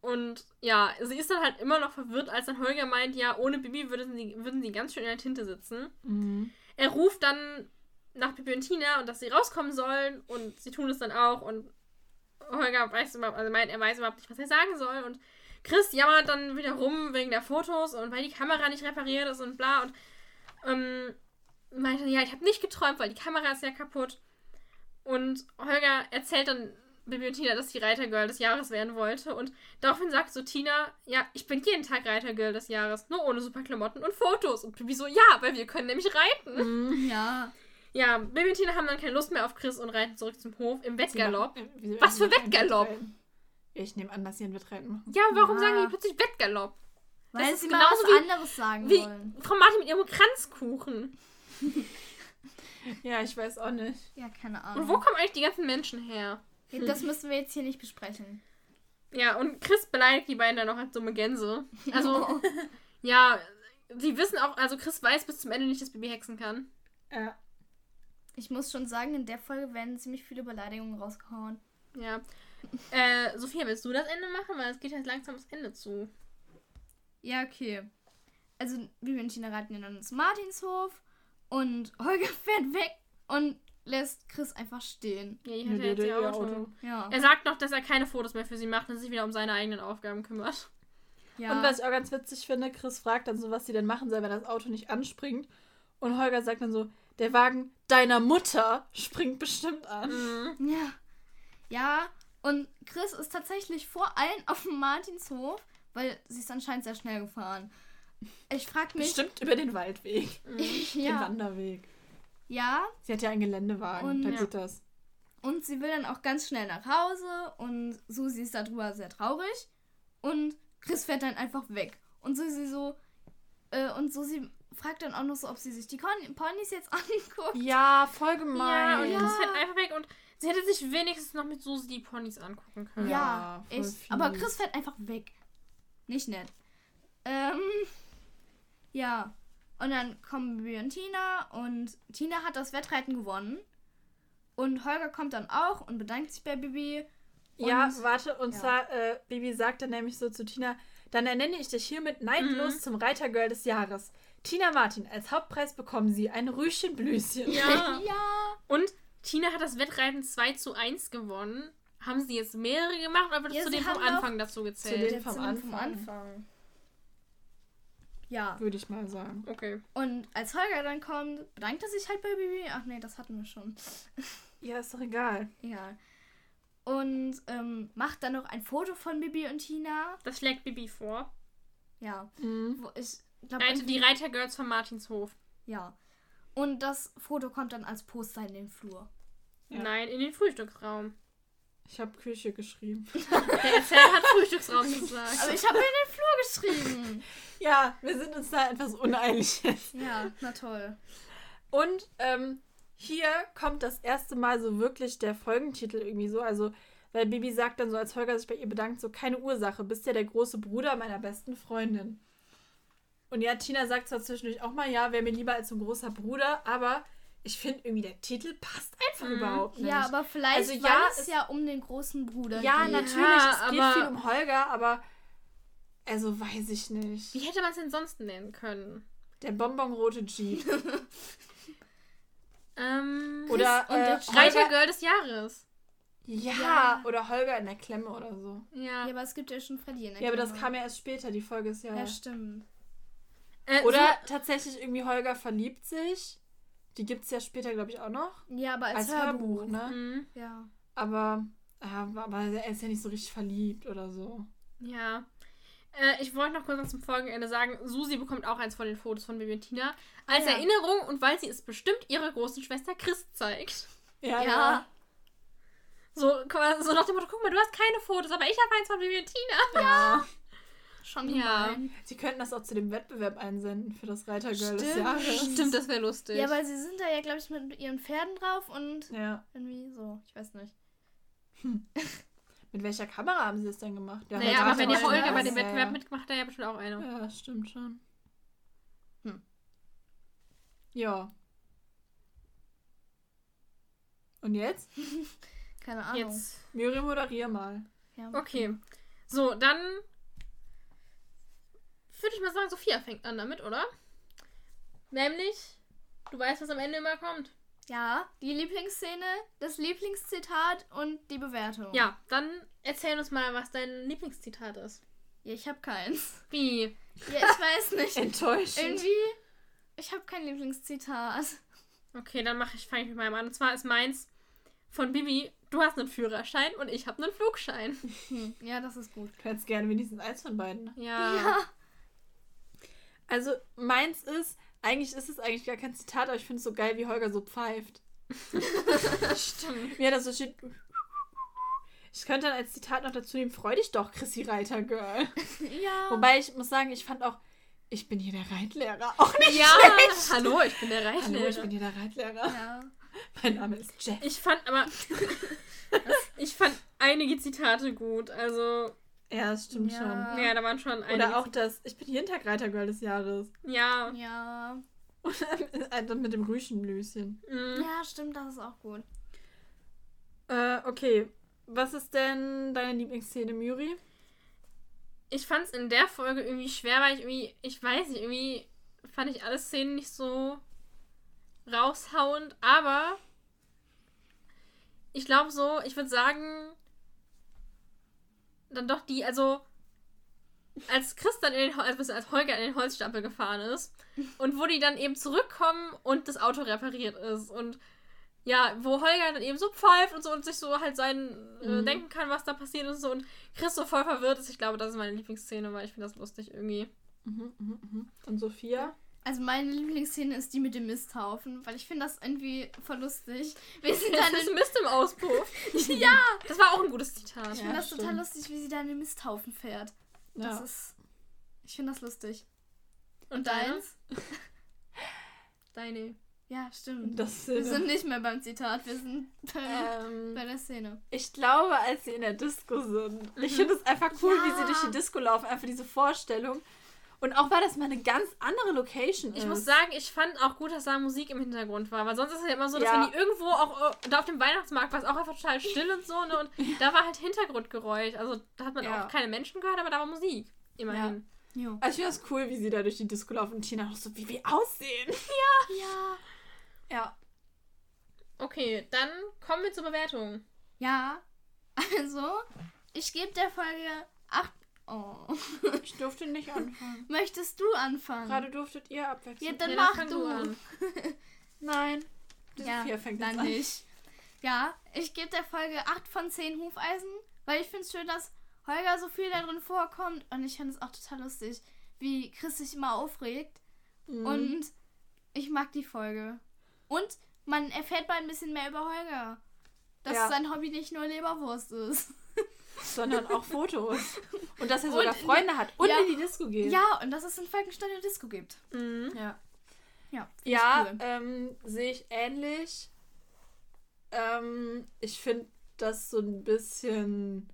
Und ja, sie ist dann halt immer noch verwirrt, als dann Holger meint, ja, ohne Bibi würden sie, würden sie ganz schön in der Tinte sitzen. Mhm. Er ruft dann nach Bibi und Tina und dass sie rauskommen sollen und sie tun es dann auch und Holger weiß überhaupt, also meint, er weiß überhaupt nicht, was er sagen soll und Chris jammert dann wieder rum wegen der Fotos und weil die Kamera nicht repariert ist und bla und ähm, meinte, ja, ich habe nicht geträumt, weil die Kamera ist ja kaputt und Holger erzählt dann Bibi und Tina, dass sie Reitergirl des Jahres werden wollte. Und daraufhin sagt so Tina, ja, ich bin jeden Tag Reitergirl des Jahres, nur ohne super Klamotten und Fotos. Und Bibi so, ja, weil wir können nämlich reiten. Ja. Ja, Bibi und Tina haben dann keine Lust mehr auf Chris und reiten zurück zum Hof im Wettgalopp. Machen- Was für Wettgalopp? Ich nehme an, dass sie ein Wettreiten machen. Ja, warum Ja. sagen die plötzlich Wettgalopp? Weil ist sie mal genauso was anderes sagen Wie wollen. Frau Martin mit ihrem Kranzkuchen. Ja, ich weiß auch nicht. Ja, keine Ahnung. Und wo kommen eigentlich die ganzen Menschen her? Das müssen wir jetzt hier nicht besprechen. Ja, und Chris beleidigt die beiden dann noch als dumme Gänse. Also, ja, sie wissen auch, also Chris weiß bis zum Ende nicht, dass Bibi hexen kann. Ja. Ich muss schon sagen, in der Folge werden ziemlich viele Beleidigungen rausgehauen. Ja. Äh, Sophia, willst du das Ende machen? Weil es geht jetzt langsam das Ende zu. Ja, okay. Also, Bibi und Tina reiten dann ins Martinshof und Holger fährt weg und lässt Chris einfach stehen. Ja, die hat ja jetzt ihr Auto. Auto. Ja. Er sagt noch, dass er keine Fotos mehr für sie macht und sich wieder um seine eigenen Aufgaben kümmert. ja. Und was ich auch ganz witzig finde, Chris fragt dann so, was sie denn machen soll, wenn das Auto nicht anspringt. Und Holger sagt dann so, der Wagen deiner Mutter springt bestimmt an. Mhm. Ja. Ja, und Chris ist tatsächlich vor allen auf dem Martinshof, weil sie ist anscheinend sehr schnell gefahren. Ich frag mich. Bestimmt über den Waldweg, den ja. Wanderweg. Ja, Sie hat ja einen Geländewagen, Und- da Ja. geht das. und sie will dann auch ganz schnell nach Hause und Susi ist darüber sehr traurig. Und Chris fährt dann einfach weg. Und Susi so. Äh, und Susi fragt dann auch noch so, ob sie sich die Con Ponys jetzt anguckt. Ja, voll Ja, gemein. und Ja. Chris fährt einfach weg und sie hätte sich wenigstens noch mit Susi die Ponys angucken können. Ja, Ja, voll echt. Aber Chris fährt einfach weg. Nicht nett. Ähm, ja. Und dann kommen Bibi und Tina und Tina hat das Wettreiten gewonnen. Und Holger kommt dann auch und bedankt sich bei Bibi. Ja, Und- warte, und ja. zwar, äh, Bibi sagt dann nämlich so zu Tina, dann ernenne ich dich hiermit neidlos Mhm. zum Reitergirl des Jahres. Tina Martin, als Hauptpreis bekommen sie ein Rüschenblüschen. Ja. ja. Und Tina hat das Wettreiten 2 zu 1 gewonnen. Haben sie jetzt mehrere gemacht oder wird es Ja, zu dem vom Anfang dazu Zu gezählt? dem- vom Zum- Anfang. Ja. Würde ich mal sagen. Okay. Und als Holger dann kommt, bedankt er sich halt bei Bibi. Ach nee, das hatten wir schon. Ja, ist doch egal. Ja. Und ähm, macht dann noch ein Foto von Bibi und Tina. Das schlägt Bibi vor. Ja. Mhm. Wo ich glaube, Reite, die Reitergirls von Martinshof. Ja. Und das Foto kommt dann als Poster in den Flur. Ja. Nein, in den Frühstücksraum. Ich habe Küche geschrieben. Der Erzähler hat Frühstücksraum gesagt. Aber ich habe in den Flur geschrieben. Ja, wir sind uns da etwas uneinig jetzt. Ja, na toll. Und ähm, hier kommt das erste Mal so wirklich der Folgentitel irgendwie so. Also, weil Bibi sagt dann so, als Holger sich bei ihr bedankt, so keine Ursache, bist ja der große Bruder meiner besten Freundin. Und ja, Tina sagt zwar zwischendurch auch mal, ja, wäre mir lieber als so ein großer Bruder, aber ich finde irgendwie, der Titel passt einfach Mhm. überhaupt nicht. Ja, aber vielleicht, Also weil ja, es es- ja um den großen Bruder ja, geht. natürlich, Ja, es geht aber- viel um Holger, aber also weiß ich nicht. Wie hätte man es denn sonst nennen können? Der bonbonrote Jeep. Ähm, Oder und der äh, Holger, Reitergirl des Jahres. ja, Ja. oder Holger in der Klemme oder so. Ja. Ja, aber es gibt ja schon Freddy in der Ja, aber das kam ja erst später, die Folge ist ja. Ja, stimmt. Äh, Oder tatsächlich irgendwie Holger verliebt sich. Die gibt es ja später, glaube ich, auch noch. Ja, aber als, Als, Hörbuch. Hörbuch, so, ne? Mhm. Ja. Aber, ja, aber er ist ja nicht so richtig verliebt oder so. Ja. Äh, ich wollte noch kurz was zum Folgenende sagen. Susi bekommt auch eins von den Fotos von Bibi und Tina. Als Ah, ja. Erinnerung und weil sie es bestimmt ihrer großen Schwester Chris zeigt. Ja, Ja. So, quasi- so nach dem Motto, guck mal, du hast keine Fotos, aber ich habe eins von Bibi und Tina. ja. Schon Ja. gemein. Sie könnten das auch zu dem Wettbewerb einsenden für das Reitergirl des Stimmt. Jahres. Stimmt, das wäre lustig. Ja, weil sie sind da ja, glaube ich, mit ihren Pferden drauf und Ja. irgendwie so. Ich weiß nicht. Mit welcher Kamera haben sie das denn gemacht? Ja, naja, aber wenn Reitergirl, Holger bei dem Wettbewerb ja. mitmacht, hat ja bestimmt auch eine. Ja, stimmt schon. Hm. Ja. Und jetzt? Keine Ahnung. Jetzt. Miriam, moderier mal. Ja. Okay. So, dann würde ich mal sagen, Sophia fängt an damit, oder? Nämlich, du weißt, was am Ende immer kommt. Ja, die Lieblingsszene, das Lieblingszitat und die Bewertung. Ja, dann erzähl uns mal, was dein Lieblingszitat ist. Ja, ich habe keins. Wie? Ja, ich weiß nicht. Enttäuschend. Irgendwie, ich habe kein Lieblingszitat. Okay, dann mache ich, fange ich mit meinem an. Und zwar ist meins von Bibi, du hast einen Führerschein und ich habe einen Flugschein. Hm, ja, das ist gut. Du hättest gerne wenigstens eins von beiden. Ja. Ja. Also meins ist, eigentlich ist es eigentlich gar kein Zitat, aber ich finde es so geil, wie Holger so pfeift. Stimmt. Mir das so steht. Ich könnte dann als Zitat noch dazu nehmen, freu dich doch, Chrissy Reiter Girl. Ja. Wobei ich muss sagen, ich fand auch, ich bin hier der Reitlehrer. Auch nicht Ja, schlecht. hallo, ich bin der Hallo, ich Reitlehrer. bin hier der Reitlehrer. ja. Mein Name ist Jeff. Ich fand aber. ich fand einige Zitate gut. Also, Ja, das stimmt Ja. schon. ja, da waren schon einige. Oder auch das, ich bin jeden Tag Reitergirl des Jahres. Ja. Ja. Und dann mit dem Rüschenblüschen. mm. Ja, stimmt, das ist auch gut. Äh, okay. Was ist denn deine Lieblingsszene, Muri? Ich fand es in der Folge irgendwie schwer, weil ich irgendwie, ich weiß nicht, irgendwie fand ich alle Szenen nicht so raushauend, aber ich glaube so, ich würde sagen, dann doch die, also als Chris dann in den, also als Holger in den Holzstapel gefahren ist und wo die dann eben zurückkommen und das Auto repariert ist und ja, wo Holger dann eben so pfeift und so und sich so halt sein äh, Mhm. denken kann, was da passiert ist und so und Chris so voll verwirrt ist. Ich glaube, das ist meine Lieblingsszene, weil ich finde das lustig irgendwie. Mhm, mhm, mhm. Und Sophia? Also meine Lieblingsszene ist die mit dem Misthaufen, weil ich finde das irgendwie voll lustig. Wie sie Das dann ist in, Mist im Auspuff. ja, Das war auch ein gutes Zitat. ich Ja, finde das total stimmt. lustig, wie sie dann in den Misthaufen fährt. Das Ja. ist ich finde das lustig. Und deins? deins? Deine. Ja, stimmt. Das wir sind nicht mehr beim Zitat, wir sind bei, ähm, bei der Szene. ich glaube, als sie in der Disco sind. Ich finde es einfach cool, wie sie Ja. durch die Disco laufen. Einfach diese Vorstellung. Und auch weil das mal eine ganz andere Location ist. Ich muss sagen, ich fand auch gut, dass da Musik im Hintergrund war, weil sonst ist es ja immer so, dass Ja. wenn die irgendwo auch äh, da auf dem Weihnachtsmarkt war es auch einfach total still und so, ne? Und da war halt Hintergrundgeräusch. Also da hat man Ja. auch keine Menschen gehört, aber da war Musik. Immerhin. Jo. Also ich finde das cool, wie sie da durch die Disco laufen und Tina auch so, wie wir aussehen. Ja. Ja. Okay, dann kommen wir zur Bewertung. Ja. Also, ich gebe der Folge 8. Oh. Ich durfte nicht anfangen. Möchtest du anfangen? Gerade durftet ihr abwechseln. Ja, dann Ja, mach du. an. Nein. Ja, Sophia fängt dann an. nicht. Ja, ich gebe der Folge 8 von 10 Hufeisen, weil ich finde es schön, dass Holger so viel da drin vorkommt und ich finde es auch total lustig, wie Chris sich immer aufregt Mhm. und ich mag die Folge. Und man erfährt mal ein bisschen mehr über Holger. Dass Ja. sein Hobby nicht nur Leberwurst ist. sondern auch Fotos. Und dass er sogar Und Freunde hat und ja. in die Disco geht. Ja, und dass es in Falkenstein eine Disco gibt. Mhm. Ja, Ja, ja cool. ähm, sehe ich ähnlich. Ähm, ich finde das so ein bisschen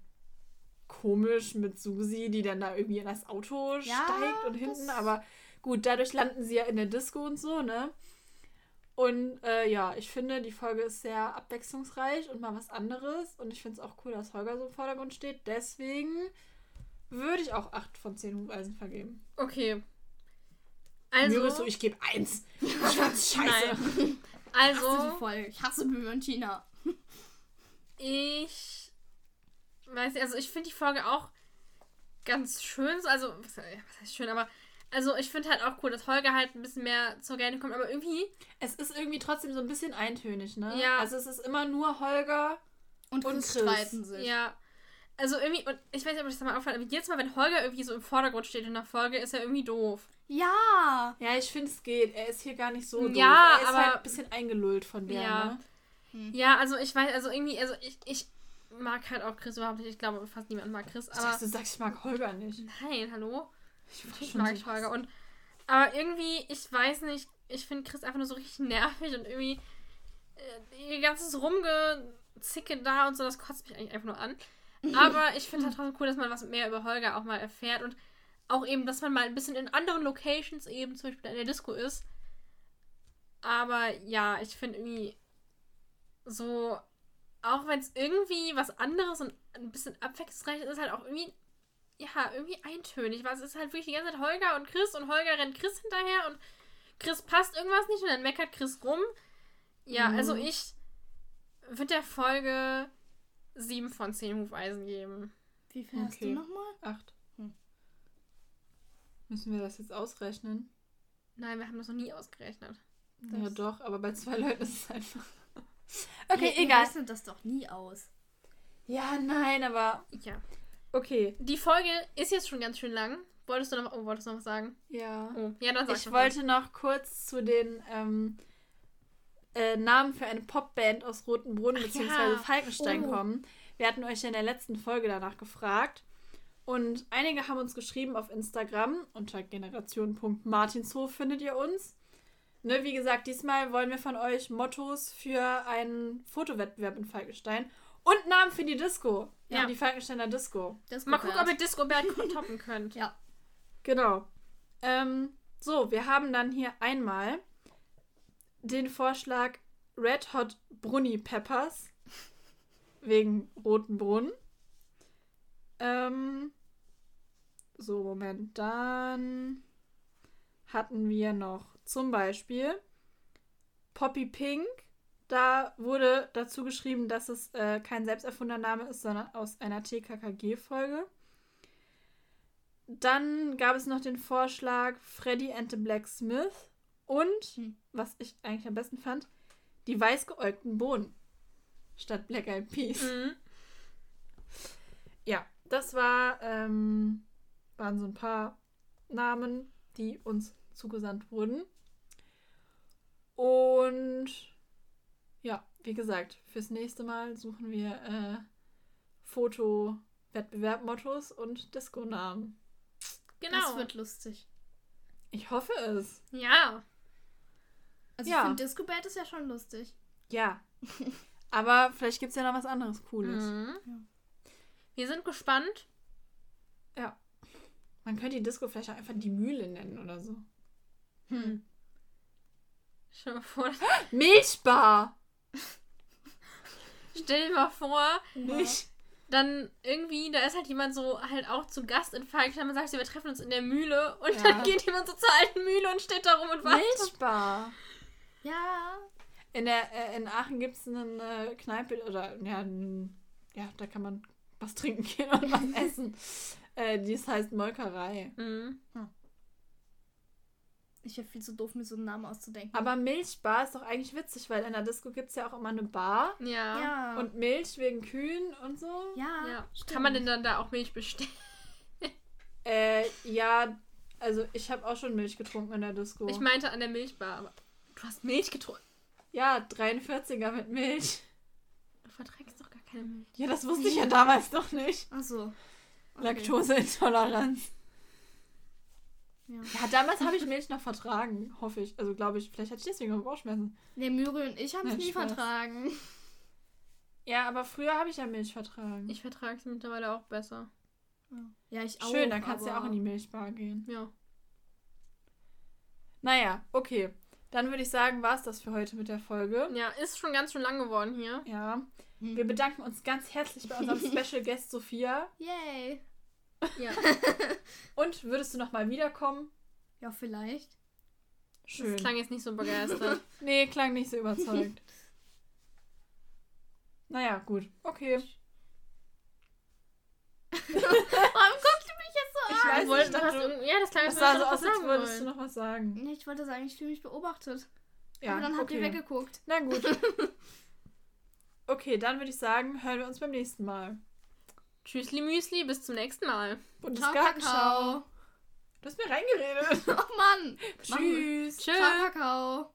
komisch mit Susi, die dann da irgendwie in das Auto Ja, steigt und hinten, aber gut, dadurch landen sie ja in der Disco und so, ne? Und äh, ja, ich finde, die Folge ist sehr abwechslungsreich und mal was anderes. Und ich finde es auch cool, dass Holger so im Vordergrund steht. Deswegen würde ich auch 8 von 10 Hufeisen vergeben. Okay. Also, Also. so, ich gebe 1. Ich fand's scheiße. Nein. Ich hasse die Also, Folge. Ich hasse Bibi und Tina. ich weiß nicht, also ich finde die Folge auch ganz schön. so, Also, was heißt schön, aber also ich finde halt auch cool, dass Holger halt ein bisschen mehr zur Geltung kommt, aber irgendwie, Es ist irgendwie trotzdem so ein bisschen eintönig, ne? Ja. Also es ist immer nur Holger. Und, Und Chris streiten sich. ja. Also irgendwie, und ich weiß nicht, ob ich das mal auffällt, aber jedes Mal, wenn Holger irgendwie so im Vordergrund steht in der Folge, ist er irgendwie doof. Ja. Ja, ich finde es geht. Er ist hier gar nicht so doof. Ja, er ist aber- halt ein bisschen eingelullt von der, Ja. ne? Ja, also ich weiß, also irgendwie, also ich, ich mag halt auch Chris überhaupt nicht. Ich glaube, fast niemand mag Chris, aber. dachte, du sagst, ich mag Holger nicht. Nein, hallo? Ich mag ich Holger. Und, aber irgendwie, ich weiß nicht, ich finde Chris einfach nur so richtig nervig und irgendwie äh, ihr ganzes Rumgezicke da und so, das kotzt mich eigentlich einfach nur an. Aber ich finde halt trotzdem cool, dass man was mehr über Holger auch mal erfährt und auch eben, dass man mal ein bisschen in anderen Locations eben zum Beispiel in der Disco ist. Aber ja, ich finde irgendwie so, auch wenn es irgendwie was anderes und ein bisschen abwechslungsreich ist, ist halt auch irgendwie ja, irgendwie eintönig, weil es ist halt wirklich die ganze Zeit Holger und Chris und Holger rennt Chris hinterher und Chris passt irgendwas nicht und dann meckert Chris rum. Ja, Mhm. also ich würde der Folge 7 von 10 Hufeisen geben. Wie viel hast du Okay. nochmal? Acht. Hm. Müssen wir das jetzt ausrechnen? Nein, wir haben das noch nie ausgerechnet. Ja, Das- doch, aber bei zwei Leuten ist es einfach. Okay, ihr egal. rechnet das doch nie aus. Ja, nein, aber Ja. Okay. Die Folge ist jetzt schon ganz schön lang. Wolltest du noch, oh, wolltest du noch was sagen? Ja. Oh, ja, dann sag Ich doch wollte noch kurz zu den ähm, äh, Namen für eine Popband aus Rotenbrunn Ach bzw. ja. Falkenstein Oh. kommen. Wir hatten euch ja in der letzten Folge danach gefragt. Und einige haben uns geschrieben auf Instagram unter generation.martinshof findet ihr uns. Ne, wie gesagt, diesmal wollen wir von euch Mottos für einen Fotowettbewerb in Falkenstein und Namen für die Disco. Ja, Ja. die Falkensteiner Disco. Das Mal gucken, ob ihr Disco Bert toppen könnt. Ja. Genau. Ähm, so, wir haben dann hier einmal den Vorschlag Red Hot Brunny Peppers wegen Roten Brunnen. Ähm, so, Moment. Dann hatten wir noch zum Beispiel Poppy Pink. Da wurde dazu geschrieben, dass es äh, kein selbsterfundener Name ist, sondern aus einer TKKG-Folge. Dann gab es noch den Vorschlag Freddy and the Blacksmith und, Hm. was ich eigentlich am besten fand, die weiß geäugten Bohnen statt Black Eyed Peas. Mhm. Ja, das war, ähm, waren so ein paar Namen, die uns zugesandt wurden. Und ja, wie gesagt, fürs nächste Mal suchen wir äh, Foto-Wettbewerb-Mottos und Disco-Namen. Genau. Das wird lustig. Ich hoffe es. ja. Also Ja. ich finde Disco Bad ist ja schon lustig. Ja. Aber vielleicht gibt es ja noch was anderes Cooles. Mhm. Ja. Wir sind gespannt. Man könnte die Disco vielleicht auch einfach die Mühle nennen oder so. Hm. Stell dir mal vor, Milchbar! Stell dir mal vor, Nicht. dann irgendwie, da ist halt jemand so halt auch zu Gast in Falkenstein. Man sagt, wir treffen uns in der Mühle und Ja. dann geht jemand so zur alten Mühle und steht da rum und wartet. Milchbar! Ja. In, der, äh, in Aachen gibt es eine äh, Kneipe oder ja, n- ja, da kann man was trinken gehen und was essen. Äh, dies heißt Molkerei. Mhm. Ich wäre viel zu doof, mir so einen Namen auszudenken. Aber Milchbar ist doch eigentlich witzig, weil in der Disco gibt es ja auch immer eine Bar Ja. ja. und Milch wegen Kühen und so. ja. ja. Kann man denn dann da auch Milch bestellen? Äh, ja, also ich habe auch schon Milch getrunken in der Disco. Ich meinte an der Milchbar, aber du hast Milch getrunken. ja, 43er mit Milch. Du verträgst doch gar keine Milch. Ja, das wusste ich ja damals noch nicht. Ach so. Okay. Laktoseintoleranz. Ja. Ja, damals habe ich Milch noch vertragen, hoffe ich. Also glaube ich, vielleicht hatte ich deswegen auch Bauchschmerzen. Nee, Müri und ich haben es nie Spaß. vertragen. Ja, aber früher habe ich ja Milch vertragen. Ich vertrage es mittlerweile auch besser. Ja, ich auch. Schön, dann kannst du ja auch in die Milchbar gehen. Ja. Naja, okay. Dann würde ich sagen, war es das für heute mit der Folge. Ja, ist schon ganz schön lang geworden hier. Ja. Wir bedanken uns ganz herzlich bei unserem Special Guest Sophia. Yay. Ja. Und würdest du nochmal wiederkommen? Ja, vielleicht. Schön. Das klang jetzt nicht so begeistert. Nee, klang nicht so überzeugt. naja, gut. Okay. Warum guckst du mich jetzt so Ich an? weiß Du wolltest- nicht, du hast du- ja, das klang, würdest so du aus, als sagen würdest du wollen. noch was sagen. Nee, Ich wollte sagen, ich fühle mich beobachtet. Ja, aber dann habt ihr okay. weggeguckt. Na gut. Okay, dann würde ich sagen, hören wir uns beim nächsten Mal. Tschüssli Müsli, bis zum nächsten Mal. Buntes Ciao. Kakao. Du hast mir reingeredet. Oh Mann. Tschüss. Tschüss. Ciao, Kakao.